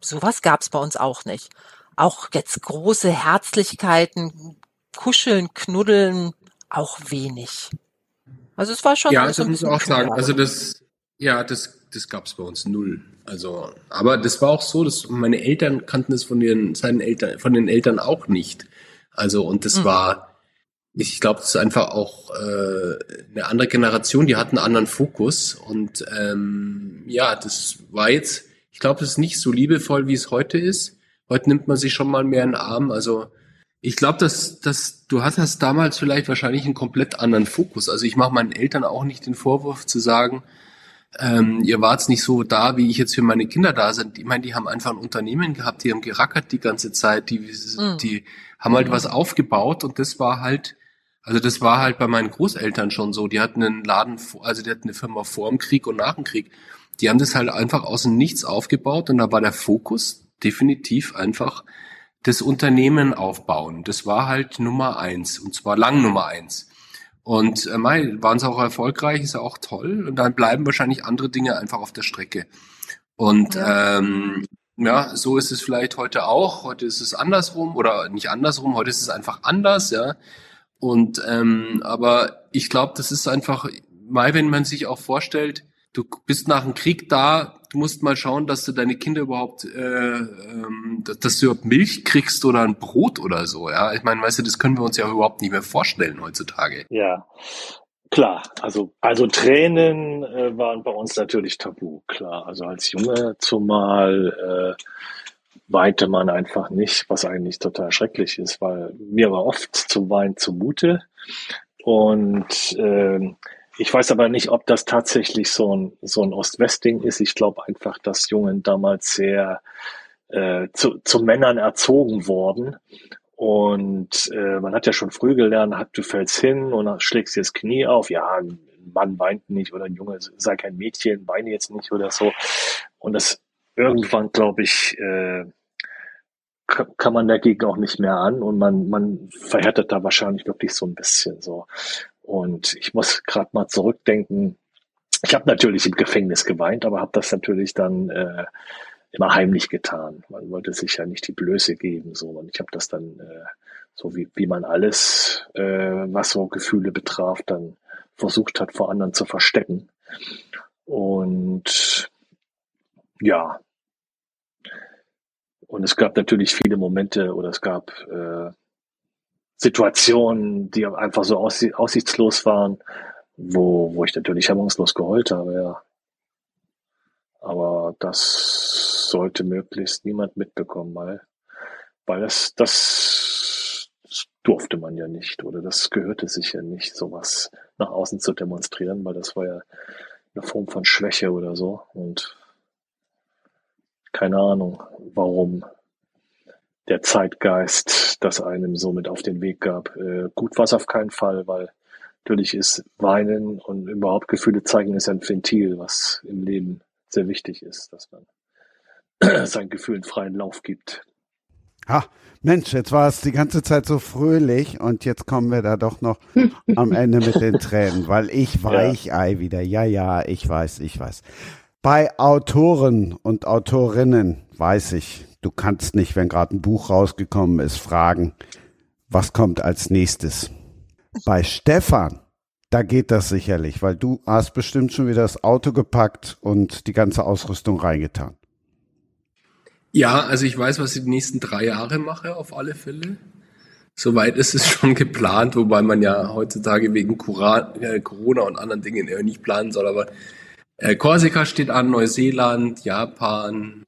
sowas gab es bei uns auch nicht. Auch jetzt große Herzlichkeiten, kuscheln, knuddeln, auch wenig. Also es war schon. Ja, das muss ich auch sagen. Also das, ja, das, das gab es bei uns null. Also, aber das war auch so, dass meine Eltern kannten es von ihren seinen Eltern, von den Eltern auch nicht. Also und das mhm. war, ich glaube, das ist einfach auch äh, eine andere Generation. Die hatten einen anderen Fokus und ähm, ja, das war jetzt. Ich glaube, es ist nicht so liebevoll, wie es heute ist. Heute nimmt man sich schon mal mehr in den Arm. Also ich glaube, dass, dass du hattest damals vielleicht wahrscheinlich einen komplett anderen Fokus. Also ich mache meinen Eltern auch nicht den Vorwurf zu sagen, ähm, ihr wart nicht so da, wie ich jetzt für meine Kinder da sind. Ich meine, die haben einfach ein Unternehmen gehabt, die haben gerackert die ganze Zeit, die, mhm. die haben halt mhm. was aufgebaut und das war halt Also das war halt bei meinen Großeltern schon so. Die hatten einen Laden, also die hatten eine Firma vor dem Krieg und nach dem Krieg. Die haben das halt einfach aus dem Nichts aufgebaut und da war der Fokus definitiv einfach das Unternehmen aufbauen. Das war halt Nummer eins und zwar lang Nummer eins. Und äh, waren sie auch erfolgreich, ist ja auch toll. Und dann bleiben wahrscheinlich andere Dinge einfach auf der Strecke. Und ja. ähm, ja, so ist es vielleicht heute auch. Heute ist es andersrum oder nicht andersrum. Heute ist es einfach anders, ja. Und ähm, aber ich glaube, das ist einfach, mal wenn man sich auch vorstellt, du bist nach dem Krieg da, du musst mal schauen, dass du deine Kinder überhaupt, äh, ähm, dass, dass du überhaupt Milch kriegst oder ein Brot oder so. Ja, ich meine, weißt du, das können wir uns ja überhaupt nicht mehr vorstellen heutzutage. Ja, Klar, also, also Tränen äh, waren bei uns natürlich tabu, klar. Also als Junge zumal äh, weinte man einfach nicht, was eigentlich total schrecklich ist, weil mir war oft zum Wein zumute. Und äh, ich weiß aber nicht, ob das tatsächlich so ein, so ein Ost-West-Ding ist. Ich glaube einfach, dass Jungen damals sehr äh, zu, zu Männern erzogen worden und äh, man hat ja schon früh gelernt, hat, du fällst hin und schlägst dir das Knie auf. Ja, ein Mann weint nicht oder ein Junge sei kein Mädchen, weine jetzt nicht oder so. Und das irgendwann, glaube ich, äh, kann man dagegen auch nicht mehr an und man, man verhärtet da wahrscheinlich wirklich so ein bisschen so. Und ich muss gerade mal zurückdenken. Ich habe natürlich im Gefängnis geweint, aber habe das natürlich dann äh, immer heimlich getan. Man wollte sich ja nicht die Blöße geben. So. Und ich habe das dann, äh, so wie, wie man alles, äh, was so Gefühle betraf, dann versucht hat, vor anderen zu verstecken. Und ja. Und es gab natürlich viele Momente oder es gab äh, Situationen, die einfach so aussichtslos waren, wo, wo ich natürlich hemmungslos geheult habe, ja. Aber das sollte möglichst niemand mitbekommen, weil, weil das, das durfte man ja nicht oder das gehörte sich ja nicht, sowas nach außen zu demonstrieren, weil das war ja eine Form von Schwäche oder so und keine Ahnung, warum der Zeitgeist das einem so mit auf den Weg gab. Äh, gut war es auf keinen Fall, weil natürlich ist Weinen und überhaupt Gefühle zeigen ist ein Ventil, was im Leben sehr wichtig ist, dass man seinen Gefühlen freien Lauf gibt. Ha, Mensch, jetzt war es die ganze Zeit so fröhlich und jetzt kommen wir da doch noch am Ende mit den Tränen, weil ich Weichei ja. wieder. Ja, ja, ich weiß, ich weiß. Bei Autoren und Autorinnen weiß ich, du kannst nicht, wenn gerade ein Buch rausgekommen ist, fragen, was kommt als nächstes. Bei Stefan da geht das sicherlich, weil du hast bestimmt schon wieder das Auto gepackt und die ganze Ausrüstung reingetan. Ja, also ich weiß, was ich die nächsten drei Jahre mache, auf alle Fälle. Soweit ist es schon geplant, wobei man ja heutzutage wegen äh, Corona und anderen Dingen nicht planen soll. Aber äh, Korsika steht an, Neuseeland, Japan,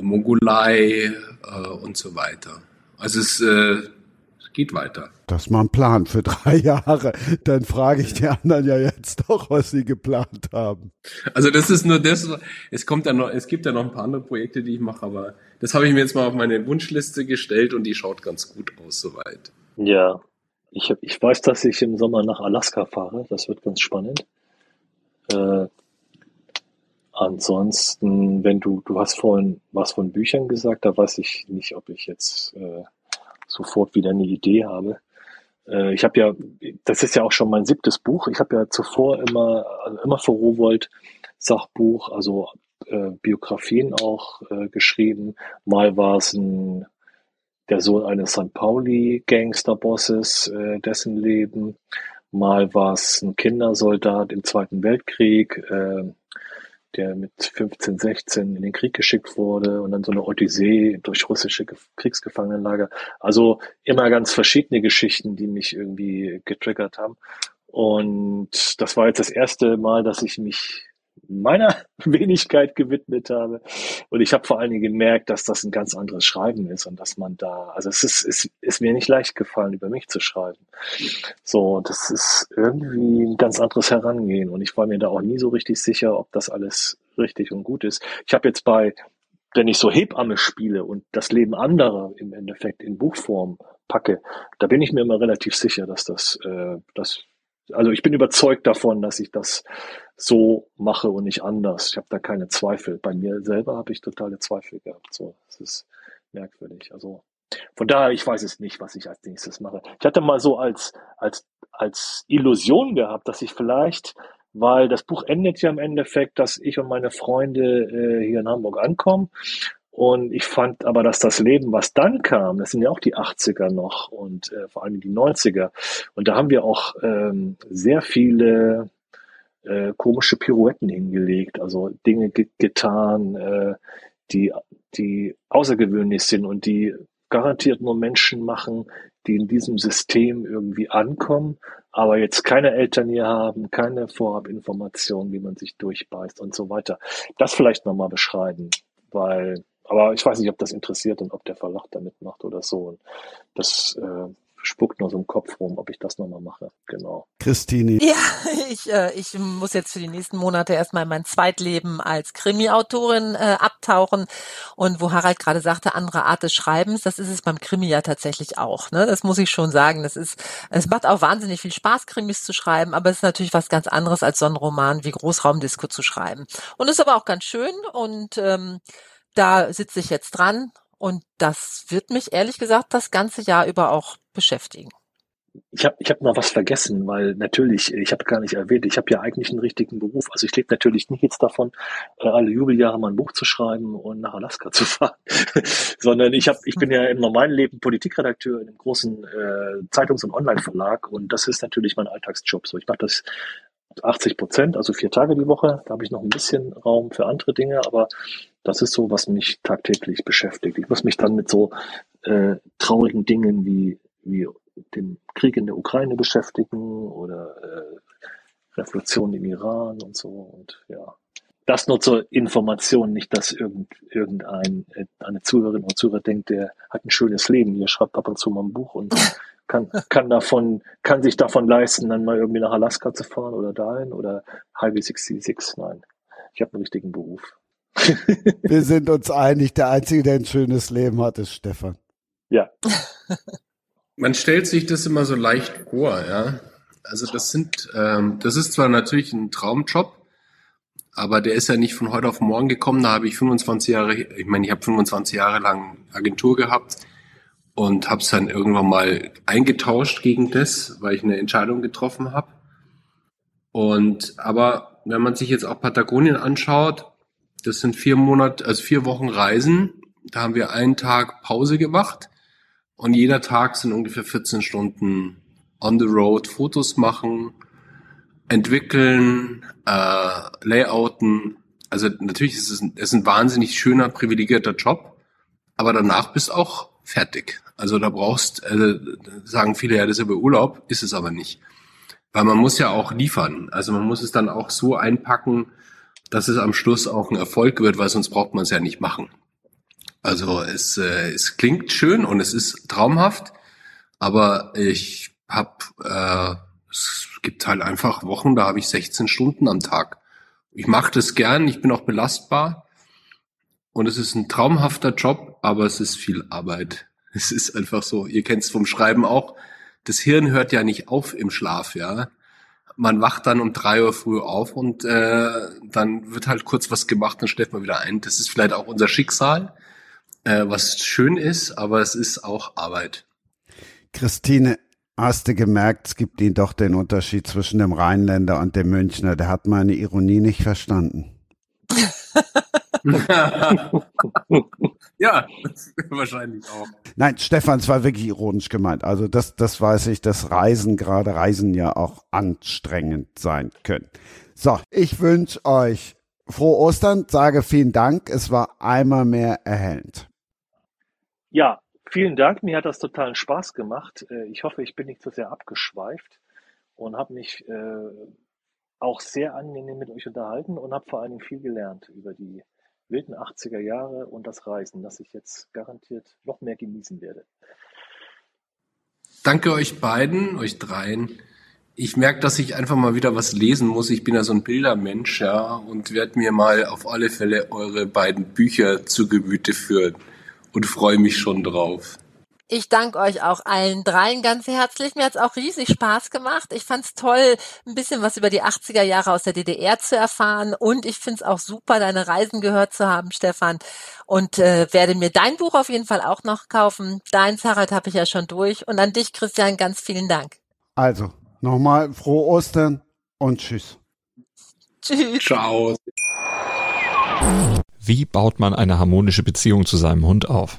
Mongolei äh, und so weiter. Also es äh, geht weiter. Das ist mal ein Plan für drei Jahre. Dann frage ich die anderen ja jetzt doch, was sie geplant haben. Also das ist nur das, es kommt ja noch, es gibt ja noch ein paar andere Projekte, die ich mache, aber das habe ich mir jetzt mal auf meine Wunschliste gestellt und die schaut ganz gut aus soweit. Ja, ich, hab, ich weiß, dass ich im Sommer nach Alaska fahre. Das wird ganz spannend. Äh, ansonsten, wenn du, du hast vorhin was von Büchern gesagt, da weiß ich nicht, ob ich jetzt äh, sofort wieder eine Idee habe. Äh, ich habe ja, das ist ja auch schon mein siebtes Buch. Ich habe ja zuvor immer, also immer für Rowold Sachbuch, also äh, Biografien auch äh, geschrieben. Mal war es ein, der Sohn eines St. Pauli Gangsterbosses, äh, dessen Leben. Mal war es ein Kindersoldat im Zweiten Weltkrieg. Äh, der mit 15, 16 in den Krieg geschickt wurde und dann so eine Odyssee durch russische Kriegsgefangenenlager. Also immer ganz verschiedene Geschichten, die mich irgendwie getriggert haben. Und das war jetzt das erste Mal, dass ich mich meiner Wenigkeit gewidmet habe. Und ich habe vor allen Dingen gemerkt, dass das ein ganz anderes Schreiben ist und dass man da, also es ist, ist, ist mir nicht leicht gefallen, über mich zu schreiben. So, das ist irgendwie ein ganz anderes Herangehen und ich war mir da auch nie so richtig sicher, ob das alles richtig und gut ist. Ich habe jetzt bei wenn ich so Hebamme spiele und das Leben anderer im Endeffekt in Buchform packe, da bin ich mir immer relativ sicher, dass das, äh, das also ich bin überzeugt davon, dass ich das so mache und nicht anders. Ich habe da keine Zweifel. Bei mir selber habe ich totale Zweifel gehabt. So, das ist merkwürdig. Also von daher, ich weiß es nicht, was ich als nächstes mache. Ich hatte mal so als als als Illusion gehabt, dass ich vielleicht, weil das Buch endet ja im Endeffekt, dass ich und meine Freunde äh, hier in Hamburg ankommen und ich fand aber, dass das Leben, was dann kam, das sind ja auch die 80er noch und äh, vor allem die 90er. Und da haben wir auch ähm, sehr viele äh, komische Pirouetten hingelegt, also Dinge ge getan, äh, die, die außergewöhnlich sind und die garantiert nur Menschen machen, die in diesem System irgendwie ankommen, aber jetzt keine Eltern hier haben, keine Vorabinformationen, wie man sich durchbeißt und so weiter. Das vielleicht nochmal beschreiben, weil aber ich weiß nicht, ob das interessiert und ob der Verlag da mitmacht oder so. Und das äh, spuckt nur so im Kopf rum, ob ich das nochmal mache. Genau. Christine. Ja, ich, äh, ich muss jetzt für die nächsten Monate erstmal in mein Zweitleben als Krimi-Autorin äh, abtauchen. Und wo Harald gerade sagte, andere Art des Schreibens, das ist es beim Krimi ja tatsächlich auch. Ne? Das muss ich schon sagen. Das ist, es macht auch wahnsinnig viel Spaß, Krimis zu schreiben, aber es ist natürlich was ganz anderes als so ein Roman wie Großraumdisco zu schreiben. Und ist aber auch ganz schön und ähm, da sitze ich jetzt dran und das wird mich ehrlich gesagt das ganze Jahr über auch beschäftigen. Ich habe ich hab noch was vergessen, weil natürlich, ich habe gar nicht erwähnt, ich habe ja eigentlich einen richtigen Beruf. Also ich lebe natürlich nicht jetzt davon, äh, alle Jubeljahre mal ein Buch zu schreiben und nach Alaska zu fahren, sondern ich hab, ich bin ja im normalen Leben Politikredakteur in einem großen äh, Zeitungs- und Online-Verlag und das ist natürlich mein Alltagsjob. So, ich mache das 80 Prozent, also vier Tage die Woche. Da habe ich noch ein bisschen Raum für andere Dinge, aber das ist so, was mich tagtäglich beschäftigt. Ich muss mich dann mit so äh, traurigen Dingen wie, wie dem Krieg in der Ukraine beschäftigen oder äh, Revolution im Iran und so. Und ja, das nur zur Information, nicht, dass irgend, irgendein äh, eine Zuhörerin oder Zuhörer denkt, der hat ein schönes Leben, hier schreibt ab und zu mal ein Buch und kann, kann davon, kann sich davon leisten, dann mal irgendwie nach Alaska zu fahren oder dahin oder Highway 66. Nein, ich habe einen richtigen Beruf. Wir sind uns einig, der Einzige, der ein schönes Leben hat, ist Stefan. Ja. Man stellt sich das immer so leicht vor, ja. Also das sind, ähm, das ist zwar natürlich ein Traumjob, aber der ist ja nicht von heute auf morgen gekommen. Da habe ich 25 Jahre, ich meine, ich habe 25 Jahre lang Agentur gehabt und habe es dann irgendwann mal eingetauscht gegen das, weil ich eine Entscheidung getroffen habe. Und aber wenn man sich jetzt auch Patagonien anschaut, das sind vier Monate, also vier Wochen Reisen. Da haben wir einen Tag Pause gemacht und jeder Tag sind ungefähr 14 Stunden on the road, Fotos machen, entwickeln, äh, Layouten. Also natürlich ist es ein, ist ein wahnsinnig schöner, privilegierter Job, aber danach bist auch fertig. Also da brauchst, äh, sagen viele, ja, das ist aber Urlaub, ist es aber nicht. Weil man muss ja auch liefern. Also man muss es dann auch so einpacken, dass es am Schluss auch ein Erfolg wird, weil sonst braucht man es ja nicht machen. Also es, äh, es klingt schön und es ist traumhaft, aber ich habe, äh, es gibt halt einfach Wochen, da habe ich 16 Stunden am Tag. Ich mache das gern, ich bin auch belastbar und es ist ein traumhafter Job, aber es ist viel Arbeit. Es ist einfach so, ihr kennt es vom Schreiben auch, das Hirn hört ja nicht auf im Schlaf, ja. Man wacht dann um drei Uhr früh auf und äh, dann wird halt kurz was gemacht und stellt man wieder ein. Das ist vielleicht auch unser Schicksal, äh, was schön ist, aber es ist auch Arbeit. Christine, hast du gemerkt, es gibt ihn doch den Unterschied zwischen dem Rheinländer und dem Münchner. Der hat meine Ironie nicht verstanden. ja, wahrscheinlich auch. Nein, Stefan, es war wirklich ironisch gemeint. Also das, das weiß ich, dass Reisen, gerade Reisen ja auch anstrengend sein können. So, ich wünsche euch frohe Ostern, sage vielen Dank. Es war einmal mehr erhellend. Ja, vielen Dank. Mir hat das totalen Spaß gemacht. Äh, ich hoffe, ich bin nicht zu sehr abgeschweift und habe mich äh, auch sehr angenehm mit euch unterhalten und habe vor allem viel gelernt über die wilden 80er Jahre und das Reisen, das ich jetzt garantiert noch mehr genießen werde. Danke euch beiden, euch dreien. Ich merke, dass ich einfach mal wieder was lesen muss. Ich bin ja so ein Bildermensch, ja, und werde mir mal auf alle Fälle eure beiden Bücher zu Gemüte führen und freue mich schon drauf. Ich danke euch auch allen dreien ganz herzlich. Mir hat's auch riesig Spaß gemacht. Ich fand's toll, ein bisschen was über die 80er Jahre aus der DDR zu erfahren. Und ich find's auch super, deine Reisen gehört zu haben, Stefan. Und äh, werde mir dein Buch auf jeden Fall auch noch kaufen. Deins, Harald, habe ich ja schon durch. Und an dich, Christian, ganz vielen Dank. Also, nochmal frohe Ostern und tschüss. Tschüss. Ciao. Wie baut man eine harmonische Beziehung zu seinem Hund auf?